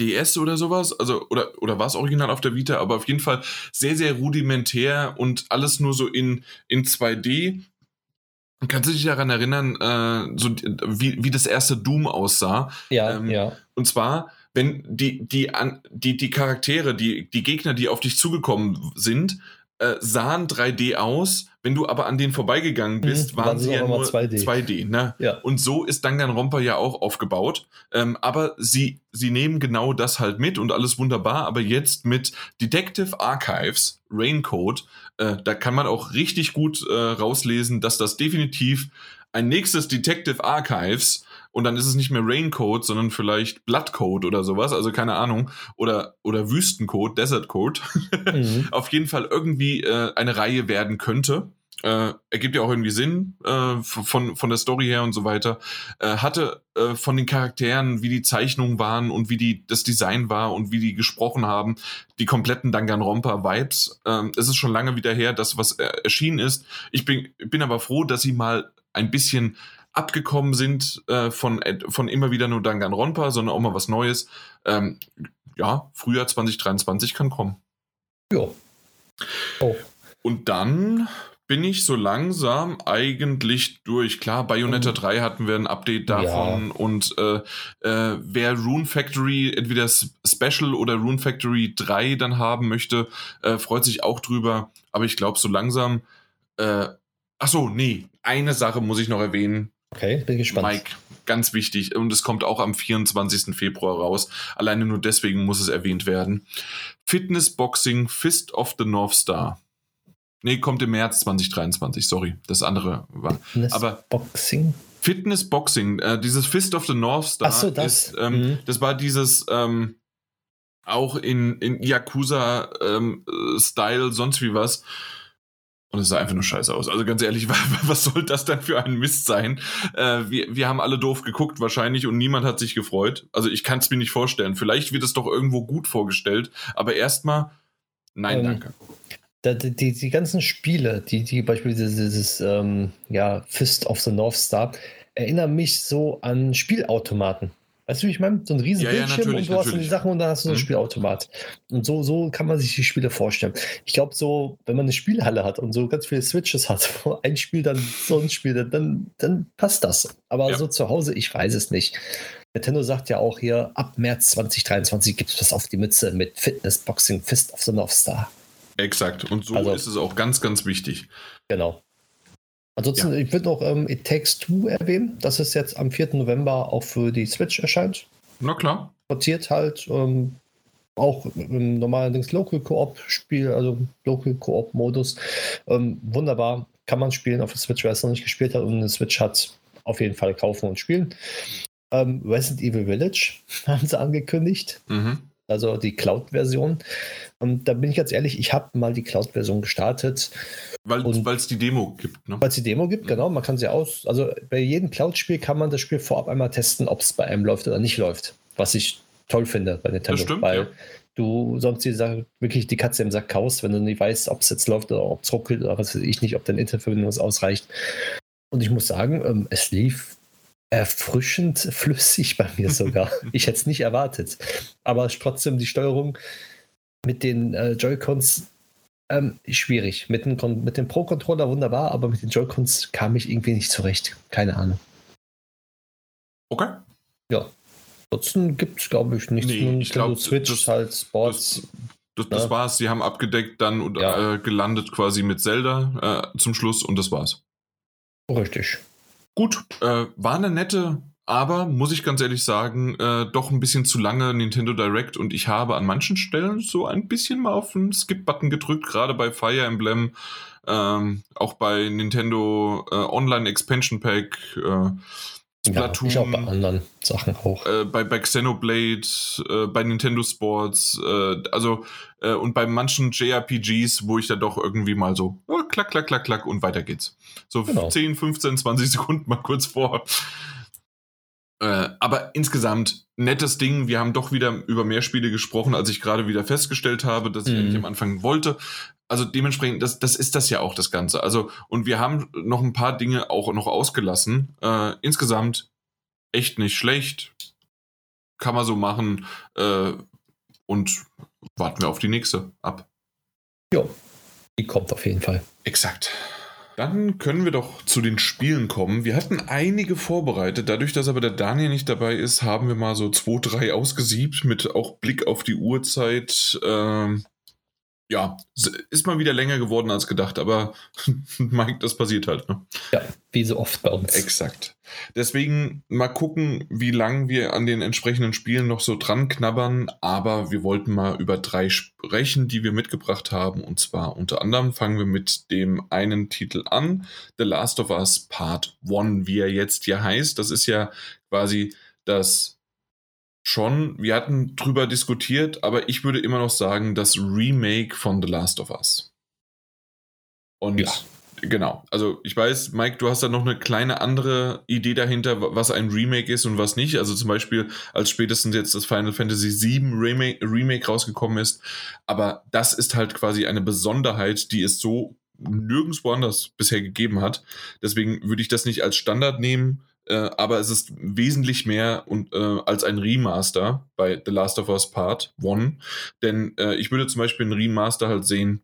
DS oder sowas, also oder oder war es original auf der Vita, aber auf jeden Fall sehr sehr rudimentär und alles nur so in in 2D. Kannst du dich daran erinnern, äh, so wie, wie das erste Doom aussah? Ja, ähm, ja. Und zwar, wenn die die die die Charaktere, die die Gegner, die auf dich zugekommen sind, äh, sahen 3D aus, wenn du aber an denen vorbeigegangen mhm, bist, mhm, waren sie ja nur 2D. 2D ne? ja. Und so ist Danganronpa ja auch aufgebaut. Ähm, aber sie, sie nehmen genau das halt mit und alles wunderbar. Aber jetzt mit Detective Archives, Raincoat, äh, da kann man auch richtig gut äh, rauslesen, dass das definitiv ein nächstes Detective Archives und dann ist es nicht mehr Raincoat, sondern vielleicht Bloodcoat oder sowas, also keine Ahnung, oder, oder Wüstencode, Desertcode, mhm. auf jeden Fall irgendwie äh, eine Reihe werden könnte. Äh, ergibt ja auch irgendwie Sinn äh, von, von der Story her und so weiter. Äh, hatte äh, von den Charakteren, wie die Zeichnungen waren und wie die, das Design war und wie die gesprochen haben, die kompletten Danganronpa-Vibes. Ähm, es ist schon lange wieder her, dass was äh, erschienen ist. Ich bin, bin aber froh, dass sie mal ein bisschen abgekommen sind äh, von, von immer wieder nur Danganronpa, sondern auch mal was Neues. Ähm, ja, Frühjahr 2023 kann kommen. Ja. Oh. Und dann bin ich so langsam eigentlich durch. Klar, Bayonetta mhm. 3 hatten wir ein Update davon ja. und äh, äh, wer Rune Factory entweder Special oder Rune Factory 3 dann haben möchte, äh, freut sich auch drüber. Aber ich glaube, so langsam. Äh, achso, nee, eine Sache muss ich noch erwähnen. Okay, bin gespannt. Mike, ganz wichtig. Und es kommt auch am 24. Februar raus. Alleine nur deswegen muss es erwähnt werden. Fitness Boxing Fist of the North Star. Nee, kommt im März 2023, sorry. Das andere war. Fitness Aber Boxing? Fitness Boxing, äh, dieses Fist of the North Star. Ach so, das. Ist, ähm, mhm. Das war dieses, ähm, auch in, in Yakuza-Style, ähm, sonst wie was. Und es sah einfach nur scheiße aus. Also ganz ehrlich, was soll das denn für ein Mist sein? Äh, wir, wir haben alle doof geguckt wahrscheinlich und niemand hat sich gefreut. Also ich kann es mir nicht vorstellen. Vielleicht wird es doch irgendwo gut vorgestellt, aber erstmal, nein, ähm, danke. Die, die, die, ganzen Spiele, die, die beispielsweise dieses ähm, ja, Fist of the North Star, erinnern mich so an Spielautomaten. Weißt du, wie ich meine? So ein riesen ja, Bildschirm ja, und du hast die Sachen und dann hast du so ein mhm. Spielautomat. Und so, so kann man sich die Spiele vorstellen. Ich glaube, so, wenn man eine Spielhalle hat und so ganz viele Switches hat, wo ein Spiel dann so ein Spiel, dann, dann passt das. Aber ja. so zu Hause, ich weiß es nicht. Nintendo sagt ja auch hier, ab März 2023 gibt es was auf die Mütze mit Fitness, Boxing, Fist of the North Star. Exakt. Und so also, ist es auch ganz, ganz wichtig. Genau. Ansonsten, ja. ich würde noch ähm, It Takes Two erwähnen, dass es jetzt am 4. November auch für die Switch erscheint. Na klar. Portiert halt ähm, auch im normalen Local Co-op-Spiel, also Local Co-op-Modus. Ähm, wunderbar, kann man spielen auf der Switch, wer es noch nicht gespielt hat und eine Switch hat, auf jeden Fall kaufen und spielen. Ähm, Resident Evil Village haben sie angekündigt. Mhm also die Cloud-Version. Und da bin ich ganz ehrlich, ich habe mal die Cloud-Version gestartet. Weil es die Demo gibt, ne? Weil es die Demo gibt, mhm. genau. Man kann sie aus. Also bei jedem Cloud-Spiel kann man das Spiel vorab einmal testen, ob es bei einem läuft oder nicht läuft. Was ich toll finde bei Nintendo. Das stimmt, weil ja. du sonst die Sache, wirklich die Katze im Sack kaust, wenn du nicht weißt, ob es jetzt läuft oder ob es ruckelt oder was weiß ich nicht, ob deine Internetverbindung ausreicht. Und ich muss sagen, ähm, es lief erfrischend flüssig bei mir sogar. ich hätte es nicht erwartet. Aber trotzdem die Steuerung mit den äh, Joy-Cons ähm, schwierig. Mit, den, mit dem Pro-Controller wunderbar, aber mit den Joy-Cons kam ich irgendwie nicht zurecht. Keine Ahnung. Okay. Ja. Ansonsten gibt es, glaube ich, nichts. Nee, ich glaube, Switch das, halt Sports. Das, das, das, ja. war's. Sie haben abgedeckt dann und ja. äh, gelandet quasi mit Zelda äh, zum Schluss und das war's. Richtig. Gut, äh, war eine nette, aber muss ich ganz ehrlich sagen, äh, doch ein bisschen zu lange Nintendo Direct und ich habe an manchen Stellen so ein bisschen mal auf den Skip-Button gedrückt, gerade bei Fire Emblem, ähm, auch bei Nintendo äh, Online Expansion Pack. Äh, Splatoon, ja, ich auch bei anderen Sachen auch. Äh, bei, bei Xenoblade, äh, bei Nintendo Sports, äh, also äh, und bei manchen JRPGs, wo ich da doch irgendwie mal so oh, klack, klack, klack, klack und weiter geht's. So genau. 10, 15, 20 Sekunden mal kurz vor. Äh, aber insgesamt nettes Ding. Wir haben doch wieder über mehr Spiele gesprochen, als ich gerade wieder festgestellt habe, dass ich mhm. eigentlich am Anfang wollte also dementsprechend, das, das ist das ja auch das Ganze. Also, und wir haben noch ein paar Dinge auch noch ausgelassen. Äh, insgesamt echt nicht schlecht. kann man so machen. Äh, und warten wir auf die nächste ab. Ja, die kommt auf jeden Fall. Exakt. Dann können wir doch zu den Spielen kommen. Wir hatten einige vorbereitet. Dadurch, dass aber der Daniel nicht dabei ist, haben wir mal so zwei, drei ausgesiebt mit auch Blick auf die Uhrzeit. Ähm, ja, ist mal wieder länger geworden als gedacht, aber Mike, das passiert halt. Ne? Ja, wie so oft bei uns. Exakt. Deswegen mal gucken, wie lange wir an den entsprechenden Spielen noch so dran knabbern, aber wir wollten mal über drei sprechen, die wir mitgebracht haben. Und zwar unter anderem fangen wir mit dem einen Titel an, The Last of Us Part 1, wie er jetzt hier heißt. Das ist ja quasi das schon, wir hatten drüber diskutiert, aber ich würde immer noch sagen, das Remake von The Last of Us. Und ja. genau, also ich weiß, Mike, du hast da noch eine kleine andere Idee dahinter, was ein Remake ist und was nicht. Also zum Beispiel, als spätestens jetzt das Final Fantasy VII Remake, Remake rausgekommen ist. Aber das ist halt quasi eine Besonderheit, die es so nirgendwo anders bisher gegeben hat. Deswegen würde ich das nicht als Standard nehmen äh, aber es ist wesentlich mehr und, äh, als ein Remaster bei The Last of Us Part 1. Denn äh, ich würde zum Beispiel ein Remaster halt sehen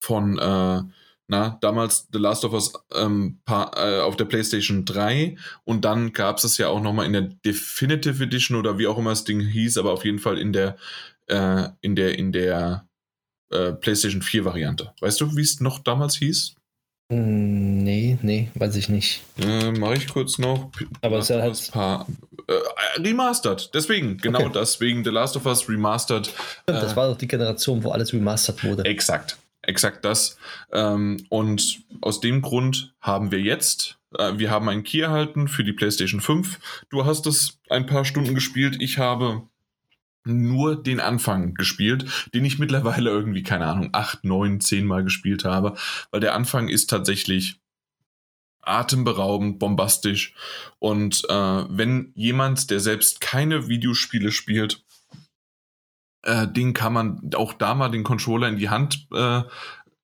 von, äh, na, damals The Last of Us ähm, äh, auf der PlayStation 3 und dann gab es es ja auch nochmal in der Definitive Edition oder wie auch immer das Ding hieß, aber auf jeden Fall in der, äh, in der, in der PlayStation 4 Variante. Weißt du, wie es noch damals hieß? Hm, nee, nee, weiß ich nicht. Äh, Mache ich kurz noch. Aber es ist halt. Paar, äh, remastered. Deswegen, genau okay. deswegen The Last of Us Remastered. Stimmt, das äh, war doch die Generation, wo alles remastered wurde. Exakt. Exakt das. Ähm, und aus dem Grund haben wir jetzt, äh, wir haben einen Key erhalten für die PlayStation 5. Du hast es ein paar Stunden gespielt. Ich habe nur den Anfang gespielt, den ich mittlerweile irgendwie, keine Ahnung, acht, neun, zehn Mal gespielt habe, weil der Anfang ist tatsächlich atemberaubend, bombastisch. Und äh, wenn jemand, der selbst keine Videospiele spielt, äh, den kann man auch da mal den Controller in die Hand äh,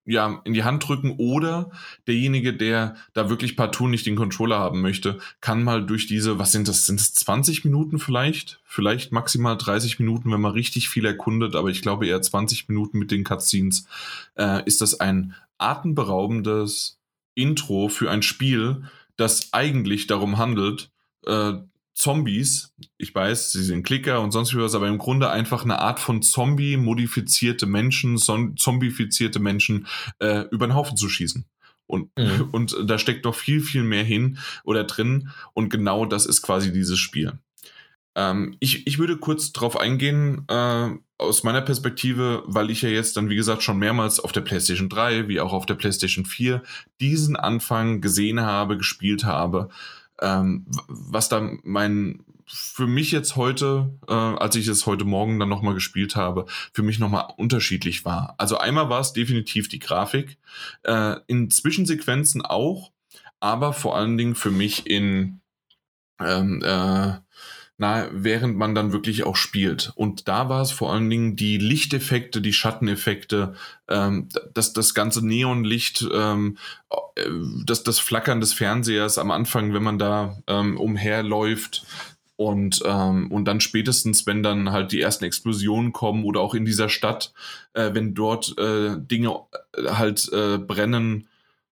ja, in die Hand drücken oder derjenige, der da wirklich partout nicht den Controller haben möchte, kann mal durch diese, was sind das, sind es 20 Minuten vielleicht? Vielleicht maximal 30 Minuten, wenn man richtig viel erkundet, aber ich glaube eher 20 Minuten mit den Cutscenes, äh, ist das ein atemberaubendes Intro für ein Spiel, das eigentlich darum handelt, äh, Zombies, ich weiß, sie sind Klicker und sonst was, aber im Grunde einfach eine Art von Zombie-modifizierte Menschen, zombifizierte Menschen äh, über den Haufen zu schießen. Und, mhm. und da steckt doch viel, viel mehr hin oder drin. Und genau das ist quasi dieses Spiel. Ähm, ich, ich würde kurz drauf eingehen, äh, aus meiner Perspektive, weil ich ja jetzt dann, wie gesagt, schon mehrmals auf der PlayStation 3 wie auch auf der PlayStation 4 diesen Anfang gesehen habe, gespielt habe ähm, was da mein für mich jetzt heute, äh, als ich es heute Morgen dann nochmal gespielt habe, für mich nochmal unterschiedlich war. Also einmal war es definitiv die Grafik, äh, in Zwischensequenzen auch, aber vor allen Dingen für mich in ähm, äh, na, während man dann wirklich auch spielt. Und da war es vor allen Dingen die Lichteffekte, die Schatteneffekte, ähm, das, das ganze Neonlicht, ähm, äh, das, das Flackern des Fernsehers am Anfang, wenn man da ähm, umherläuft. Und, ähm, und dann spätestens, wenn dann halt die ersten Explosionen kommen oder auch in dieser Stadt, äh, wenn dort äh, Dinge äh, halt äh, brennen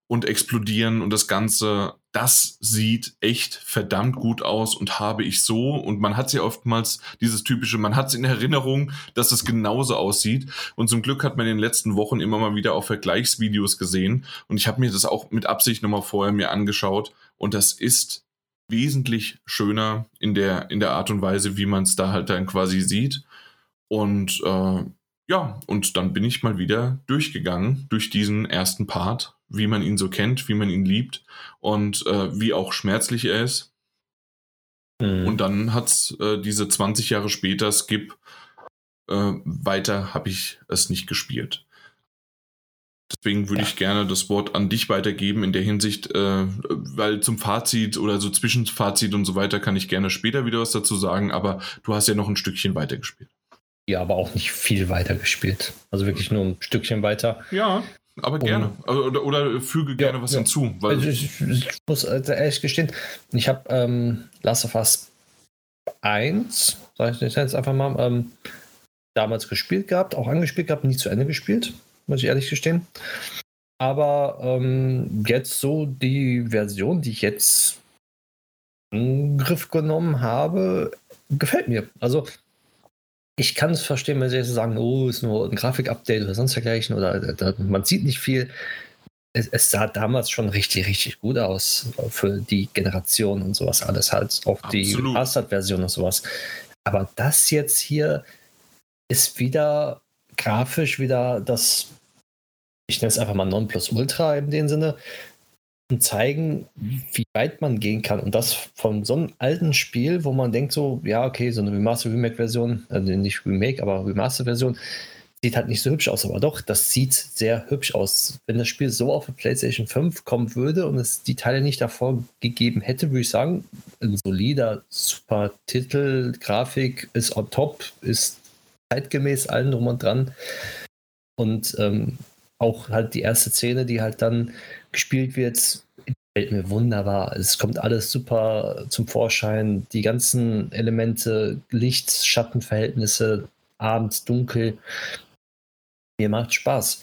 und explodieren und das Ganze das sieht echt verdammt gut aus und habe ich so, und man hat ja oftmals dieses typische, man hat es in Erinnerung, dass es genauso aussieht. Und zum Glück hat man in den letzten Wochen immer mal wieder auch Vergleichsvideos gesehen. Und ich habe mir das auch mit Absicht nochmal vorher mir angeschaut. Und das ist wesentlich schöner in der, in der Art und Weise, wie man es da halt dann quasi sieht. Und äh, ja, und dann bin ich mal wieder durchgegangen durch diesen ersten Part wie man ihn so kennt, wie man ihn liebt und äh, wie auch schmerzlich er ist. Mhm. Und dann hat es äh, diese 20 Jahre später Skip äh, weiter habe ich es nicht gespielt. Deswegen würde ja. ich gerne das Wort an dich weitergeben in der Hinsicht, äh, weil zum Fazit oder so Zwischenfazit und so weiter kann ich gerne später wieder was dazu sagen, aber du hast ja noch ein Stückchen weitergespielt. Ja, aber auch nicht viel weitergespielt. Also wirklich nur ein Stückchen weiter. Ja. Aber gerne. Also, oder, oder, füge gerne ja, was ja. hinzu. Weil also ich, ich, muss also ehrlich gestehen, ich habe ähm, Last of Us 1, sage ich jetzt einfach mal, ähm, damals gespielt gehabt, auch angespielt gehabt, nie zu Ende gespielt, muss ich ehrlich gestehen. Aber ähm, jetzt so die Version, die ich jetzt in Griff genommen habe, gefällt mir. Also ich kann es verstehen, wenn sie jetzt sagen, oh, ist nur ein Grafikupdate oder sonst dergleichen oder da, man sieht nicht viel. Es, es, sah damals schon richtig, richtig gut aus für die Generation und sowas alles halt, auch die Remastered-Version und sowas. Aber das jetzt hier ist wieder grafisch wieder das, ich nenne es einfach mal Nonplusultra in dem Sinne, und zeigen, wie weit man gehen kann. Und das von so einem alten Spiel, wo man denkt so, ja, okay, so eine Remaster-Remake-Version, also nicht Remake, aber Remaster-Version, sieht halt nicht so hübsch aus, aber doch, das sieht sehr hübsch aus. Wenn das Spiel so auf der PlayStation 5 kommen würde und es die Teile nicht davor gegeben hätte, würde ich sagen, ein solider, super Titel, Grafik ist on top, ist zeitgemäß allen drum und dran. Und ähm, auch halt die erste Szene, die halt dann gespielt wird, gefällt mir wunderbar. Es kommt alles super zum Vorschein. Die ganzen Elemente, Licht, Schattenverhältnisse, Abend, Dunkel. Mir macht Spaß.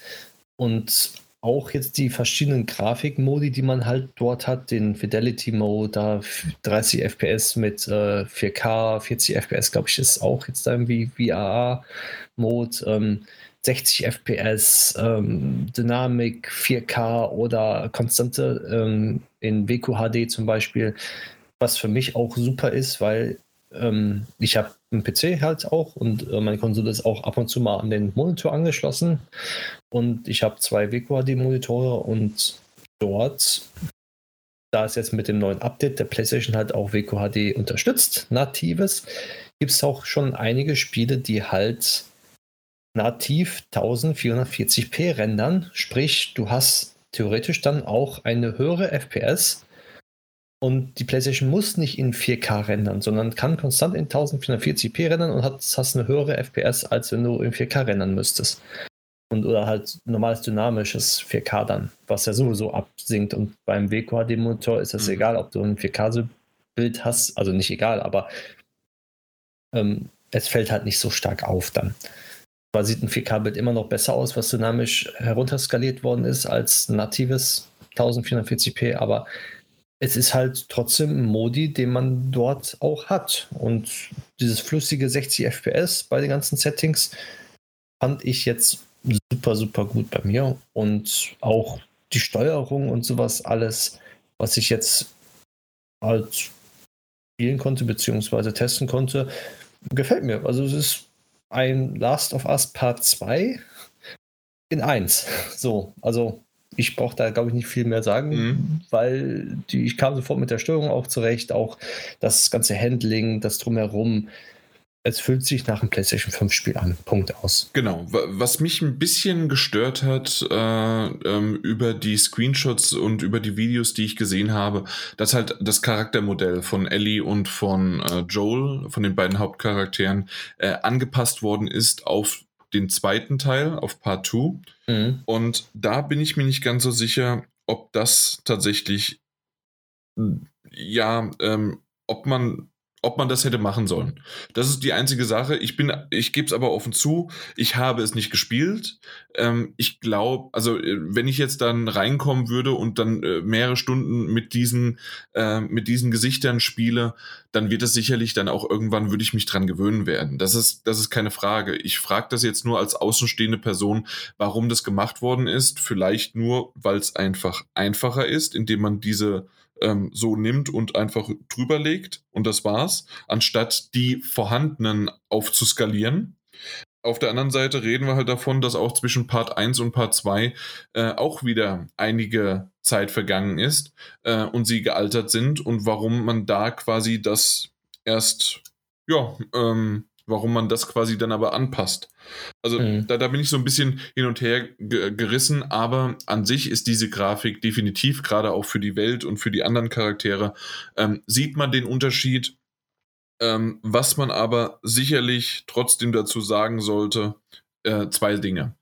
Und auch jetzt die verschiedenen Grafikmodi, die man halt dort hat, den Fidelity Mode, da 30 FPS mit äh, 4K, 40 FPS, glaube ich, ist auch jetzt da irgendwie VAA-Mode. Ähm, 60 FPS, ähm, Dynamik 4K oder konstante ähm, in WQHD zum Beispiel, was für mich auch super ist, weil ähm, ich habe einen PC halt auch und äh, meine Konsole ist auch ab und zu mal an den Monitor angeschlossen. Und ich habe zwei WQHD-Monitore und dort da es jetzt mit dem neuen Update der PlayStation halt auch WQHD unterstützt, natives, gibt es auch schon einige Spiele, die halt nativ 1440p rendern. Sprich, du hast theoretisch dann auch eine höhere FPS und die PlayStation muss nicht in 4K rendern, sondern kann konstant in 1440p rendern und hast, hast eine höhere FPS, als wenn du in 4K rendern müsstest. Und oder halt normales dynamisches 4K dann, was ja sowieso absinkt. Und beim WQHD-Monitor ist es mhm. egal, ob du ein 4K-Bild hast, also nicht egal, aber ähm, es fällt halt nicht so stark auf dann. Zwar sieht ein 4K-Bild immer noch besser aus, was dynamisch herunterskaliert worden ist als natives 1440p, aber es ist halt trotzdem ein Modi, den man dort auch hat. Und dieses flüssige 60 FPS bei den ganzen Settings fand ich jetzt super, super gut bei mir. Und auch die Steuerung und sowas, alles, was ich jetzt halt spielen konnte, beziehungsweise testen konnte, gefällt mir. Also es ist ein Last of Us Part 2 in 1. So, also ich brauche da, glaube ich, nicht viel mehr sagen, mhm. weil die, ich kam sofort mit der Steuerung auch zurecht, auch das ganze Handling, das drumherum. Es fühlt sich nach einem PlayStation 5 Spiel an. Punkt aus. Genau. Was mich ein bisschen gestört hat äh, ähm, über die Screenshots und über die Videos, die ich gesehen habe, dass halt das Charaktermodell von Ellie und von äh, Joel, von den beiden Hauptcharakteren, äh, angepasst worden ist auf den zweiten Teil, auf Part 2. Mhm. Und da bin ich mir nicht ganz so sicher, ob das tatsächlich, ja, ähm, ob man ob man das hätte machen sollen. Das ist die einzige Sache. Ich bin, ich gebe es aber offen zu, ich habe es nicht gespielt. Ähm, ich glaube, also äh, wenn ich jetzt dann reinkommen würde und dann äh, mehrere Stunden mit diesen, äh, mit diesen Gesichtern spiele, dann wird es sicherlich dann auch irgendwann würde ich mich dran gewöhnen werden. Das ist, das ist keine Frage. Ich frage das jetzt nur als außenstehende Person, warum das gemacht worden ist. Vielleicht nur, weil es einfach einfacher ist, indem man diese ähm, so nimmt und einfach drüber legt und das war's, anstatt die vorhandenen aufzuskalieren. Auf der anderen Seite reden wir halt davon, dass auch zwischen Part 1 und Part 2 äh, auch wieder einige Zeit vergangen ist äh, und sie gealtert sind und warum man da quasi das erst ja, ähm, warum man das quasi dann aber anpasst. Also mhm. da, da bin ich so ein bisschen hin und her gerissen, aber an sich ist diese Grafik definitiv, gerade auch für die Welt und für die anderen Charaktere, ähm, sieht man den Unterschied. Ähm, was man aber sicherlich trotzdem dazu sagen sollte, äh, zwei Dinge.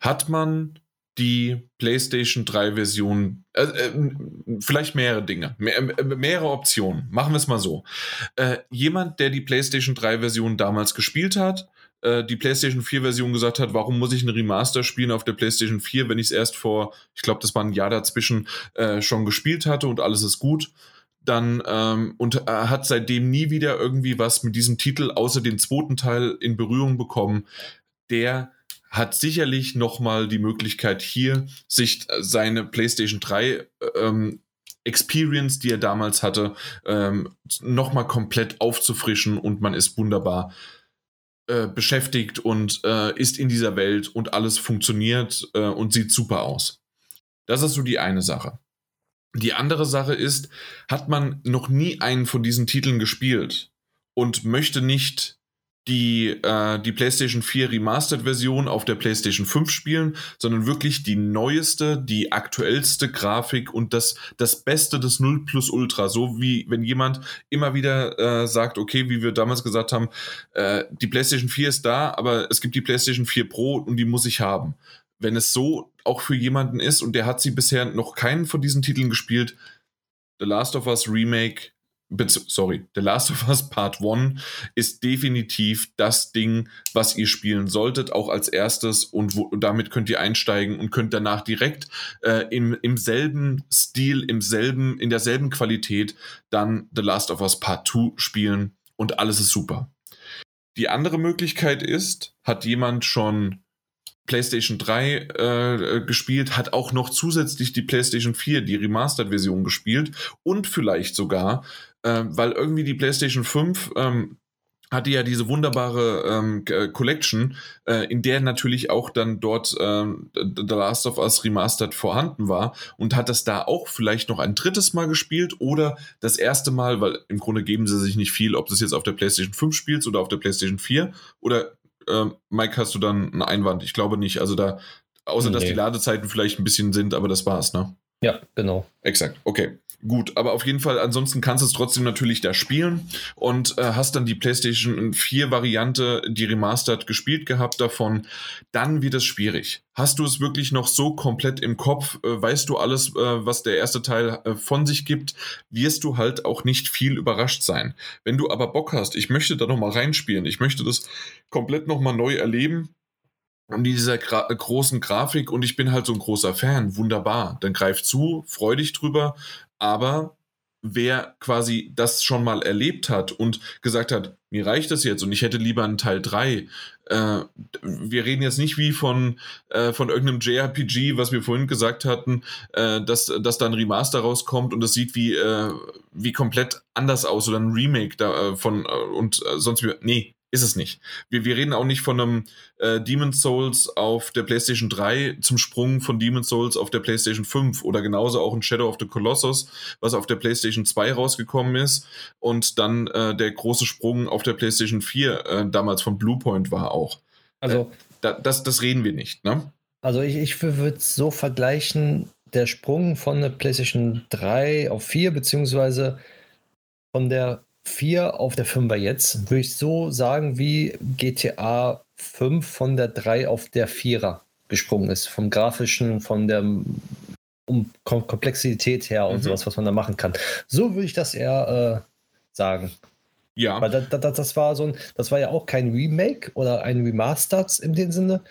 Hat man die PlayStation 3 Version, äh, äh, vielleicht mehrere Dinge, mehr, äh, mehrere Optionen. Machen wir es mal so. Äh, jemand, der die PlayStation 3 Version damals gespielt hat, äh, die PlayStation 4 Version gesagt hat, warum muss ich ein Remaster spielen auf der PlayStation 4, wenn ich es erst vor, ich glaube, das war ein Jahr dazwischen, äh, schon gespielt hatte und alles ist gut dann ähm, und äh, hat seitdem nie wieder irgendwie was mit diesem Titel außer den zweiten Teil in Berührung bekommen. Der hat sicherlich nochmal die Möglichkeit hier, sich seine PlayStation 3 ähm, Experience, die er damals hatte, ähm, nochmal komplett aufzufrischen und man ist wunderbar äh, beschäftigt und äh, ist in dieser Welt und alles funktioniert äh, und sieht super aus. Das ist so die eine Sache. Die andere Sache ist, hat man noch nie einen von diesen Titeln gespielt und möchte nicht die, äh, die PlayStation 4 Remastered-Version auf der PlayStation 5 spielen, sondern wirklich die neueste, die aktuellste Grafik und das, das Beste des 0 Plus Ultra. So wie wenn jemand immer wieder äh, sagt, okay, wie wir damals gesagt haben, äh, die PlayStation 4 ist da, aber es gibt die PlayStation 4 Pro und die muss ich haben. Wenn es so auch für jemanden ist und der hat sie bisher noch keinen von diesen Titeln gespielt, The Last of Us Remake sorry, The Last of Us Part 1 ist definitiv das Ding, was ihr spielen solltet, auch als erstes und, wo, damit könnt ihr einsteigen und könnt danach direkt äh, im, im selben Stil, im selben, in derselben Qualität dann The Last of Us Part 2 spielen und alles ist super. Die andere Möglichkeit ist, hat jemand schon PlayStation 3 äh, gespielt, hat auch noch zusätzlich die PlayStation 4, die Remastered-Version gespielt und vielleicht sogar äh, weil irgendwie die PlayStation 5 ähm, hatte ja diese wunderbare ähm, äh, Collection, äh, in der natürlich auch dann dort ähm, The Last of Us Remastered vorhanden war und hat das da auch vielleicht noch ein drittes Mal gespielt oder das erste Mal, weil im Grunde geben sie sich nicht viel, ob das jetzt auf der PlayStation 5 spielst oder auf der PlayStation 4 oder äh, Mike, hast du dann einen Einwand? Ich glaube nicht. Also da, außer nee. dass die Ladezeiten vielleicht ein bisschen sind, aber das war's, ne? Ja, genau. Exakt, okay. Gut, aber auf jeden Fall, ansonsten kannst du es trotzdem natürlich da spielen und äh, hast dann die PlayStation 4 Variante, die Remastered gespielt gehabt davon. Dann wird es schwierig. Hast du es wirklich noch so komplett im Kopf? Äh, weißt du alles, äh, was der erste Teil äh, von sich gibt? Wirst du halt auch nicht viel überrascht sein. Wenn du aber Bock hast, ich möchte da nochmal reinspielen, ich möchte das komplett nochmal neu erleben, und dieser Gra großen Grafik und ich bin halt so ein großer Fan. Wunderbar. Dann greif zu, freu dich drüber. Aber wer quasi das schon mal erlebt hat und gesagt hat, mir reicht das jetzt und ich hätte lieber einen Teil 3. Äh, wir reden jetzt nicht wie von, äh, von irgendeinem JRPG, was wir vorhin gesagt hatten, äh, dass, dass da ein Remaster rauskommt und das sieht wie, äh, wie komplett anders aus oder ein Remake da, äh, von äh, und sonst wie. Nee, ist es nicht. Wir, wir reden auch nicht von einem äh, Demon's Souls auf der PlayStation 3 zum Sprung von Demon's Souls auf der PlayStation 5 oder genauso auch ein Shadow of the Colossus, was auf der PlayStation 2 rausgekommen ist und dann äh, der große Sprung auf der PlayStation 4 äh, damals von Bluepoint war auch. Also, äh, da, das, das reden wir nicht, ne? Also, ich, ich würde es so vergleichen: der Sprung von der PlayStation 3 auf 4, beziehungsweise von der 4 auf der 5er jetzt, würde ich so sagen, wie GTA 5 von der 3 auf der 4er gesprungen ist. Vom grafischen, von der um Komplexität her und mhm. sowas, was man da machen kann. So würde ich das eher äh, sagen. Ja. Weil das, das, das, war so ein, das war ja auch kein Remake oder ein Remastered in dem Sinne,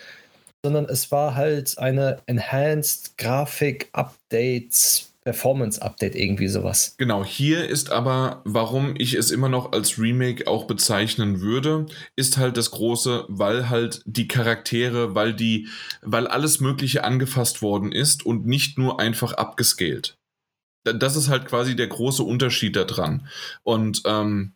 sondern es war halt eine Enhanced Grafik Updates Performance-Update, irgendwie sowas. Genau, hier ist aber, warum ich es immer noch als Remake auch bezeichnen würde, ist halt das große, weil halt die Charaktere, weil die, weil alles Mögliche angefasst worden ist und nicht nur einfach abgescaled. Das ist halt quasi der große Unterschied daran. Und ähm,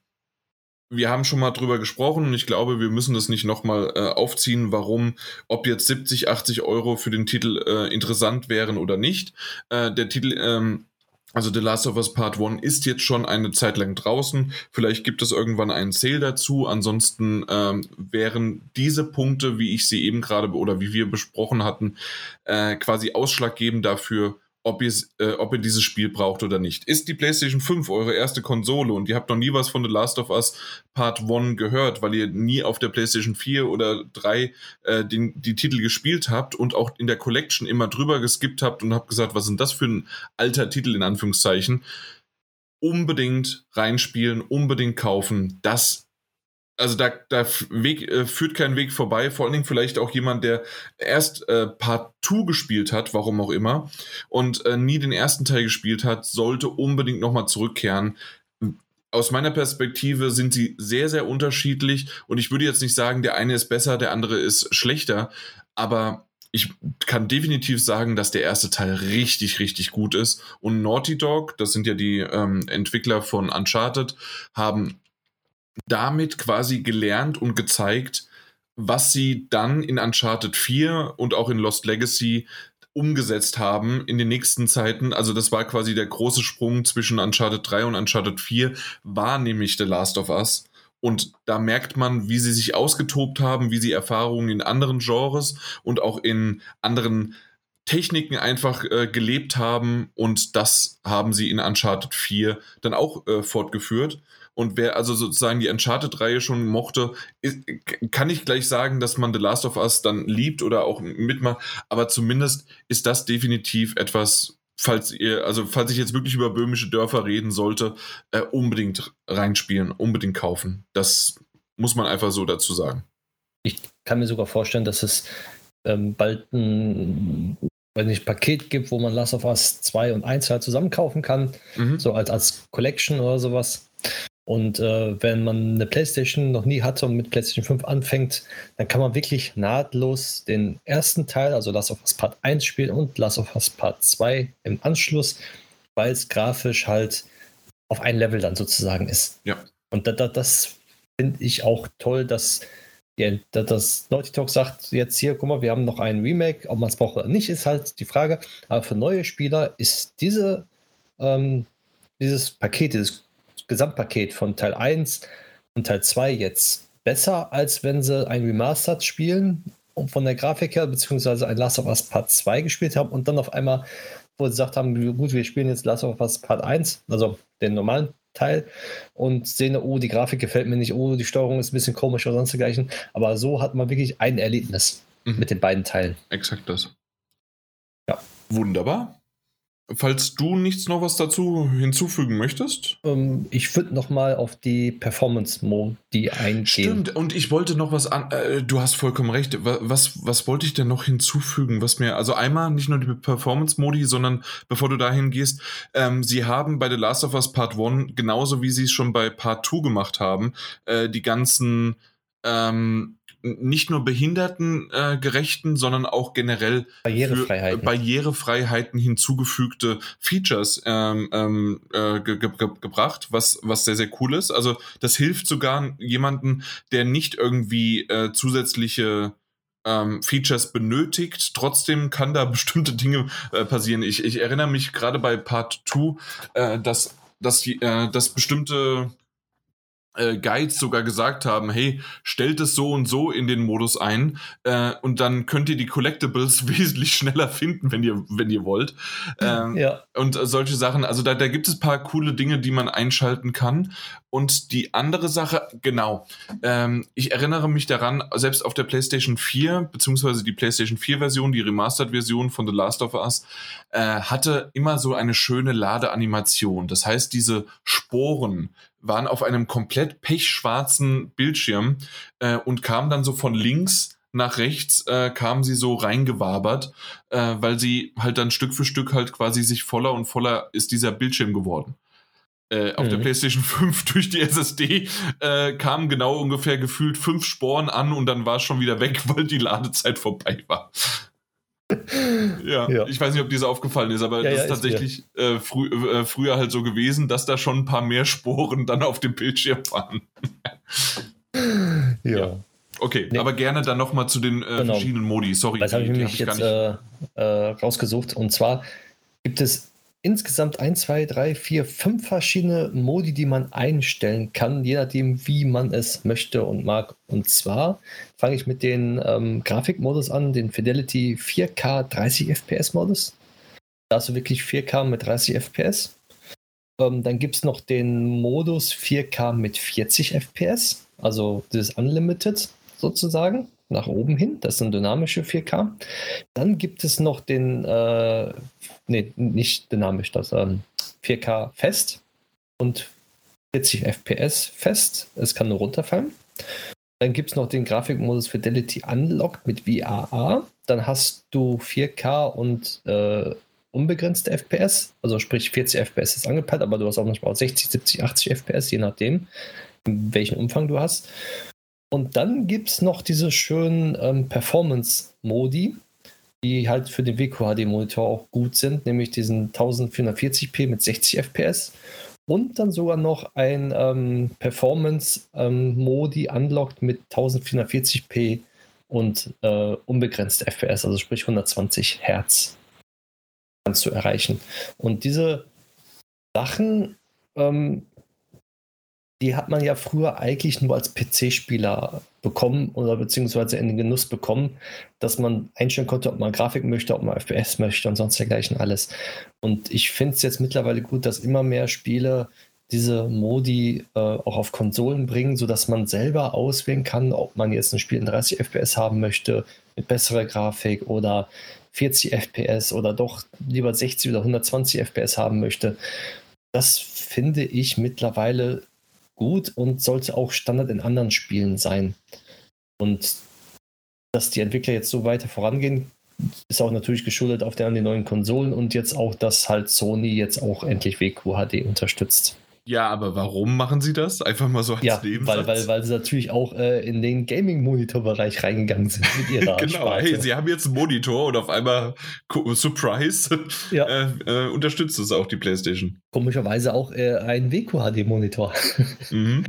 wir haben schon mal drüber gesprochen und ich glaube, wir müssen das nicht nochmal äh, aufziehen, warum, ob jetzt 70, 80 Euro für den Titel äh, interessant wären oder nicht. Äh, der Titel, ähm, also The Last of Us Part 1 ist jetzt schon eine Zeit lang draußen. Vielleicht gibt es irgendwann einen Sale dazu. Ansonsten ähm, wären diese Punkte, wie ich sie eben gerade oder wie wir besprochen hatten, äh, quasi ausschlaggebend dafür, ob, äh, ob ihr dieses Spiel braucht oder nicht. Ist die PlayStation 5 eure erste Konsole und ihr habt noch nie was von The Last of Us Part 1 gehört, weil ihr nie auf der PlayStation 4 oder 3 äh, den, die Titel gespielt habt und auch in der Collection immer drüber geskippt habt und habt gesagt, was sind das für ein alter Titel in Anführungszeichen, unbedingt reinspielen, unbedingt kaufen. Das also da, da Weg, äh, führt kein Weg vorbei, vor allen Dingen vielleicht auch jemand, der erst äh, Part 2 gespielt hat, warum auch immer, und äh, nie den ersten Teil gespielt hat, sollte unbedingt nochmal zurückkehren. Aus meiner Perspektive sind sie sehr, sehr unterschiedlich und ich würde jetzt nicht sagen, der eine ist besser, der andere ist schlechter, aber ich kann definitiv sagen, dass der erste Teil richtig, richtig gut ist. Und Naughty Dog, das sind ja die ähm, Entwickler von Uncharted, haben damit quasi gelernt und gezeigt, was sie dann in Uncharted 4 und auch in Lost Legacy umgesetzt haben in den nächsten Zeiten. Also das war quasi der große Sprung zwischen Uncharted 3 und Uncharted 4, war nämlich The Last of Us. Und da merkt man, wie sie sich ausgetobt haben, wie sie Erfahrungen in anderen Genres und auch in anderen Techniken einfach äh, gelebt haben. Und das haben sie in Uncharted 4 dann auch äh, fortgeführt. Und wer also sozusagen die Uncharted-Reihe schon mochte, ist, kann ich gleich sagen, dass man The Last of Us dann liebt oder auch mitmacht. Aber zumindest ist das definitiv etwas, falls ihr, also falls ich jetzt wirklich über böhmische Dörfer reden sollte, äh, unbedingt reinspielen, unbedingt kaufen. Das muss man einfach so dazu sagen. Ich kann mir sogar vorstellen, dass es ähm, bald ein wenn nicht, Paket gibt, wo man Last of Us 2 und 1 halt zusammen kaufen kann, mhm. so als, als Collection oder sowas. Und äh, wenn man eine PlayStation noch nie hatte und mit PlayStation 5 anfängt, dann kann man wirklich nahtlos den ersten Teil, also Last of Us Part 1 spielen und Last of Us Part 2 im Anschluss, weil es grafisch halt auf ein Level dann sozusagen ist. Ja. Und da, da, das finde ich auch toll, dass ja, das Naughty Talk sagt jetzt hier, guck mal, wir haben noch ein Remake, ob man es braucht oder nicht, ist halt die Frage. Aber für neue Spieler ist diese, ähm, dieses Paket, dieses Gesamtpaket von Teil 1 und Teil 2 jetzt besser, als wenn sie ein Remastered spielen und von der Grafik her, beziehungsweise ein Last of Us Part 2 gespielt haben und dann auf einmal, wo sie gesagt haben, gut, wir spielen jetzt Last of Us Part 1, also den normalen Teil und sehen, oh, die Grafik gefällt mir nicht, oh, die Steuerung ist ein bisschen komisch oder sonst dergleichen. Aber so hat man wirklich ein Erlebnis mhm. mit den beiden Teilen. Exakt das. Ja. Wunderbar. Falls du nichts noch was dazu hinzufügen möchtest? Ähm, ich würde noch mal auf die Performance-Modi eingehen. Stimmt, und ich wollte noch was an. Äh, du hast vollkommen recht. Was, was wollte ich denn noch hinzufügen? Was mir, also einmal nicht nur die Performance-Modi, sondern bevor du dahin gehst, ähm, sie haben bei The Last of Us Part 1, genauso wie sie es schon bei Part 2 gemacht haben, äh, die ganzen ähm, nicht nur behindertengerechten, äh, sondern auch generell Barrierefreiheiten, für, Barrierefreiheiten hinzugefügte Features ähm, ähm, äh, ge ge gebracht, was, was sehr, sehr cool ist. Also das hilft sogar jemanden, der nicht irgendwie äh, zusätzliche ähm, Features benötigt. Trotzdem kann da bestimmte Dinge äh, passieren. Ich, ich erinnere mich gerade bei Part 2, äh, dass, dass, die, äh, dass bestimmte äh, Guides sogar gesagt haben, hey, stellt es so und so in den Modus ein äh, und dann könnt ihr die Collectibles wesentlich schneller finden, wenn ihr, wenn ihr wollt. Ähm, ja. Und äh, solche Sachen, also da, da gibt es paar coole Dinge, die man einschalten kann. Und die andere Sache, genau, ähm, ich erinnere mich daran, selbst auf der PlayStation 4, beziehungsweise die PlayStation 4-Version, die Remastered-Version von The Last of Us, äh, hatte immer so eine schöne Ladeanimation. Das heißt, diese Sporen, waren auf einem komplett pechschwarzen Bildschirm äh, und kamen dann so von links nach rechts, äh, kamen sie so reingewabert, äh, weil sie halt dann Stück für Stück halt quasi sich voller und voller ist dieser Bildschirm geworden. Äh, auf mhm. der PlayStation 5 durch die SSD äh, kamen genau ungefähr gefühlt fünf Sporen an und dann war es schon wieder weg, weil die Ladezeit vorbei war ja, ja, ich weiß nicht, ob dir das aufgefallen ist, aber ja, das ja, ist tatsächlich äh, frü äh, früher halt so gewesen, dass da schon ein paar mehr Sporen dann auf dem Bildschirm waren. ja. Okay, nee. aber gerne dann nochmal zu den äh, genau. verschiedenen Modi. Sorry, das habe ich nämlich jetzt äh, äh, rausgesucht. Und zwar gibt es insgesamt 1, 2, 3, 4, 5 verschiedene Modi, die man einstellen kann, je nachdem, wie man es möchte und mag. Und zwar fange ich mit dem ähm, Grafikmodus an, den Fidelity 4K 30 FPS Modus. Da hast du wirklich 4K mit 30 FPS. Ähm, dann gibt es noch den Modus 4K mit 40 FPS, also das Unlimited sozusagen, nach oben hin. Das sind dynamische 4K. Dann gibt es noch den, äh, nee, nicht dynamisch, das ähm, 4K fest und 40 FPS fest. Es kann nur runterfallen. Dann gibt es noch den Grafikmodus Fidelity Unlocked mit VAA. Dann hast du 4K und äh, unbegrenzte FPS. Also sprich 40 FPS ist angepeilt, aber du hast auch manchmal 60, 70, 80 FPS, je nachdem, in welchem Umfang du hast. Und dann gibt es noch diese schönen ähm, Performance-Modi, die halt für den WQHD-Monitor auch gut sind, nämlich diesen 1440p mit 60 FPS und dann sogar noch ein ähm, Performance-Modi ähm, unlocked mit 1440p und äh, unbegrenzte FPS, also sprich 120 Hertz kannst du erreichen. Und diese Sachen ähm, die hat man ja früher eigentlich nur als PC-Spieler bekommen oder beziehungsweise in den Genuss bekommen, dass man einstellen konnte, ob man Grafik möchte, ob man FPS möchte und sonst dergleichen alles. Und ich finde es jetzt mittlerweile gut, dass immer mehr Spiele diese Modi äh, auch auf Konsolen bringen, sodass man selber auswählen kann, ob man jetzt ein Spiel in 30 FPS haben möchte, mit besserer Grafik oder 40 FPS oder doch lieber 60 oder 120 FPS haben möchte. Das finde ich mittlerweile gut und sollte auch Standard in anderen Spielen sein. Und dass die Entwickler jetzt so weiter vorangehen, ist auch natürlich geschuldet auf der an die neuen Konsolen und jetzt auch, dass halt Sony jetzt auch endlich WQHD unterstützt. Ja, aber warum machen sie das? Einfach mal so als ja, Nebensatz? Weil, weil, weil sie natürlich auch äh, in den Gaming-Monitor-Bereich reingegangen sind mit ihrer Genau, Sparte. hey, sie haben jetzt einen Monitor und auf einmal, Surprise, ja. äh, äh, unterstützt es auch die PlayStation. Komischerweise auch äh, ein WQHD-Monitor. mhm.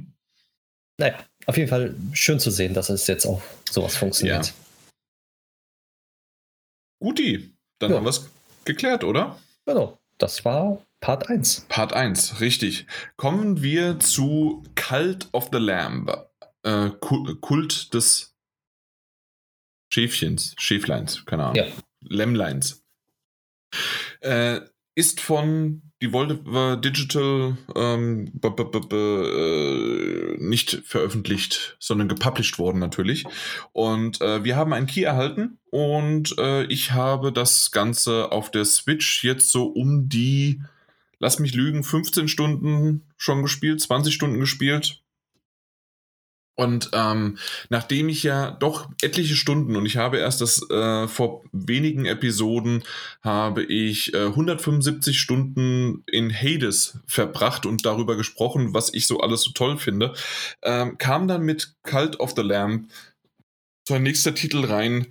Naja, auf jeden Fall schön zu sehen, dass es jetzt auch sowas funktioniert. Ja. Guti, dann ja. haben wir es geklärt, oder? Genau, das war Part 1. Part 1, richtig. Kommen wir zu Cult of the Lamb. Äh, Kult des Schäfchens, Schäfleins, keine Ahnung. Ja. Lämmleins. Äh, ist von Devolver Digital ähm, äh, nicht veröffentlicht, sondern gepublished worden natürlich. Und äh, wir haben einen Key erhalten und äh, ich habe das Ganze auf der Switch jetzt so um die lass mich lügen, 15 Stunden schon gespielt, 20 Stunden gespielt. Und ähm, nachdem ich ja doch etliche Stunden und ich habe erst das äh, vor wenigen Episoden habe ich äh, 175 Stunden in Hades verbracht und darüber gesprochen, was ich so alles so toll finde, ähm, kam dann mit Cult of the Lamb so ein nächster Titel rein,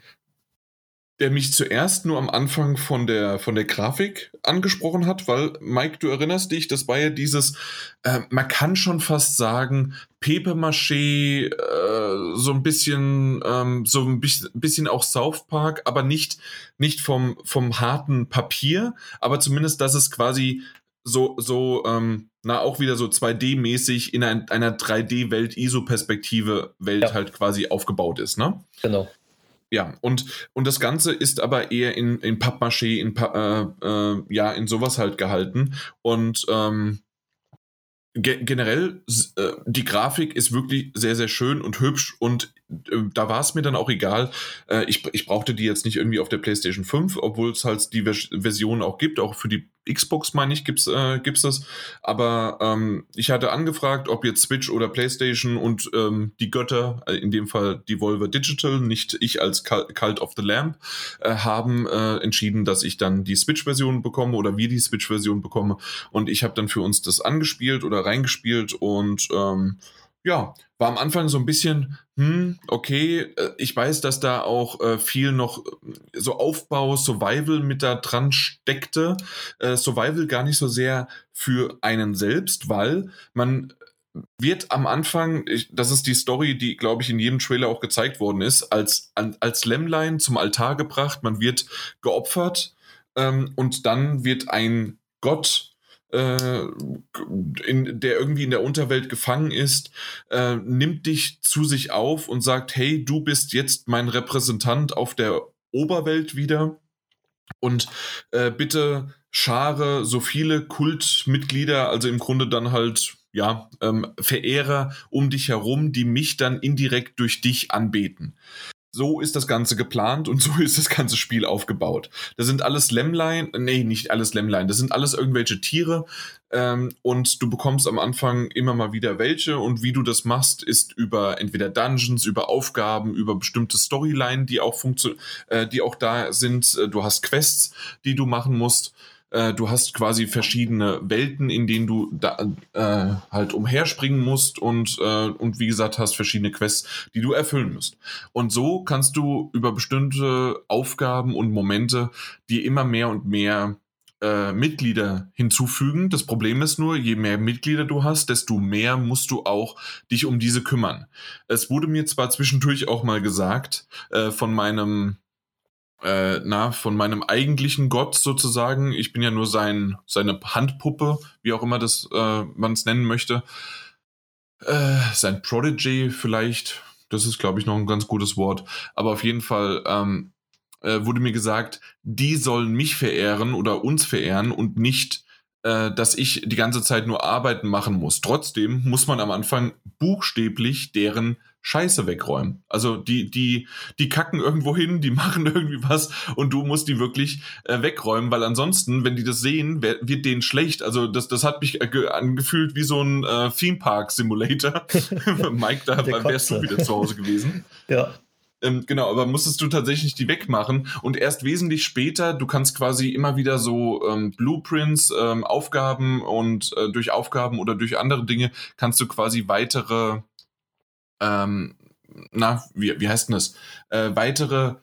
der mich zuerst nur am Anfang von der, von der Grafik angesprochen hat, weil, Mike, du erinnerst dich, das war ja dieses, äh, man kann schon fast sagen, Papier-Maché, äh, so ein bisschen, ähm, so ein bisschen auch South Park, aber nicht, nicht vom, vom harten Papier, aber zumindest, dass es quasi so, so, ähm, na, auch wieder so 2D-mäßig in ein, einer 3D-Welt, ISO-Perspektive-Welt ja. halt quasi aufgebaut ist, ne? Genau. Ja, und, und das Ganze ist aber eher in, in Pappmaché, in, äh, äh, ja, in sowas halt gehalten. Und ähm, ge generell, äh, die Grafik ist wirklich sehr, sehr schön und hübsch und äh, da war es mir dann auch egal. Äh, ich, ich brauchte die jetzt nicht irgendwie auf der PlayStation 5, obwohl es halt die Vers Version auch gibt, auch für die Xbox, meine ich, gibt's, äh, gibt's das. Aber ähm, ich hatte angefragt, ob jetzt Switch oder PlayStation und ähm, die Götter, äh, in dem Fall Devolver Digital, nicht ich als Cult of the Lamb, äh, haben äh, entschieden, dass ich dann die Switch-Version bekomme oder wir die Switch-Version bekomme. Und ich habe dann für uns das angespielt oder reingespielt und ähm, ja, war am Anfang so ein bisschen, hm, okay, äh, ich weiß, dass da auch äh, viel noch äh, so Aufbau, Survival mit da dran steckte. Äh, Survival gar nicht so sehr für einen selbst, weil man wird am Anfang, ich, das ist die Story, die, glaube ich, in jedem Trailer auch gezeigt worden ist, als, als Lämmlein zum Altar gebracht, man wird geopfert ähm, und dann wird ein Gott in, der irgendwie in der Unterwelt gefangen ist, äh, nimmt dich zu sich auf und sagt, hey, du bist jetzt mein Repräsentant auf der Oberwelt wieder und äh, bitte Schare, so viele Kultmitglieder, also im Grunde dann halt ja, ähm, Verehrer um dich herum, die mich dann indirekt durch dich anbeten. So ist das Ganze geplant und so ist das ganze Spiel aufgebaut. Das sind alles Lämmlein, nee, nicht alles Lämmlein, das sind alles irgendwelche Tiere ähm, und du bekommst am Anfang immer mal wieder welche und wie du das machst, ist über entweder Dungeons, über Aufgaben, über bestimmte Storyline, die auch funktionieren, äh, die auch da sind. Du hast Quests, die du machen musst äh, du hast quasi verschiedene Welten, in denen du da, äh, halt umherspringen musst und, äh, und wie gesagt hast verschiedene Quests, die du erfüllen musst. Und so kannst du über bestimmte Aufgaben und Momente dir immer mehr und mehr äh, Mitglieder hinzufügen. Das Problem ist nur, je mehr Mitglieder du hast, desto mehr musst du auch dich um diese kümmern. Es wurde mir zwar zwischendurch auch mal gesagt äh, von meinem äh, na, von meinem eigentlichen Gott sozusagen. Ich bin ja nur sein, seine Handpuppe, wie auch immer das äh, man es nennen möchte. Äh, sein Prodigy vielleicht. Das ist, glaube ich, noch ein ganz gutes Wort. Aber auf jeden Fall ähm, äh, wurde mir gesagt, die sollen mich verehren oder uns verehren und nicht äh, dass ich die ganze Zeit nur Arbeiten machen muss. Trotzdem muss man am Anfang buchstäblich deren Scheiße wegräumen. Also die, die, die kacken irgendwo hin, die machen irgendwie was und du musst die wirklich äh, wegräumen, weil ansonsten, wenn die das sehen, wird denen schlecht. Also das, das hat mich äh, angefühlt wie so ein äh, Theme Park Simulator. Mike, da wärst du wieder zu Hause gewesen. Ja. Ähm, genau, aber musstest du tatsächlich die wegmachen und erst wesentlich später, du kannst quasi immer wieder so ähm, Blueprints, ähm, Aufgaben und äh, durch Aufgaben oder durch andere Dinge kannst du quasi weitere, ähm, na, wie, wie heißt denn das? Äh, weitere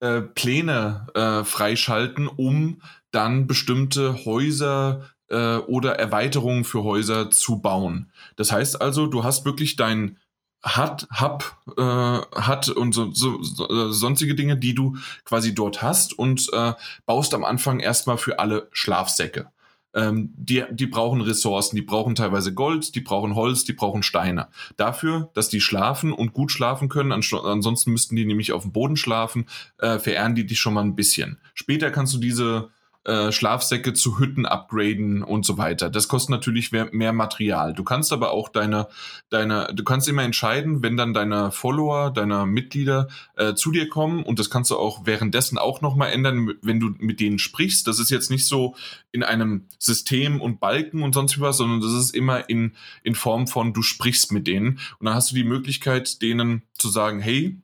äh, Pläne äh, freischalten, um dann bestimmte Häuser äh, oder Erweiterungen für Häuser zu bauen. Das heißt also, du hast wirklich dein hat, hab, äh, hat und so, so, so, äh, sonstige Dinge, die du quasi dort hast und äh, baust am Anfang erstmal für alle Schlafsäcke. Ähm, die, die brauchen Ressourcen, die brauchen teilweise Gold, die brauchen Holz, die brauchen Steine. Dafür, dass die schlafen und gut schlafen können, ansonsten müssten die nämlich auf dem Boden schlafen, äh, verehren die dich schon mal ein bisschen. Später kannst du diese äh, Schlafsäcke zu Hütten upgraden und so weiter. Das kostet natürlich mehr, mehr, Material. Du kannst aber auch deine, deine, du kannst immer entscheiden, wenn dann deine Follower, deine Mitglieder äh, zu dir kommen und das kannst du auch währenddessen auch nochmal ändern, wenn du mit denen sprichst. Das ist jetzt nicht so in einem System und Balken und sonst was, sondern das ist immer in, in Form von, du sprichst mit denen und dann hast du die Möglichkeit, denen zu sagen, hey,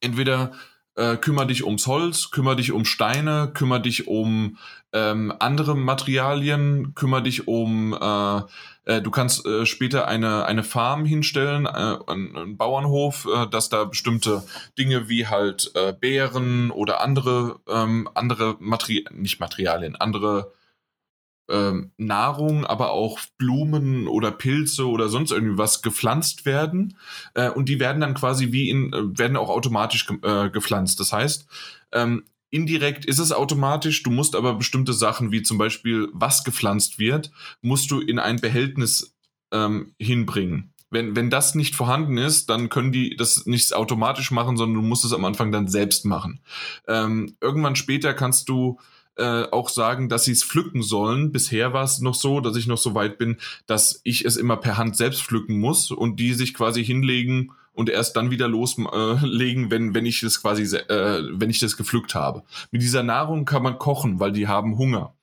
entweder äh, kümmere dich ums Holz, kümmere dich um Steine, kümmere dich um ähm, andere Materialien, kümmere dich um, äh, äh, du kannst äh, später eine, eine Farm hinstellen, äh, einen Bauernhof, äh, dass da bestimmte Dinge wie halt äh, Beeren oder andere, ähm, andere Materialien, nicht Materialien, andere ähm, Nahrung, aber auch Blumen oder Pilze oder sonst irgendwie was gepflanzt werden. Äh, und die werden dann quasi wie in, äh, werden auch automatisch äh, gepflanzt. Das heißt, ähm, indirekt ist es automatisch, du musst aber bestimmte Sachen, wie zum Beispiel was gepflanzt wird, musst du in ein Behältnis ähm, hinbringen. Wenn, wenn das nicht vorhanden ist, dann können die das nicht automatisch machen, sondern du musst es am Anfang dann selbst machen. Irgendwann später kannst du äh, auch sagen, dass sie es pflücken sollen. Bisher war es noch so, dass ich noch so weit bin, dass ich es immer per Hand selbst pflücken muss und die sich quasi hinlegen und erst dann wieder loslegen, äh, wenn, wenn ich das quasi, äh, wenn ich das gepflückt habe. Mit dieser Nahrung kann man kochen, weil die haben Hunger.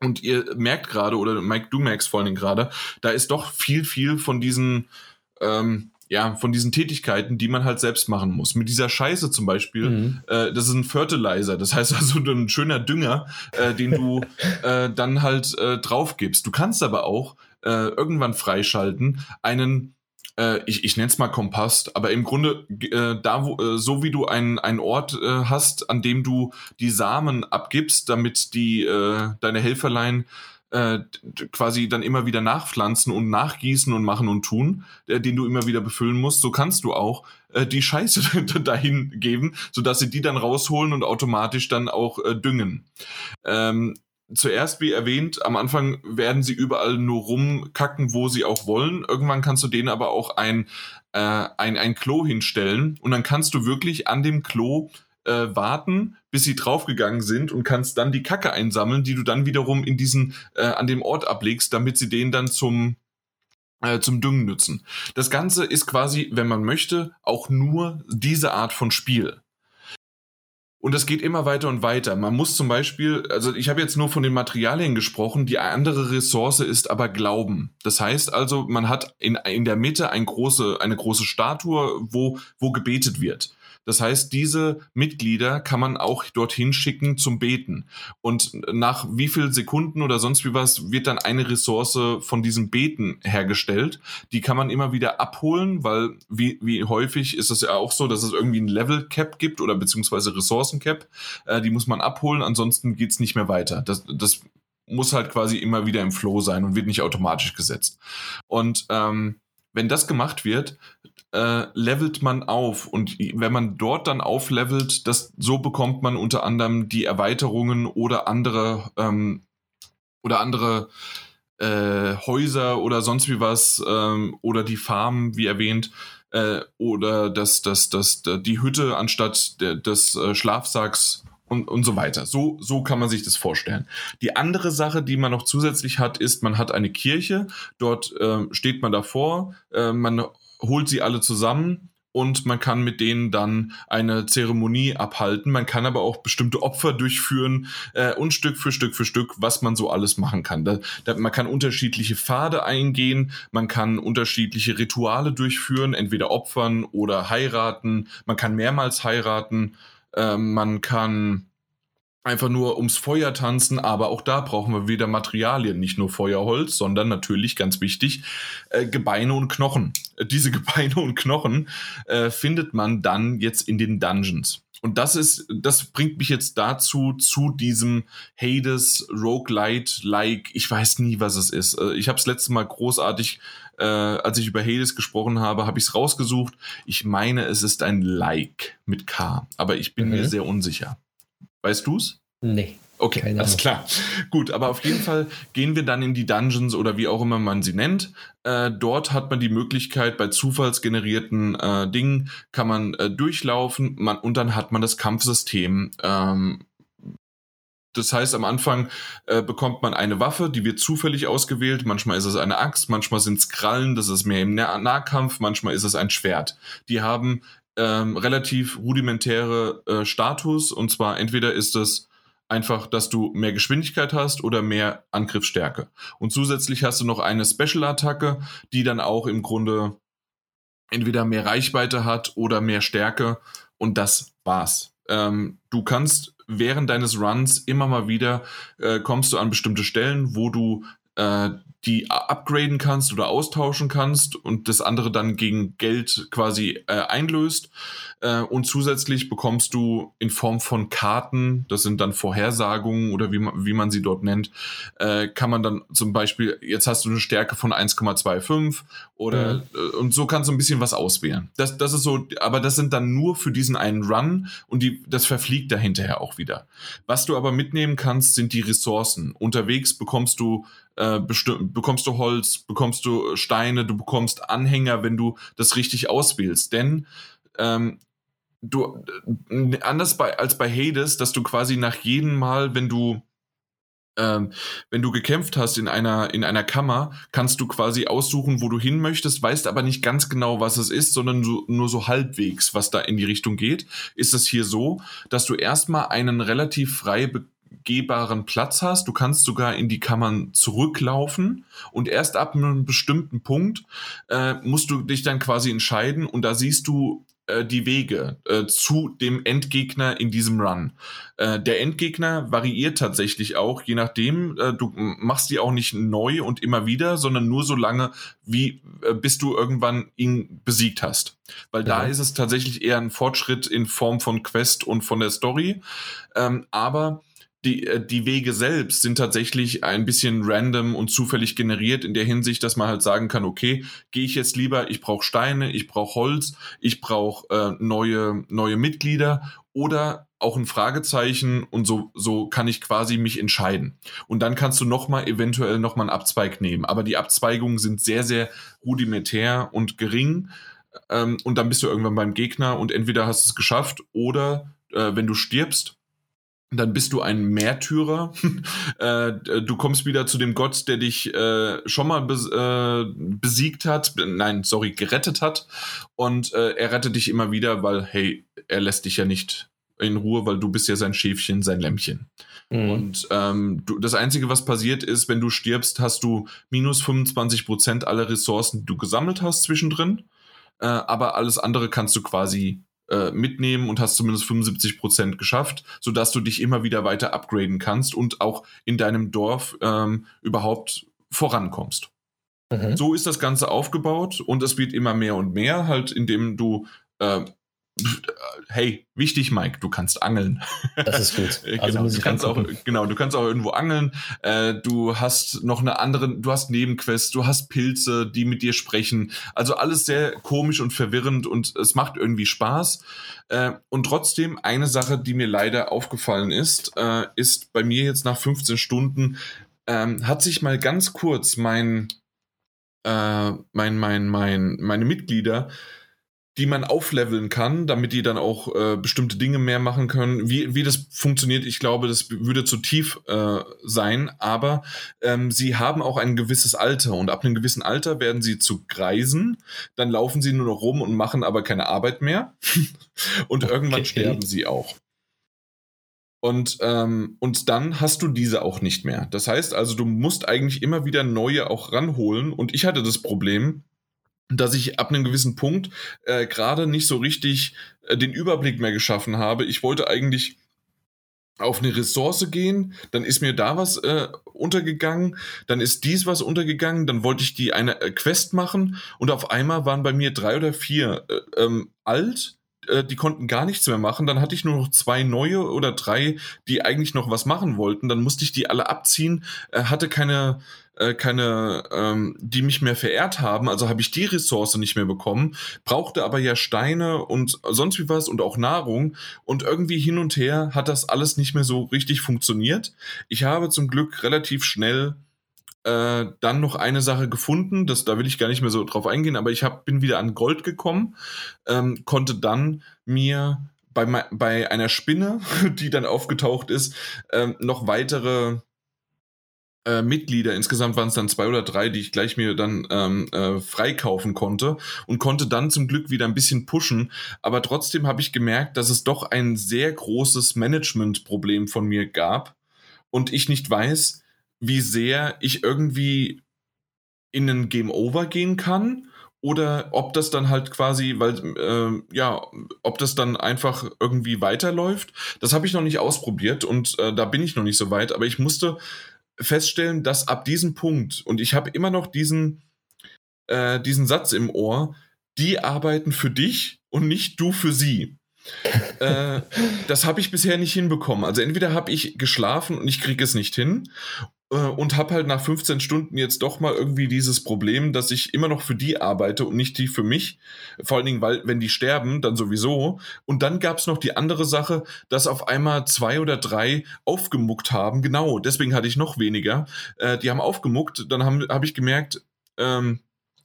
Und ihr merkt gerade, oder Mike, du merkst vor allem gerade, da ist doch viel, viel von diesen, ähm, ja, von diesen Tätigkeiten, die man halt selbst machen muss. Mit dieser Scheiße zum Beispiel, mhm. äh, das ist ein Fertilizer, das heißt also ein schöner Dünger, äh, den du äh, dann halt äh, drauf gibst. Du kannst aber auch äh, irgendwann freischalten einen äh, ich, ich nenne es mal Kompost, aber im Grunde äh, da, wo, äh, so wie du einen, einen Ort äh, hast, an dem du die Samen abgibst, damit die äh, deine Helferlein äh, quasi dann immer wieder nachpflanzen und nachgießen und machen und tun, äh, den du immer wieder befüllen musst, so kannst du auch äh, die Scheiße dahin geben, sodass sie die dann rausholen und automatisch dann auch äh, düngen. Ähm, zuerst, wie erwähnt, am Anfang werden sie überall nur rumkacken, wo sie auch wollen. Irgendwann kannst du denen aber auch ein, äh, ein, ein Klo hinstellen und dann kannst du wirklich an dem Klo äh, warten, bis sie draufgegangen sind und kannst dann die Kacke einsammeln, die du dann wiederum in diesen äh, an dem Ort ablegst, damit sie den dann zum äh, zum Düngen nützen. Das Ganze ist quasi, wenn man möchte, auch nur diese Art von Spiel. Und das geht immer weiter und weiter. Man muss zum Beispiel, also ich habe jetzt nur von den Materialien gesprochen, die andere Ressource ist aber Glauben. Das heißt also, man hat in, in der Mitte ein große, eine große Statue, wo, wo gebetet wird. Das heißt, diese Mitglieder kann man auch dorthin schicken zum Beten. Und nach wie viel Sekunden oder sonst wie was wird dann eine Ressource von diesem Beten hergestellt. Die kann man immer wieder abholen, weil wie, wie häufig ist es ja auch so, dass es irgendwie ein Level Cap gibt oder beziehungsweise Ressourcen Cap. Äh, die muss man abholen, ansonsten geht's nicht mehr weiter. Das, das muss halt quasi immer wieder im Flow sein und wird nicht automatisch gesetzt. Und ähm, wenn das gemacht wird, äh, levelt man auf. Und wenn man dort dann auflevelt, das, so bekommt man unter anderem die Erweiterungen oder andere ähm, oder andere äh, Häuser oder sonst wie was ähm, oder die Farmen, wie erwähnt, äh, oder das, das, das, die Hütte anstatt der, des äh, Schlafsacks und, und so weiter. So, so kann man sich das vorstellen. Die andere Sache, die man noch zusätzlich hat, ist, man hat eine Kirche, dort äh, steht man davor, äh, man holt sie alle zusammen und man kann mit denen dann eine Zeremonie abhalten. Man kann aber auch bestimmte Opfer durchführen äh, und Stück für Stück für Stück, was man so alles machen kann. Da, da, man kann unterschiedliche Pfade eingehen, man kann unterschiedliche Rituale durchführen, entweder opfern oder heiraten. Man kann mehrmals heiraten. Äh, man kann einfach nur ums Feuer tanzen, aber auch da brauchen wir wieder Materialien, nicht nur Feuerholz, sondern natürlich ganz wichtig äh, Gebeine und Knochen. Äh, diese Gebeine und Knochen äh, findet man dann jetzt in den Dungeons. Und das ist, das bringt mich jetzt dazu, zu diesem Hades Roguelite-like, ich weiß nie, was es ist. Äh, ich habe es letztes Mal großartig, äh, als ich über Hades gesprochen habe, habe ich es rausgesucht. Ich meine, es ist ein Like mit K, aber ich bin mhm. mir sehr unsicher. Weißt du's? Nee. Okay, Keine alles klar. Gut, aber auf jeden Fall gehen wir dann in die Dungeons oder wie auch immer man sie nennt. Äh, dort hat man die Möglichkeit, bei zufallsgenerierten äh, Dingen kann man äh, durchlaufen man, und dann hat man das Kampfsystem. Ähm, das heißt, am Anfang äh, bekommt man eine Waffe, die wird zufällig ausgewählt. Manchmal ist es eine Axt, manchmal sind es Krallen, das ist mehr im nah Nahkampf, manchmal ist es ein Schwert. Die haben ähm, relativ rudimentäre äh, Status. Und zwar entweder ist es einfach, dass du mehr Geschwindigkeit hast oder mehr Angriffsstärke. Und zusätzlich hast du noch eine Special-Attacke, die dann auch im Grunde entweder mehr Reichweite hat oder mehr Stärke. Und das war's. Ähm, du kannst während deines Runs immer mal wieder äh, kommst du an bestimmte Stellen, wo du äh, die upgraden kannst oder austauschen kannst und das andere dann gegen Geld quasi äh, einlöst. Äh, und zusätzlich bekommst du in Form von Karten, das sind dann Vorhersagungen oder wie man, wie man sie dort nennt, äh, kann man dann zum Beispiel, jetzt hast du eine Stärke von 1,25 oder mhm. äh, und so kannst du ein bisschen was auswählen. Das, das ist so, aber das sind dann nur für diesen einen Run und die, das verfliegt da hinterher auch wieder. Was du aber mitnehmen kannst, sind die Ressourcen. Unterwegs bekommst du äh, bekommst du Holz, bekommst du Steine, du bekommst Anhänger, wenn du das richtig auswählst. Denn ähm, du äh, anders bei, als bei Hades, dass du quasi nach jedem Mal, wenn du ähm, wenn du gekämpft hast in einer, in einer Kammer, kannst du quasi aussuchen, wo du hin möchtest, weißt aber nicht ganz genau, was es ist, sondern so, nur so halbwegs, was da in die Richtung geht. Ist es hier so, dass du erstmal einen relativ frei begehbaren Platz hast. Du kannst sogar in die Kammern zurücklaufen und erst ab einem bestimmten Punkt äh, musst du dich dann quasi entscheiden und da siehst du äh, die Wege äh, zu dem Endgegner in diesem Run. Äh, der Endgegner variiert tatsächlich auch, je nachdem, äh, du machst die auch nicht neu und immer wieder, sondern nur so lange, wie äh, bis du irgendwann ihn besiegt hast. Weil ja. da ist es tatsächlich eher ein Fortschritt in Form von Quest und von der Story. Ähm, aber die, äh, die Wege selbst sind tatsächlich ein bisschen random und zufällig generiert in der Hinsicht, dass man halt sagen kann, okay, gehe ich jetzt lieber, ich brauche Steine, ich brauche Holz, ich brauche äh, neue, neue Mitglieder oder auch ein Fragezeichen und so, so kann ich quasi mich entscheiden. Und dann kannst du nochmal eventuell nochmal einen Abzweig nehmen. Aber die Abzweigungen sind sehr, sehr rudimentär und gering. Ähm, und dann bist du irgendwann beim Gegner und entweder hast du es geschafft oder äh, wenn du stirbst, dann bist du ein Märtyrer. äh, du kommst wieder zu dem Gott, der dich äh, schon mal äh, besiegt hat, nein, sorry, gerettet hat. Und er rettet dich immer wieder, weil, hey, er lässt dich ja nicht in Ruhe, weil du bist ja sein Schäfchen, sein Lämmchen. Mhm. Und ähm, du, das Einzige, was passiert ist, wenn du stirbst, hast du minus 25 Prozent aller Ressourcen, die du gesammelt hast zwischendrin. Äh, aber alles andere kannst du quasi äh, mitnehmen und hast zumindest 75 Prozent geschafft, sodass du dich immer wieder weiter upgraden kannst und auch in deinem Dorf ähm, überhaupt vorankommst. Mhm. So ist das Ganze aufgebaut und es wird immer mehr und mehr, halt indem du äh, hey, wichtig, Mike, du kannst angeln. Das ist gut. Also genau, du kannst auch, genau, du kannst auch irgendwo angeln. Äh, du hast noch eine andere, du hast Nebenquests, du hast Pilze, die mit dir sprechen. Also alles sehr komisch und verwirrend und es macht irgendwie Spaß. Äh, und trotzdem eine Sache, die mir leider aufgefallen ist, äh, ist bei mir jetzt nach 15 Stunden ähm, hat sich mal ganz kurz mein, äh, mein, mein, mein, meine Mitglieder die man aufleveln kann, damit die dann auch äh, bestimmte Dinge mehr machen können. Wie, wie das funktioniert, ich glaube, das würde zu tief äh, sein, aber ähm, sie haben auch ein gewisses Alter und ab einem gewissen Alter werden sie zu Greisen, dann laufen sie nur noch rum und machen aber keine Arbeit mehr und okay. irgendwann sterben sie auch. Und, ähm, und dann hast du diese auch nicht mehr. Das heißt also, du musst eigentlich immer wieder neue auch ranholen. Und ich hatte das Problem, dass ich ab einem gewissen Punkt äh, gerade nicht so richtig äh, den Überblick mehr geschaffen habe. Ich wollte eigentlich auf eine Ressource gehen, dann ist mir da was äh, untergegangen, dann ist dies was untergegangen, dann wollte ich die eine äh, Quest machen und auf einmal waren bei mir drei oder vier äh, ähm, alt, äh, die konnten gar nichts mehr machen, dann hatte ich nur noch zwei neue oder drei, die eigentlich noch was machen wollten, dann musste ich die alle abziehen, äh, hatte keine äh, keine, ähm, die mich mehr verehrt haben, also habe ich die Ressource nicht mehr bekommen, brauchte aber ja Steine und sonst wie was und auch Nahrung. Und irgendwie hin und her hat das alles nicht mehr so richtig funktioniert. Ich habe zum Glück relativ schnell äh, dann noch eine Sache gefunden, das, da will ich gar nicht mehr so drauf eingehen, aber ich hab, bin wieder an Gold gekommen, ähm, konnte dann mir bei, bei einer Spinne, die dann aufgetaucht ist, ähm, noch weitere äh, Mitglieder, insgesamt waren es dann zwei oder drei, die ich gleich mir dann ähm, äh, freikaufen konnte und konnte dann zum Glück wieder ein bisschen pushen. Aber trotzdem habe ich gemerkt, dass es doch ein sehr großes Management-Problem von mir gab und ich nicht weiß, wie sehr ich irgendwie in ein Game Over gehen kann oder ob das dann halt quasi, weil äh, ja, ob das dann einfach irgendwie weiterläuft. Das habe ich noch nicht ausprobiert und äh, da bin ich noch nicht so weit, aber ich musste feststellen, dass ab diesem Punkt, und ich habe immer noch diesen, äh, diesen Satz im Ohr, die arbeiten für dich und nicht du für sie. Äh, das habe ich bisher nicht hinbekommen. Also entweder habe ich geschlafen und ich kriege es nicht hin, äh, und habe halt nach 15 Stunden jetzt doch mal irgendwie dieses Problem, dass ich immer noch für die arbeite und nicht die für mich. Vor allen Dingen, weil wenn die sterben, dann sowieso. Und dann gab es noch die andere Sache, dass auf einmal zwei oder drei aufgemuckt haben. Genau, deswegen hatte ich noch weniger. Äh, die haben aufgemuckt, dann habe hab ich gemerkt, ähm,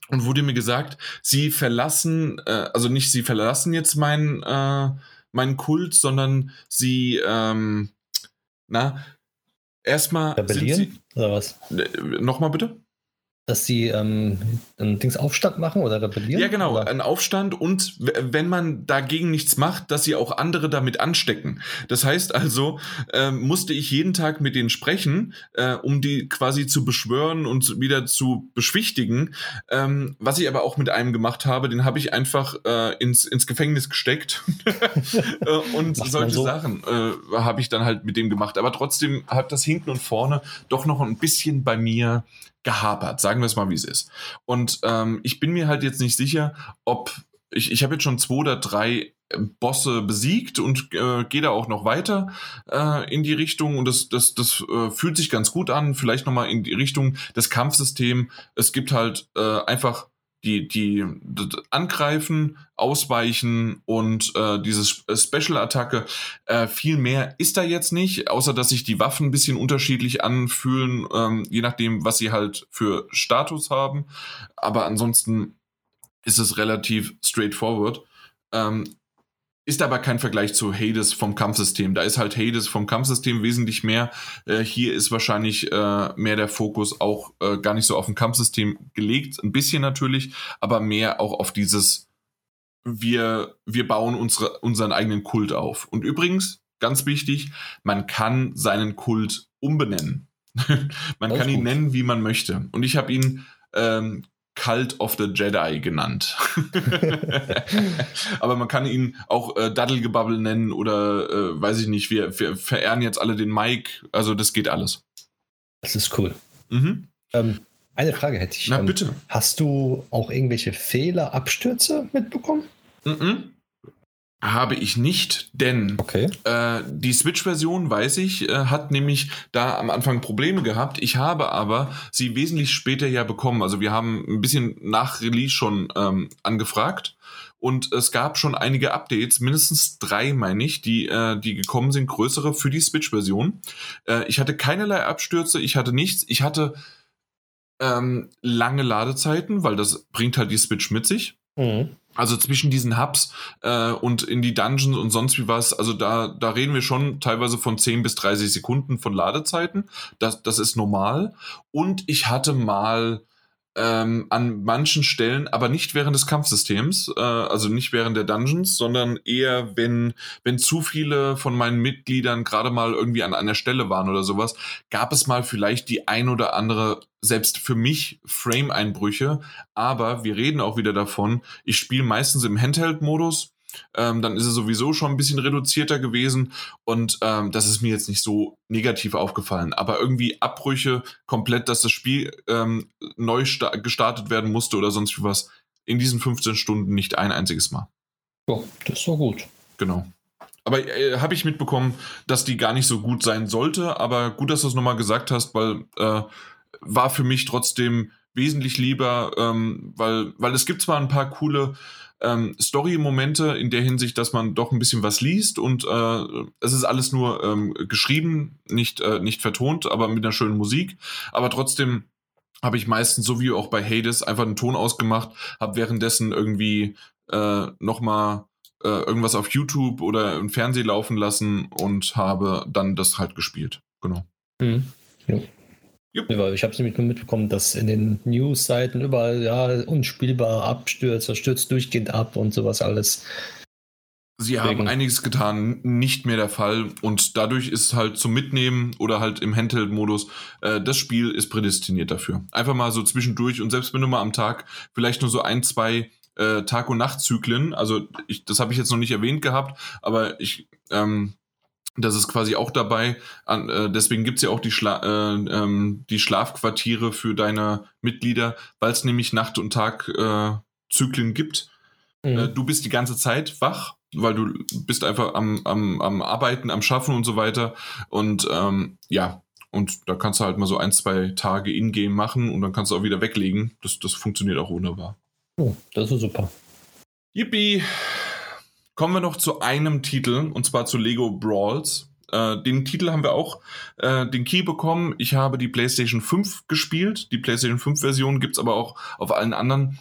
und wurde mir gesagt, sie verlassen, äh, also nicht sie verlassen jetzt meinen äh, meinen Kult, sondern sie ähm, na, Erstmal. Rebellieren? Sie, oder was? Nochmal bitte? Dass sie ähm, ein Dings Aufstand machen oder rebellieren? Ja, genau, oder? ein Aufstand und wenn man dagegen nichts macht, dass sie auch andere damit anstecken. Das heißt also, äh, musste ich jeden Tag mit denen sprechen, äh, um die quasi zu beschwören und wieder zu beschwichtigen. Ähm, was ich aber auch mit einem gemacht habe, den habe ich einfach äh, ins, ins Gefängnis gesteckt. Äh, und solche so? Sachen äh, habe ich dann halt mit dem gemacht. Aber trotzdem hat das hinten und vorne doch noch ein bisschen bei mir gehapert, sagen wir es mal, wie es ist. Und ähm, ich bin mir halt jetzt nicht sicher, ob ich, ich habe jetzt schon zwei oder drei äh, Bosse besiegt und äh, gehe da auch noch weiter äh, in die Richtung und das, das, das äh, fühlt sich ganz gut an. Vielleicht nochmal in die Richtung des Kampfsystems. Es gibt halt äh, einfach die, die, angreifen, ausweichen und äh, diese äh, Special-Attacke. Äh, viel mehr ist da jetzt nicht, außer dass sich die Waffen ein bisschen unterschiedlich anfühlen, ähm, je nachdem, was sie halt für Status haben. Aber ansonsten ist es relativ straightforward. Ähm, ist aber kein Vergleich zu Hades vom Kampfsystem. Da ist halt Hades vom Kampfsystem wesentlich mehr. Äh, hier ist wahrscheinlich äh, mehr der Fokus auch äh, gar nicht so auf ein Kampfsystem gelegt, ein bisschen natürlich, aber mehr auch auf dieses, wir, wir bauen unsere, unseren eigenen Kult auf. Und übrigens, ganz wichtig, man kann seinen Kult umbenennen. man kann ihn gut. nennen, wie man möchte. Und ich habe ihn ähm, Cult of the Jedi genannt. Aber man kann ihn auch äh, Daddelgebubble nennen oder äh, weiß ich nicht, wir, wir, verehren jetzt alle den Mike. Also das geht alles. Das ist cool. Mhm. Ähm, eine Frage hätte ich. Na ähm, bitte. Hast du auch irgendwelche Fehler, Abstürze mitbekommen? Mhm. Habe ich nicht, denn okay. äh, die Switch-Version, weiß ich, äh, hat nämlich da am Anfang Probleme gehabt. Ich habe aber sie wesentlich später ja bekommen. Also wir haben ein bisschen nach Release schon ähm, angefragt und es gab schon einige Updates, mindestens drei, meine ich, die, äh, die gekommen sind, größere für die Switch-Version. Äh, ich hatte keinerlei Abstürze, ich hatte nichts. Ich hatte ähm, lange Ladezeiten, weil das bringt halt die Switch mit sich. Mhm. Also zwischen diesen Hubs äh, und in die Dungeons und sonst wie was, also da, da reden wir schon teilweise von 10 bis 30 Sekunden von Ladezeiten. Das, das ist normal. Und ich hatte mal ähm, an manchen Stellen, aber nicht während des Kampfsystems, äh, also nicht während der Dungeons, sondern eher, wenn, wenn zu viele von meinen Mitgliedern gerade mal irgendwie an einer Stelle waren oder sowas, gab es mal vielleicht die ein oder andere, selbst für mich, Frame-Einbrüche. Aber wir reden auch wieder davon, ich spiele meistens im Handheld-Modus ähm, dann ist es sowieso schon ein bisschen reduzierter gewesen und ähm, das ist mir jetzt nicht so negativ aufgefallen. Aber irgendwie Abbrüche komplett, dass das Spiel ähm, neu gestartet werden musste oder sonst wie was, in diesen 15 Stunden nicht ein einziges Mal. Ja, das doch gut. Genau. Aber äh, habe ich mitbekommen, dass die gar nicht so gut sein sollte, aber gut, dass du es nochmal gesagt hast, weil äh, war für mich trotzdem wesentlich lieber, ähm, weil, weil es gibt zwar ein paar coole ähm, Story-Momente in der Hinsicht, dass man doch ein bisschen was liest und äh, es ist alles nur ähm, geschrieben, nicht, äh, nicht vertont, aber mit einer schönen Musik. Aber trotzdem habe ich meistens, so wie auch bei Hades, einfach einen Ton ausgemacht, habe währenddessen irgendwie äh, nochmal äh, irgendwas auf YouTube oder im Fernsehen laufen lassen und habe dann das halt gespielt. Genau. Mhm. Ja. Ja, ich habe es nämlich nur mitbekommen, dass in den News-Seiten überall, ja, unspielbar abstürzt, stürzt durchgehend ab und sowas alles. Sie Deswegen. haben einiges getan, nicht mehr der Fall und dadurch ist halt zum Mitnehmen oder halt im Handheld-Modus, äh, das Spiel ist prädestiniert dafür. Einfach mal so zwischendurch und selbst wenn du mal am Tag vielleicht nur so ein, zwei äh, Tag- und Nachtzyklen, also ich, das habe ich jetzt noch nicht erwähnt gehabt, aber ich ähm, das ist quasi auch dabei. An, äh, deswegen gibt's ja auch die, Schla äh, ähm, die Schlafquartiere für deine Mitglieder, weil es nämlich Nacht- und Tag-Zyklen äh, gibt. Mhm. Äh, du bist die ganze Zeit wach, weil du bist einfach am, am, am Arbeiten, am Schaffen und so weiter. Und ähm, ja, und da kannst du halt mal so ein, zwei Tage in-game machen und dann kannst du auch wieder weglegen. Das, das funktioniert auch wunderbar. Oh, das ist super. Yippie! Kommen wir noch zu einem Titel, und zwar zu Lego Brawls. Äh, den Titel haben wir auch äh, den Key bekommen. Ich habe die PlayStation 5 gespielt. Die PlayStation 5 Version gibt's aber auch auf allen anderen.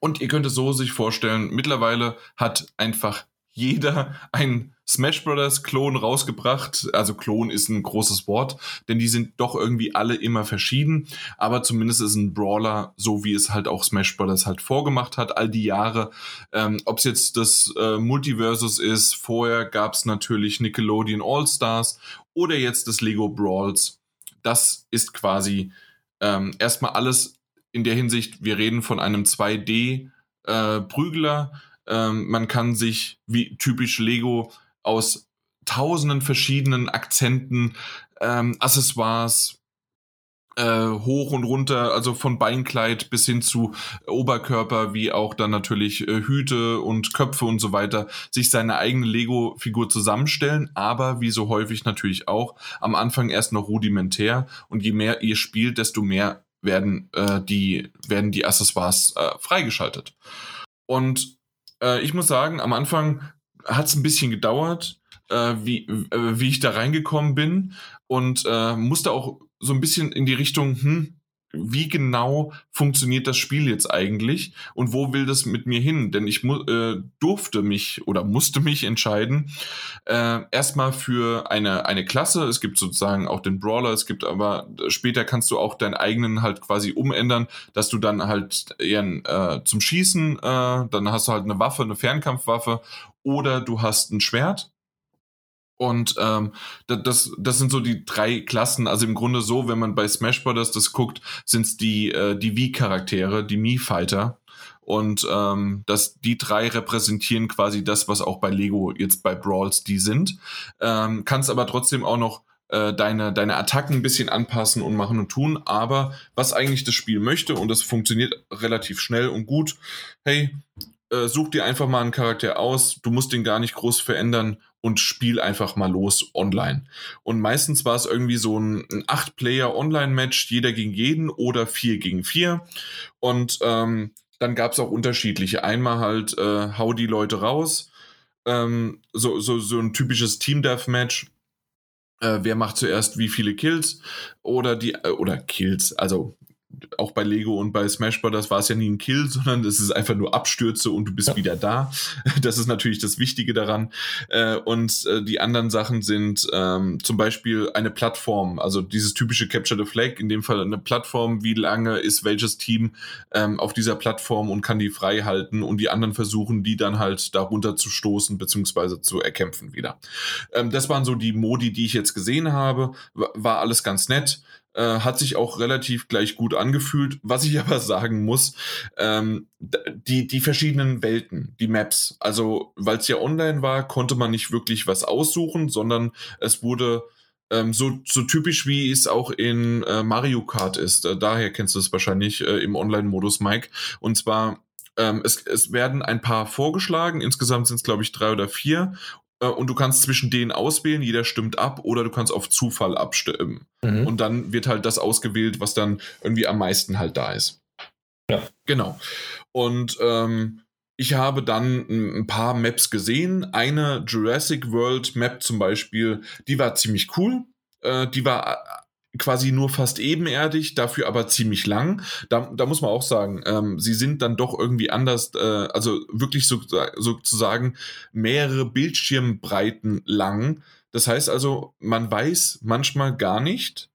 Und ihr könnt es so sich vorstellen, mittlerweile hat einfach jeder ein Smash Brothers Klon rausgebracht. Also Klon ist ein großes Wort, denn die sind doch irgendwie alle immer verschieden. Aber zumindest ist ein Brawler, so wie es halt auch Smash Brothers halt vorgemacht hat, all die Jahre. Ähm, Ob es jetzt das äh, Multiversus ist, vorher gab es natürlich Nickelodeon All-Stars oder jetzt das Lego Brawls. Das ist quasi ähm, erstmal alles in der Hinsicht, wir reden von einem 2D-Prügler. Äh, ähm, man kann sich, wie typisch Lego, aus tausenden verschiedenen Akzenten, ähm, Accessoires, äh, hoch und runter, also von Beinkleid bis hin zu Oberkörper, wie auch dann natürlich äh, Hüte und Köpfe und so weiter, sich seine eigene Lego-Figur zusammenstellen, aber wie so häufig natürlich auch am Anfang erst noch rudimentär und je mehr ihr spielt, desto mehr werden äh, die werden die Accessoires äh, freigeschaltet. Und äh, ich muss sagen, am Anfang hat es ein bisschen gedauert, äh, wie, äh, wie ich da reingekommen bin und äh, musste auch so ein bisschen in die Richtung, hm, wie genau funktioniert das Spiel jetzt eigentlich und wo will das mit mir hin? Denn ich äh, durfte mich oder musste mich entscheiden, äh, erstmal für eine, eine Klasse. Es gibt sozusagen auch den Brawler, es gibt aber später kannst du auch deinen eigenen halt quasi umändern, dass du dann halt eher äh, zum Schießen, äh, dann hast du halt eine Waffe, eine Fernkampfwaffe oder du hast ein Schwert und ähm, das, das sind so die drei Klassen. Also im Grunde so, wenn man bei Smash Bros. das guckt, sind es die, äh, die Wii-Charaktere, die Mii-Fighter. Und ähm, das, die drei repräsentieren quasi das, was auch bei Lego jetzt bei Brawls die sind. Ähm, kannst aber trotzdem auch noch äh, deine, deine Attacken ein bisschen anpassen und machen und tun. Aber was eigentlich das Spiel möchte, und das funktioniert relativ schnell und gut, hey, äh, such dir einfach mal einen Charakter aus, du musst den gar nicht groß verändern und spiel einfach mal los online. Und meistens war es irgendwie so ein, ein 8-Player-Online-Match, jeder gegen jeden oder 4 gegen 4. Und ähm, dann gab es auch unterschiedliche. Einmal halt, äh, hau die Leute raus. Ähm, so, so, so ein typisches Team-Death-Match. Äh, wer macht zuerst wie viele Kills? Oder die, äh, oder Kills, also auch bei Lego und bei Smash Bros. war es ja nie ein Kill, sondern es ist einfach nur Abstürze und du bist ja. wieder da. Das ist natürlich das Wichtige daran. Äh, und äh, die anderen Sachen sind ähm, zum Beispiel eine Plattform, also dieses typische Capture the Flag, in dem Fall eine Plattform, wie lange ist welches Team ähm, auf dieser Plattform und kann die frei halten und die anderen versuchen, die dann halt darunter zu stoßen bzw. zu erkämpfen wieder. Ähm, das waren so die Modi, die ich jetzt gesehen habe. War alles ganz nett. Äh, hat sich auch relativ gleich gut angefühlt. Was ich aber sagen muss, ähm, die, die verschiedenen Welten, die Maps, also weil es ja online war, konnte man nicht wirklich was aussuchen, sondern es wurde ähm, so, so typisch wie es auch in äh, Mario Kart ist. Äh, daher kennst du es wahrscheinlich äh, im Online-Modus, Mike. Und zwar ähm, es, es werden ein paar vorgeschlagen. Insgesamt sind es, glaube ich, drei oder vier. Äh, und du kannst zwischen denen auswählen, jeder stimmt ab oder du kannst auf Zufall abstimmen. Mhm. Und dann wird halt das ausgewählt, was dann irgendwie am meisten halt da ist. Ja. Genau. Und ähm, ich habe dann ein paar Maps gesehen. Eine Jurassic World Map zum Beispiel, die war ziemlich cool. Äh, die war quasi nur fast ebenerdig, dafür aber ziemlich lang. Da, da muss man auch sagen, ähm, sie sind dann doch irgendwie anders, äh, also wirklich so, sozusagen mehrere Bildschirmbreiten lang. Das heißt also, man weiß manchmal gar nicht,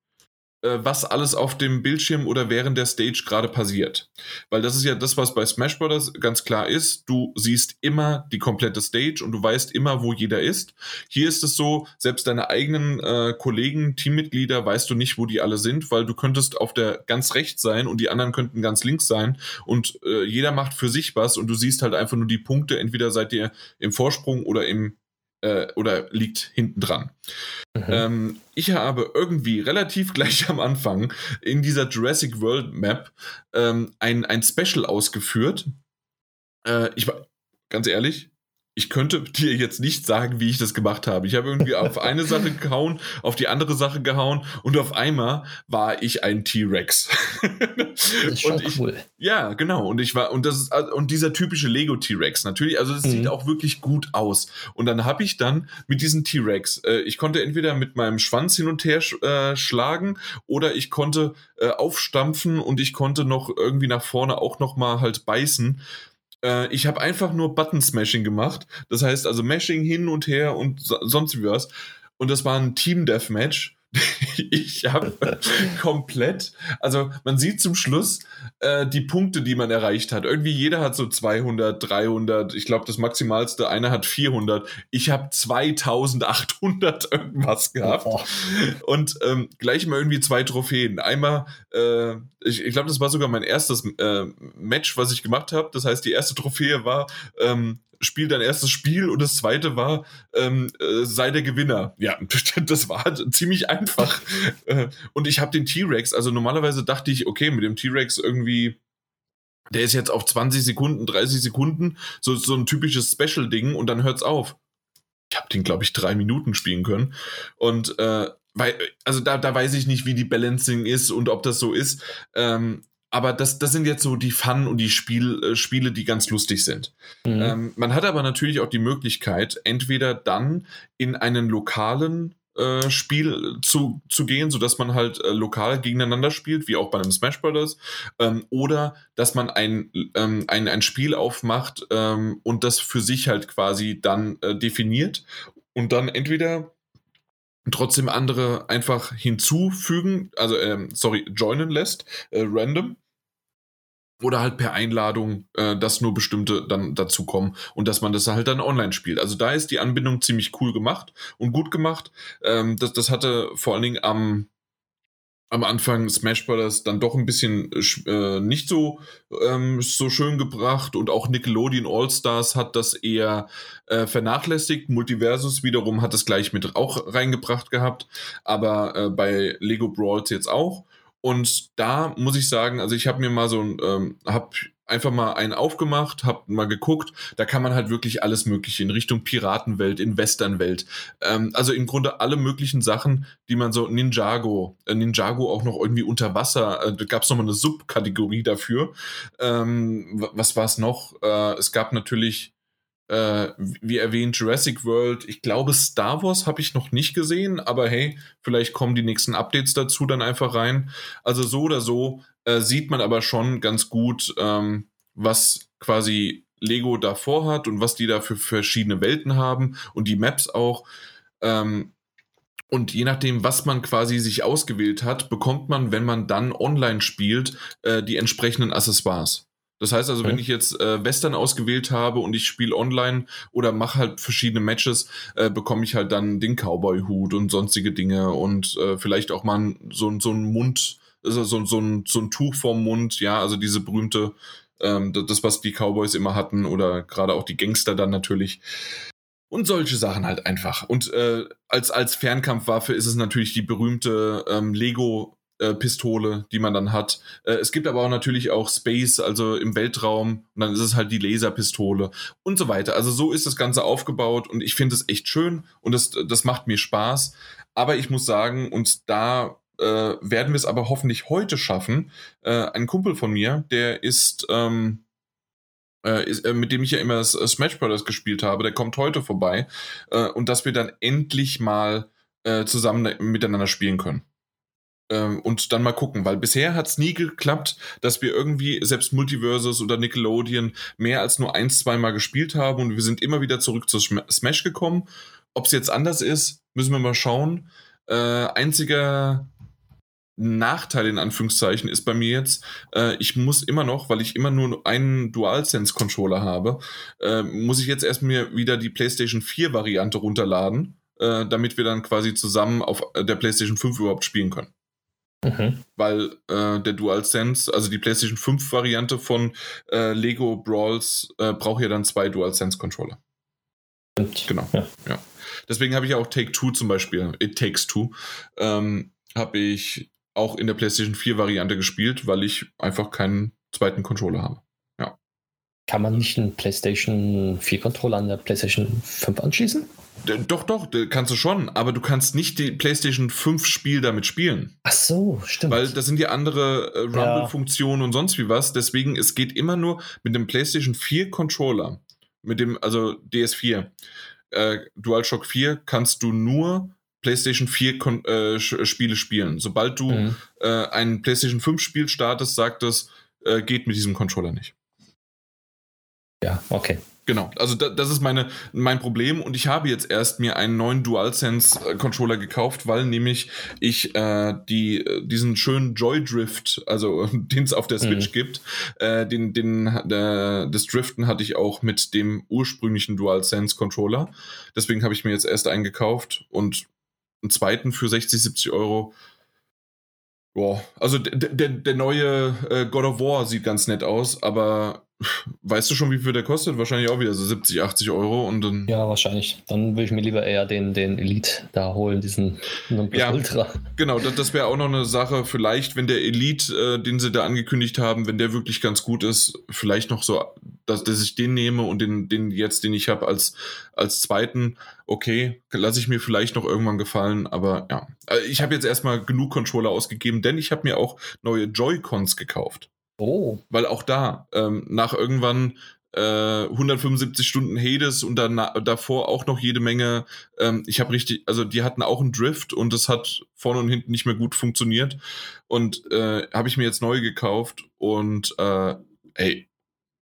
was alles auf dem Bildschirm oder während der Stage gerade passiert. Weil das ist ja das, was bei Smash Bros. ganz klar ist. Du siehst immer die komplette Stage und du weißt immer, wo jeder ist. Hier ist es so, selbst deine eigenen äh, Kollegen, Teammitglieder, weißt du nicht, wo die alle sind, weil du könntest auf der ganz rechts sein und die anderen könnten ganz links sein und äh, jeder macht für sich was und du siehst halt einfach nur die Punkte, entweder seid ihr im Vorsprung oder im äh, oder liegt hinten dran. Mhm. Ähm, ich habe irgendwie relativ gleich am Anfang in dieser Jurassic World Map ähm, ein, ein Special ausgeführt. Äh, ich war ganz ehrlich, ich könnte dir jetzt nicht sagen, wie ich das gemacht habe. Ich habe irgendwie auf eine Sache gehauen, auf die andere Sache gehauen und auf einmal war ich ein T-Rex. Schon ich, cool. Ja, genau. Und ich war, und das ist, und dieser typische Lego T-Rex natürlich, also das mhm. sieht auch wirklich gut aus. Und dann habe ich dann mit diesem T-Rex, äh, ich konnte entweder mit meinem Schwanz hin und her sch äh, schlagen oder ich konnte äh, aufstampfen und ich konnte noch irgendwie nach vorne auch noch mal halt beißen. Äh, ich habe einfach nur Button-Smashing gemacht. Das heißt also Mashing hin und her und so, sonst wie was. Und das war ein Team-Deathmatch. ich habe komplett, also man sieht zum Schluss äh, die Punkte, die man erreicht hat. Irgendwie jeder hat so 200, 300, ich glaube das maximalste, einer hat 400. Ich habe 2800 irgendwas gehabt. Oh. Und ähm, gleich mal irgendwie zwei Trophäen. Einmal, äh, ich, ich glaube, das war sogar mein erstes äh, Match, was ich gemacht habe. Das heißt, die erste Trophäe war ähm, spiel dein erstes Spiel und das zweite war, ähm, äh, sei der Gewinner. Ja, das war ziemlich einfach. Äh, und ich habe den T-Rex, also normalerweise dachte ich, okay, mit dem T-Rex irgendwie, der ist jetzt auf 20 Sekunden, 30 Sekunden, so, so ein typisches Special-Ding und dann hört's auf. Ich habe den, glaube ich, drei Minuten spielen können. Und äh, weil, also da, da weiß ich nicht, wie die Balancing ist und ob das so ist. Ähm, aber das, das sind jetzt so die Fun- und die Spiel, äh, Spiele, die ganz lustig sind. Mhm. Ähm, man hat aber natürlich auch die Möglichkeit, entweder dann in einen lokalen äh, Spiel zu, zu gehen, sodass man halt äh, lokal gegeneinander spielt, wie auch bei einem Smash Brothers, ähm, oder dass man ein, ähm, ein, ein Spiel aufmacht ähm, und das für sich halt quasi dann äh, definiert und dann entweder trotzdem andere einfach hinzufügen, also ähm, sorry, joinen lässt, äh, random, oder halt per Einladung, äh, dass nur bestimmte dann dazu kommen und dass man das halt dann online spielt. Also da ist die Anbindung ziemlich cool gemacht und gut gemacht. Ähm, das, das hatte vor allen Dingen am, am Anfang Smash Bros. dann doch ein bisschen äh, nicht so, ähm, so schön gebracht und auch Nickelodeon All-Stars hat das eher äh, vernachlässigt. Multiversus wiederum hat es gleich mit auch reingebracht gehabt, aber äh, bei Lego Brawls jetzt auch. Und da muss ich sagen, also ich habe mir mal so ein, ähm, habe einfach mal einen aufgemacht, habe mal geguckt, da kann man halt wirklich alles Mögliche in Richtung Piratenwelt, in Westernwelt. Ähm, also im Grunde alle möglichen Sachen, die man so Ninjago, äh, Ninjago auch noch irgendwie unter Wasser, äh, da gab es nochmal eine Subkategorie dafür. Ähm, was war es noch? Äh, es gab natürlich äh, wie erwähnt, Jurassic World. Ich glaube, Star Wars habe ich noch nicht gesehen, aber hey, vielleicht kommen die nächsten Updates dazu dann einfach rein. Also so oder so äh, sieht man aber schon ganz gut, ähm, was quasi Lego davor hat und was die da für verschiedene Welten haben und die Maps auch. Ähm, und je nachdem, was man quasi sich ausgewählt hat, bekommt man, wenn man dann online spielt, äh, die entsprechenden Accessoires. Das heißt also, wenn ich jetzt äh, Western ausgewählt habe und ich spiele online oder mache halt verschiedene Matches, äh, bekomme ich halt dann den Cowboy-Hut und sonstige Dinge und äh, vielleicht auch mal so, so ein Mund, also so, so, ein, so ein Tuch vorm Mund, ja, also diese berühmte, ähm, das, was die Cowboys immer hatten oder gerade auch die Gangster dann natürlich. Und solche Sachen halt einfach. Und äh, als, als Fernkampfwaffe ist es natürlich die berühmte ähm, Lego äh, Pistole, die man dann hat. Äh, es gibt aber auch natürlich auch Space, also im Weltraum, und dann ist es halt die Laserpistole und so weiter. Also so ist das Ganze aufgebaut und ich finde es echt schön und das, das macht mir Spaß. Aber ich muss sagen, und da äh, werden wir es aber hoffentlich heute schaffen. Äh, ein Kumpel von mir, der ist, ähm, äh, ist mit dem ich ja immer das Smash Brothers gespielt habe, der kommt heute vorbei und dass wir dann endlich mal zusammen miteinander spielen können. Ähm, und dann mal gucken, weil bisher hat es nie geklappt, dass wir irgendwie selbst Multiverses oder Nickelodeon mehr als nur ein, zwei Mal gespielt haben und wir sind immer wieder zurück zu Smash gekommen. Ob es jetzt anders ist, müssen wir mal schauen. Äh, einziger Nachteil in Anführungszeichen ist bei mir jetzt, äh, ich muss immer noch, weil ich immer nur einen DualSense-Controller habe, äh, muss ich jetzt erst mir wieder die PlayStation 4 Variante runterladen, äh, damit wir dann quasi zusammen auf der PlayStation 5 überhaupt spielen können. Mhm. Weil äh, der DualSense, also die PlayStation 5 Variante von äh, Lego Brawls, äh, braucht ja dann zwei DualSense Controller. Stimmt. Genau. Ja. ja. Deswegen habe ich auch Take Two zum Beispiel, It Takes Two, ähm, habe ich auch in der PlayStation 4 Variante gespielt, weil ich einfach keinen zweiten Controller habe. Ja. Kann man nicht einen PlayStation 4 Controller an der PlayStation 5 anschließen? Doch, doch, kannst du schon, aber du kannst nicht die PlayStation 5 Spiel damit spielen. Ach so, stimmt. Weil das sind ja andere äh, Rumble-Funktionen ja. und sonst wie was. Deswegen, es geht immer nur mit dem PlayStation 4 Controller, mit dem, also DS4, äh, DualShock 4, kannst du nur PlayStation 4 Kon äh, Spiele spielen. Sobald du mhm. äh, ein PlayStation 5 Spiel startest, sagt es, äh, geht mit diesem Controller nicht. Ja, okay. Genau, also da, das ist meine, mein Problem und ich habe jetzt erst mir einen neuen DualSense-Controller gekauft, weil nämlich ich äh, die, diesen schönen Joy Drift, also den es auf der Switch mhm. gibt, äh, den, den, äh, das Driften hatte ich auch mit dem ursprünglichen DualSense-Controller. Deswegen habe ich mir jetzt erst einen gekauft und einen zweiten für 60, 70 Euro. Boah, also der, der neue äh, God of War sieht ganz nett aus, aber Weißt du schon, wie viel der kostet? Wahrscheinlich auch wieder so 70, 80 Euro und dann. Ja, wahrscheinlich. Dann würde ich mir lieber eher den, den Elite da holen, diesen ja, Ultra. Genau, das, das wäre auch noch eine Sache. Vielleicht, wenn der Elite, äh, den sie da angekündigt haben, wenn der wirklich ganz gut ist, vielleicht noch so, dass, dass ich den nehme und den, den jetzt, den ich habe, als, als zweiten. Okay, lasse ich mir vielleicht noch irgendwann gefallen, aber ja. Äh, ich habe jetzt erstmal genug Controller ausgegeben, denn ich habe mir auch neue Joy-Cons gekauft. Oh. Weil auch da, ähm, nach irgendwann äh, 175 Stunden Hades und dann davor auch noch jede Menge. Ähm, ich habe richtig, also die hatten auch einen Drift und es hat vorne und hinten nicht mehr gut funktioniert. Und äh, habe ich mir jetzt neu gekauft und äh, ey,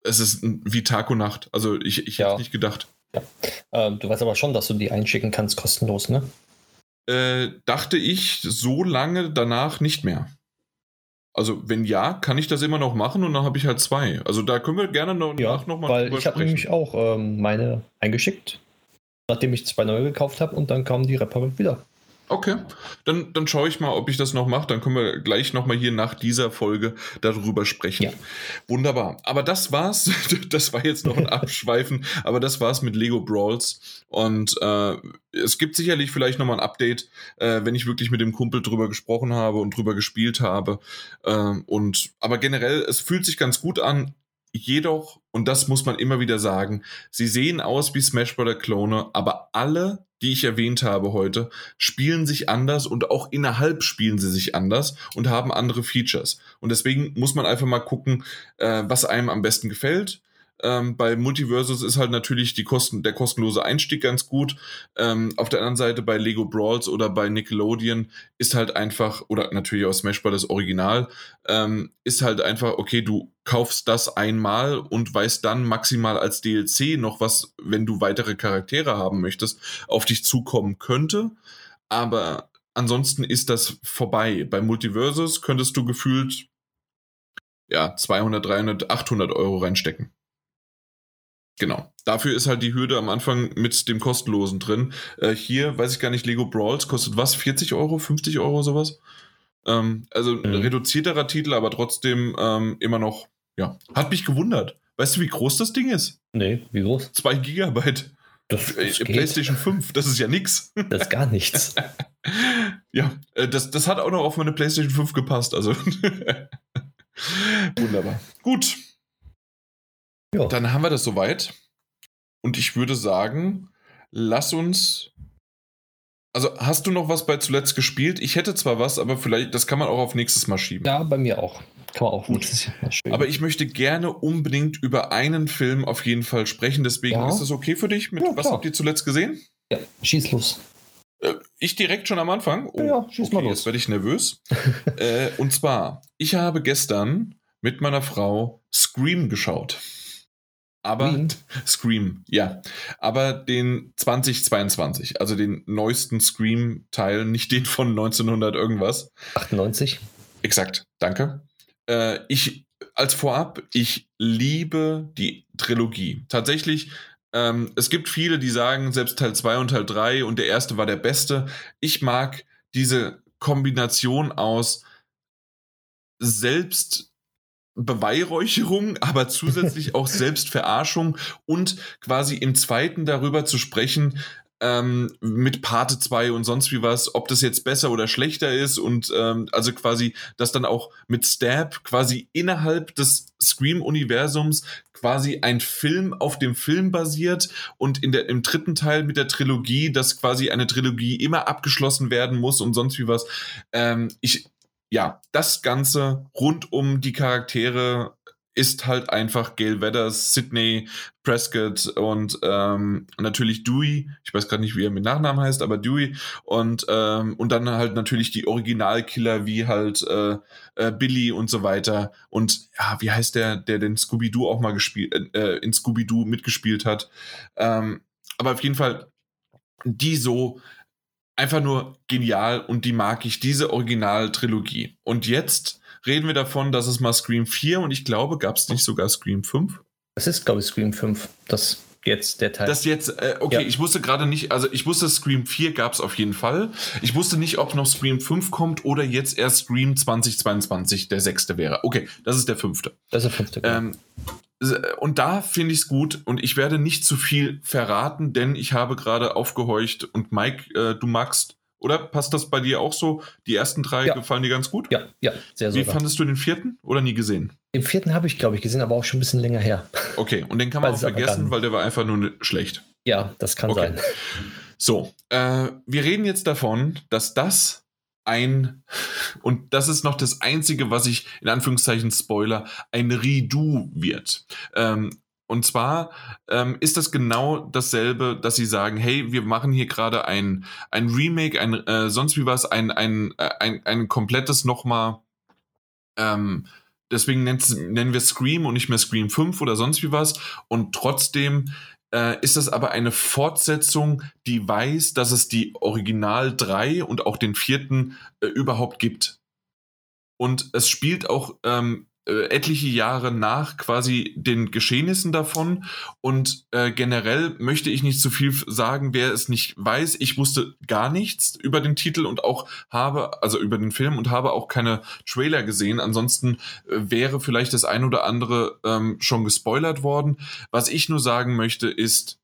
es ist wie Tag und Nacht. Also ich, ich ja. hätte nicht gedacht. Ja. Ähm, du weißt aber schon, dass du die einschicken kannst, kostenlos, ne? Äh, dachte ich so lange danach nicht mehr. Also, wenn ja, kann ich das immer noch machen und dann habe ich halt zwei. Also, da können wir gerne noch, ja, noch mal weil ich habe nämlich auch ähm, meine eingeschickt, nachdem ich zwei neue gekauft habe und dann kam die Reparent wieder. Okay, dann, dann schaue ich mal, ob ich das noch mache. Dann können wir gleich nochmal hier nach dieser Folge darüber sprechen. Ja. Wunderbar. Aber das war's. Das war jetzt noch ein Abschweifen, aber das war's mit Lego Brawls. Und äh, es gibt sicherlich vielleicht nochmal ein Update, äh, wenn ich wirklich mit dem Kumpel drüber gesprochen habe und drüber gespielt habe. Äh, und aber generell, es fühlt sich ganz gut an. Jedoch, und das muss man immer wieder sagen, sie sehen aus wie Smash Bros. Klone, aber alle die ich erwähnt habe heute, spielen sich anders und auch innerhalb spielen sie sich anders und haben andere Features. Und deswegen muss man einfach mal gucken, äh, was einem am besten gefällt. Ähm, bei Multiversus ist halt natürlich die Kosten, der kostenlose Einstieg ganz gut. Ähm, auf der anderen Seite bei Lego Brawls oder bei Nickelodeon ist halt einfach, oder natürlich auch Smash Bros. das Original, ähm, ist halt einfach, okay, du kaufst das einmal und weißt dann maximal als DLC noch was, wenn du weitere Charaktere haben möchtest, auf dich zukommen könnte. Aber ansonsten ist das vorbei. Bei Multiversus könntest du gefühlt ja 200, 300, 800 Euro reinstecken. Genau. Dafür ist halt die Hürde am Anfang mit dem kostenlosen drin. Äh, hier weiß ich gar nicht, Lego Brawls kostet was? 40 Euro, 50 Euro, sowas? Ähm, also ein mhm. reduzierterer Titel, aber trotzdem ähm, immer noch, ja. Hat mich gewundert. Weißt du, wie groß das Ding ist? Nee, wie groß? 2 Gigabyte. Das, das äh, PlayStation 5, das ist ja nix. Das ist gar nichts. ja, äh, das, das hat auch noch auf meine PlayStation 5 gepasst. Also wunderbar. Gut. Ja. Dann haben wir das soweit. Und ich würde sagen, lass uns. Also, hast du noch was bei zuletzt gespielt? Ich hätte zwar was, aber vielleicht, das kann man auch auf nächstes Mal schieben. Ja, bei mir auch. Kann man auch Gut. Aber ich möchte gerne unbedingt über einen Film auf jeden Fall sprechen. Deswegen ja. ist das okay für dich? Mit, ja, was habt ihr zuletzt gesehen? Ja, schieß los. Äh, ich direkt schon am Anfang? Oh, ja, schieß okay, mal los. Jetzt werde ich nervös. äh, und zwar, ich habe gestern mit meiner Frau Scream geschaut aber Scream. Scream, ja. Aber den 2022, also den neuesten Scream-Teil, nicht den von 1900 irgendwas. 98. Exakt, danke. Äh, ich, als Vorab, ich liebe die Trilogie. Tatsächlich, ähm, es gibt viele, die sagen, selbst Teil 2 und Teil 3 und der erste war der beste. Ich mag diese Kombination aus selbst Beweihräucherung, aber zusätzlich auch Selbstverarschung und quasi im zweiten darüber zu sprechen, ähm, mit Parte 2 und sonst wie was, ob das jetzt besser oder schlechter ist und ähm, also quasi, dass dann auch mit Stab quasi innerhalb des Scream-Universums quasi ein Film auf dem Film basiert und in der, im dritten Teil mit der Trilogie, dass quasi eine Trilogie immer abgeschlossen werden muss und sonst wie was. Ähm, ich ja, das Ganze rund um die Charaktere ist halt einfach Gail Weathers, Sidney Prescott und ähm, natürlich Dewey. Ich weiß gerade nicht, wie er mit Nachnamen heißt, aber Dewey. Und, ähm, und dann halt natürlich die Originalkiller wie halt äh, äh, Billy und so weiter. Und ja, wie heißt der, der den Scooby-Doo auch mal gespielt, äh, in Scooby-Doo mitgespielt hat. Ähm, aber auf jeden Fall die so einfach nur genial und die mag ich, diese Originaltrilogie. Und jetzt reden wir davon, dass es mal Scream 4 und ich glaube, gab es nicht sogar Scream 5? Es ist, glaube ich, Scream 5. Das jetzt der Teil. Das jetzt, äh, okay, ja. ich wusste gerade nicht, also ich wusste, Scream 4 gab es auf jeden Fall. Ich wusste nicht, ob noch Scream 5 kommt oder jetzt erst Scream 2022 der sechste wäre. Okay, das ist der fünfte. Das ist der fünfte. Genau. Ähm, und da finde ich es gut und ich werde nicht zu viel verraten, denn ich habe gerade aufgehorcht und Mike, äh, du magst, oder passt das bei dir auch so? Die ersten drei ja. gefallen dir ganz gut? Ja, ja, sehr, sehr. Wie fandest du den vierten oder nie gesehen? Den vierten habe ich, glaube ich, gesehen, aber auch schon ein bisschen länger her. Okay, und den kann man auch vergessen, weil der war einfach nur schlecht. Ja, das kann okay. sein. So, äh, wir reden jetzt davon, dass das ein, und das ist noch das Einzige, was ich in Anführungszeichen Spoiler, ein Redo wird. Ähm, Und zwar ähm, ist das genau dasselbe, dass sie sagen, hey, wir machen hier gerade ein, ein Remake, ein äh, sonst wie was, ein, ein, äh, ein, ein komplettes nochmal, ähm, deswegen nennen wir Scream und nicht mehr Scream 5 oder sonst wie was. Und trotzdem äh, ist das aber eine Fortsetzung, die weiß, dass es die Original 3 und auch den vierten äh, überhaupt gibt. Und es spielt auch ähm, äh, etliche Jahre nach quasi den Geschehnissen davon. Und äh, generell möchte ich nicht zu viel sagen, wer es nicht weiß. Ich wusste gar nichts über den Titel und auch habe, also über den Film und habe auch keine Trailer gesehen. Ansonsten äh, wäre vielleicht das ein oder andere ähm, schon gespoilert worden. Was ich nur sagen möchte, ist,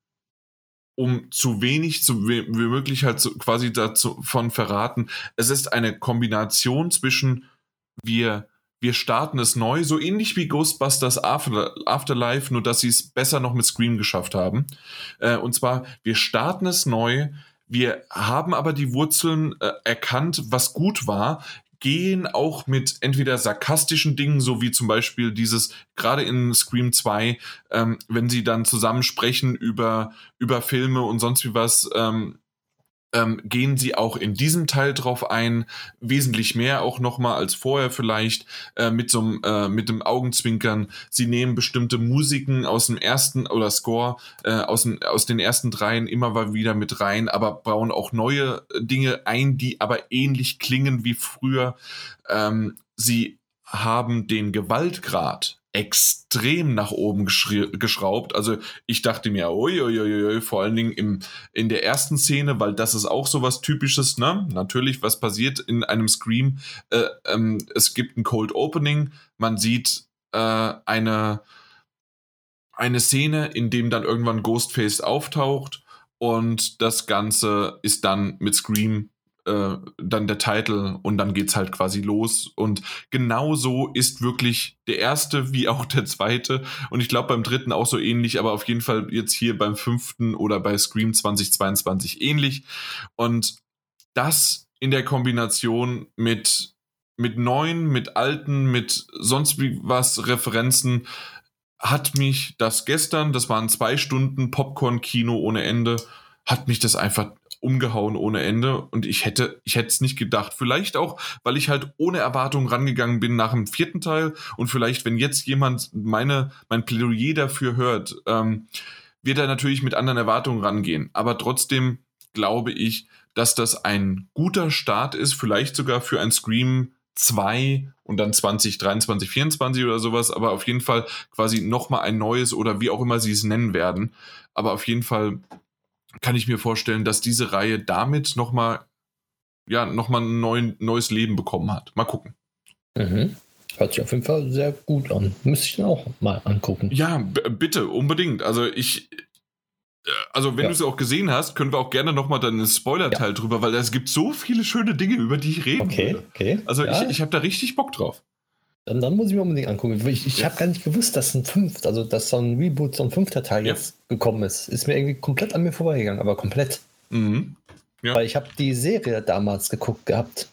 um zu wenig zu wie möglich halt so quasi davon verraten. Es ist eine Kombination zwischen wir wir starten es neu, so ähnlich wie Ghostbusters After, Afterlife, nur dass sie es besser noch mit Scream geschafft haben. Äh, und zwar, wir starten es neu, wir haben aber die Wurzeln äh, erkannt, was gut war, gehen auch mit entweder sarkastischen Dingen, so wie zum Beispiel dieses, gerade in Scream 2, ähm, wenn sie dann zusammen sprechen über, über Filme und sonst wie was, ähm, ähm, gehen sie auch in diesem Teil drauf ein, wesentlich mehr auch nochmal als vorher vielleicht, äh, mit so einem, äh, mit dem Augenzwinkern. Sie nehmen bestimmte Musiken aus dem ersten oder Score, äh, aus, dem, aus den ersten dreien immer mal wieder mit rein, aber bauen auch neue Dinge ein, die aber ähnlich klingen wie früher. Ähm, sie haben den Gewaltgrad extrem nach oben geschraubt. Also ich dachte mir, uiuiui, vor allen Dingen im, in der ersten Szene, weil das ist auch so was Typisches, ne? Natürlich, was passiert in einem Scream? Äh, ähm, es gibt ein Cold Opening, man sieht äh, eine, eine Szene, in dem dann irgendwann Ghostface auftaucht und das Ganze ist dann mit Scream äh, dann der Titel und dann geht's halt quasi los. Und genau so ist wirklich der erste wie auch der zweite. Und ich glaube beim dritten auch so ähnlich, aber auf jeden Fall jetzt hier beim fünften oder bei Scream 2022 ähnlich. Und das in der Kombination mit, mit neuen, mit alten, mit sonst wie was Referenzen hat mich das gestern, das waren zwei Stunden Popcorn-Kino ohne Ende, hat mich das einfach umgehauen ohne Ende und ich hätte, ich hätte es nicht gedacht. Vielleicht auch, weil ich halt ohne Erwartung rangegangen bin nach dem vierten Teil und vielleicht, wenn jetzt jemand meine, mein Plädoyer dafür hört, ähm, wird er natürlich mit anderen Erwartungen rangehen. Aber trotzdem glaube ich, dass das ein guter Start ist, vielleicht sogar für ein Scream 2 und dann 2023, 2024 oder sowas, aber auf jeden Fall quasi nochmal ein neues oder wie auch immer sie es nennen werden. Aber auf jeden Fall kann ich mir vorstellen, dass diese Reihe damit nochmal ja, noch ein neuen, neues Leben bekommen hat. Mal gucken. Mhm. Hört sich auf jeden Fall sehr gut an. Müsste ich dann auch mal angucken. Ja, bitte, unbedingt. Also ich, äh, also wenn ja. du es auch gesehen hast, können wir auch gerne nochmal dann Spoiler-Teil ja. drüber, weil es gibt so viele schöne Dinge, über die ich reden okay, würde. Okay. Also ja. ich, ich habe da richtig Bock drauf. Dann, dann muss ich mir unbedingt angucken. Ich, ich habe gar nicht gewusst, dass ein fünft, also dass so ein Reboot, so ein fünfter Teil ja. jetzt gekommen ist. Ist mir irgendwie komplett an mir vorbeigegangen, aber komplett. Mhm. Ja. Weil ich habe die Serie damals geguckt gehabt.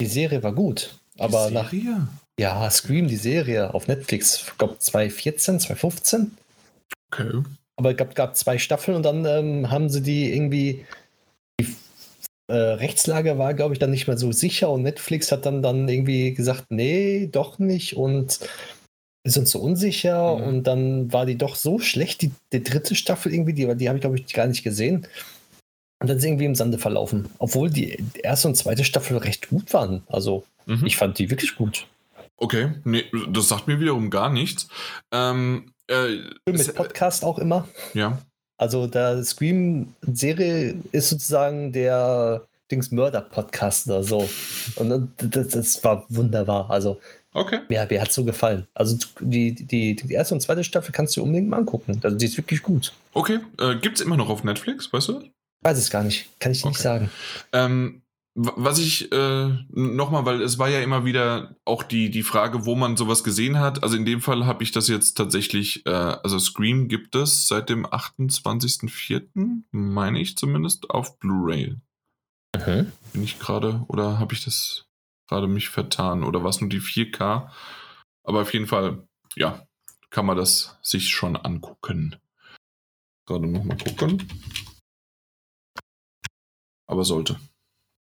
Die Serie war gut. Aber nach. Ja, Scream, die Serie auf Netflix, ich glaube 2014, 2015. Okay. Aber es gab, gab zwei Staffeln und dann ähm, haben sie die irgendwie äh, Rechtslage war, glaube ich, dann nicht mehr so sicher und Netflix hat dann, dann irgendwie gesagt, nee, doch nicht und wir sind so unsicher mhm. und dann war die doch so schlecht, die, die dritte Staffel irgendwie, die, die habe ich, glaube ich, gar nicht gesehen. Und dann ist irgendwie im Sande verlaufen. Obwohl die erste und zweite Staffel recht gut waren. Also mhm. ich fand die wirklich gut. Okay, nee, das sagt mir wiederum gar nichts. Ähm, äh, Mit Podcast auch immer. Ja. Also der Scream-Serie ist sozusagen der Dings Mörder-Podcast oder so. Und das, das, war wunderbar. Also okay. mir, mir hat so gefallen. Also die, die, die erste und zweite Staffel kannst du unbedingt mal angucken. Also die ist wirklich gut. Okay. Äh, Gibt es immer noch auf Netflix, weißt du? Weiß es gar nicht. Kann ich okay. nicht sagen. Ähm, was ich äh, nochmal, weil es war ja immer wieder auch die, die Frage, wo man sowas gesehen hat. Also in dem Fall habe ich das jetzt tatsächlich, äh, also Scream gibt es seit dem 28.04., meine ich zumindest, auf Blu-ray. Mhm. Bin ich gerade, oder habe ich das gerade mich vertan? Oder war es nur die 4K? Aber auf jeden Fall, ja, kann man das sich schon angucken. Gerade nochmal gucken. Aber sollte.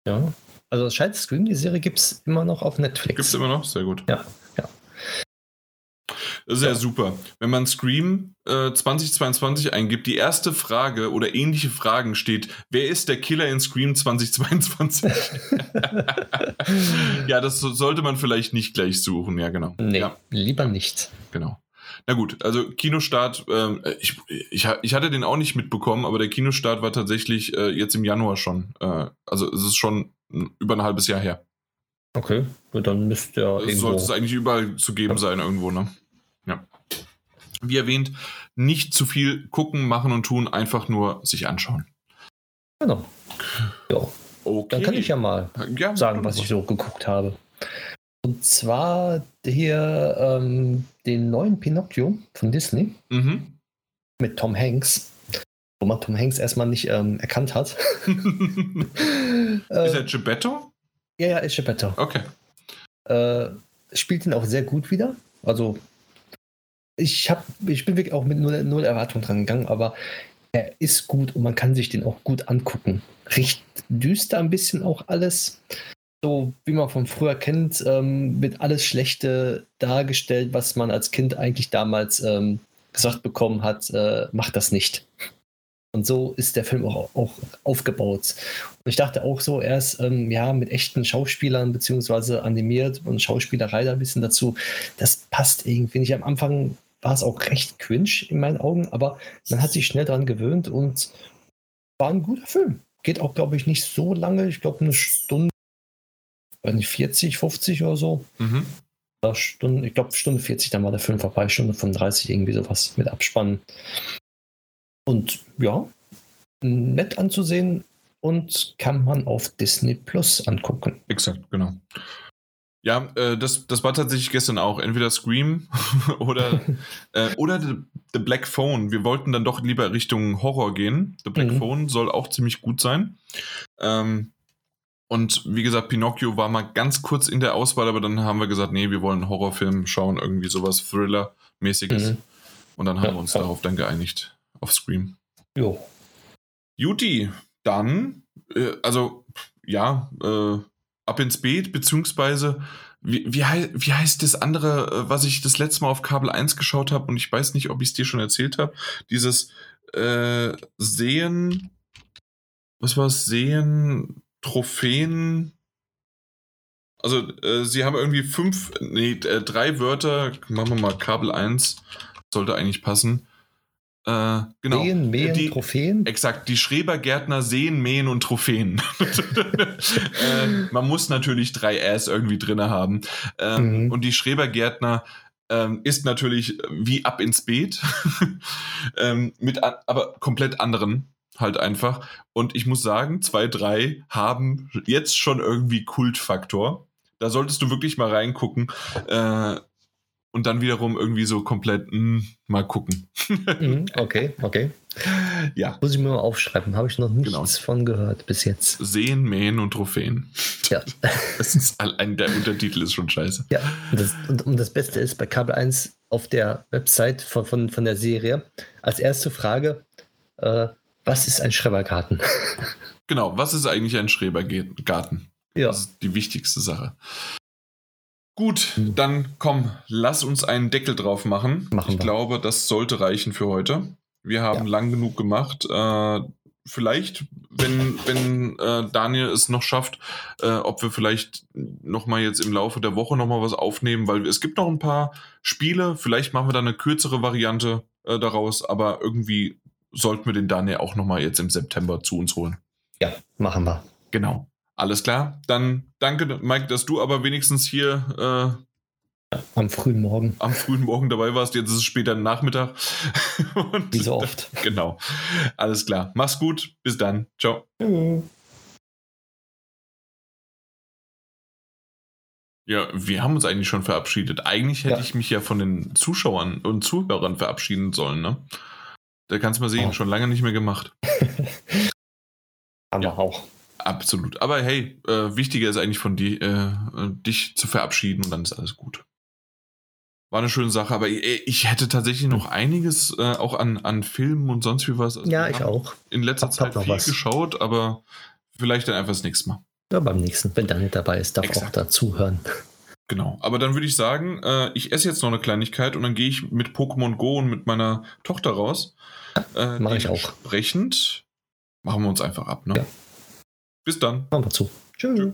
Ja. Also es scheint Scream, die Serie gibt es immer noch auf Netflix. Gibt es immer noch? Sehr gut. Ja, ja. Das ist ja, ja super. Wenn man Scream äh, 2022 eingibt, die erste Frage oder ähnliche Fragen steht, wer ist der Killer in Scream 2022? ja, das sollte man vielleicht nicht gleich suchen, ja genau. Nee, ja. lieber nicht. Genau. Na gut, also Kinostart, äh, ich, ich, ich hatte den auch nicht mitbekommen, aber der Kinostart war tatsächlich äh, jetzt im Januar schon. Äh, also es ist schon über ein halbes Jahr her. Okay, gut, dann müsste ja. Es sollte es eigentlich überall zu geben sein irgendwo, ne? Ja. Wie erwähnt, nicht zu viel gucken, machen und tun, einfach nur sich anschauen. Genau. Ja. Okay. Dann kann ich ja mal ja, sagen, was ich so geguckt habe. Und zwar hier ähm, den neuen Pinocchio von Disney mhm. mit Tom Hanks, wo man Tom Hanks erstmal nicht ähm, erkannt hat. ist er Geppetto? Ja, ja, ist Geppetto. Okay. Äh, spielt ihn auch sehr gut wieder. Also ich, hab, ich bin wirklich auch mit null, null Erwartung dran gegangen, aber er ist gut und man kann sich den auch gut angucken. Riecht düster ein bisschen auch alles so wie man von früher kennt, ähm, wird alles Schlechte dargestellt, was man als Kind eigentlich damals ähm, gesagt bekommen hat, äh, macht das nicht. Und so ist der Film auch, auch aufgebaut. Und ich dachte auch so, er ist ähm, ja mit echten Schauspielern beziehungsweise animiert und Schauspielerei da ein bisschen dazu. Das passt irgendwie nicht. Am Anfang war es auch recht cringe in meinen Augen, aber man hat sich schnell daran gewöhnt und war ein guter Film. Geht auch, glaube ich, nicht so lange. Ich glaube, eine Stunde weiß nicht, 40, 50 oder so. Mhm. Stunde, ich glaube, Stunde 40, dann war der Film vorbei, Stunde 35, irgendwie sowas mit Abspannen. Und ja, nett anzusehen und kann man auf Disney Plus angucken. Exakt, genau. Ja, äh, das, das war tatsächlich gestern auch. Entweder Scream oder, äh, oder The, The, Black Phone. Wir wollten dann doch lieber Richtung Horror gehen. The Black mhm. Phone soll auch ziemlich gut sein. Ähm, und wie gesagt, Pinocchio war mal ganz kurz in der Auswahl, aber dann haben wir gesagt, nee, wir wollen einen Horrorfilm schauen, irgendwie sowas Thriller-mäßiges. Mhm. Und dann haben ja, wir uns ja. darauf dann geeinigt, auf Scream. Jo. Juti, dann, äh, also, ja, äh, ab ins Beet, beziehungsweise, wie, wie, wie heißt das andere, äh, was ich das letzte Mal auf Kabel 1 geschaut habe und ich weiß nicht, ob ich es dir schon erzählt habe, dieses äh, Sehen, was war es, Sehen, Trophäen. Also, äh, sie haben irgendwie fünf, nee, äh, drei Wörter. Machen wir mal Kabel 1. Sollte eigentlich passen. Äh, genau. Mähen, mähen, die, Trophäen? Exakt, die Schrebergärtner sehen, mähen und Trophäen. äh, man muss natürlich drei Äs irgendwie drin haben. Ähm, mhm. Und die Schrebergärtner ähm, ist natürlich wie ab ins Beet, ähm, mit aber komplett anderen halt einfach. Und ich muss sagen, zwei, drei haben jetzt schon irgendwie Kultfaktor. Da solltest du wirklich mal reingucken. Äh, und dann wiederum irgendwie so komplett mh, hm, mal gucken. Mhm, okay, okay. Ja. Muss ich mir mal aufschreiben, habe ich noch nichts genau. von gehört bis jetzt. Sehen, mähen und Trophäen. Ja. Das ist ein, der Untertitel ist schon scheiße. Ja, und das, und, und das Beste ist bei Kabel 1 auf der Website von, von, von der Serie als erste Frage, äh, was ist ein Schrebergarten? genau, was ist eigentlich ein Schrebergarten? Ja. Das ist die wichtigste Sache. Gut, hm. dann komm, lass uns einen Deckel drauf machen. machen ich wir. glaube, das sollte reichen für heute. Wir haben ja. lang genug gemacht. Äh, vielleicht, wenn, wenn äh, Daniel es noch schafft, äh, ob wir vielleicht nochmal jetzt im Laufe der Woche nochmal was aufnehmen, weil es gibt noch ein paar Spiele. Vielleicht machen wir dann eine kürzere Variante äh, daraus, aber irgendwie sollten wir den Daniel auch nochmal jetzt im September zu uns holen. Ja, machen wir. Genau. Alles klar. Dann danke, Mike, dass du aber wenigstens hier äh, am frühen Morgen. Am frühen Morgen dabei warst. Jetzt ist es später Nachmittag. Und Wie so oft. Genau. Alles klar. Mach's gut. Bis dann. Ciao. Mhm. Ja, wir haben uns eigentlich schon verabschiedet. Eigentlich hätte ja. ich mich ja von den Zuschauern und Zuhörern verabschieden sollen, ne? Da kannst du mal sehen, oh. schon lange nicht mehr gemacht. Aber ja, auch. Absolut. Aber hey, äh, wichtiger ist eigentlich von dir, äh, dich zu verabschieden und dann ist alles gut. war eine schöne Sache, aber ich, ich hätte tatsächlich noch einiges äh, auch an, an Filmen und sonst wie was. Also ja, ich auch. In letzter hab, Zeit hab viel was. geschaut, aber vielleicht dann einfach das nächste Mal. Ja, beim nächsten, wenn Daniel dabei ist, darf Exakt. auch dazuhören. Genau, aber dann würde ich sagen, äh, ich esse jetzt noch eine Kleinigkeit und dann gehe ich mit Pokémon Go und mit meiner Tochter raus. Äh, Mache ich auch. Entsprechend machen wir uns einfach ab. Ne? Ja. Bis dann. Machen wir zu. Tschüss. Tschüss.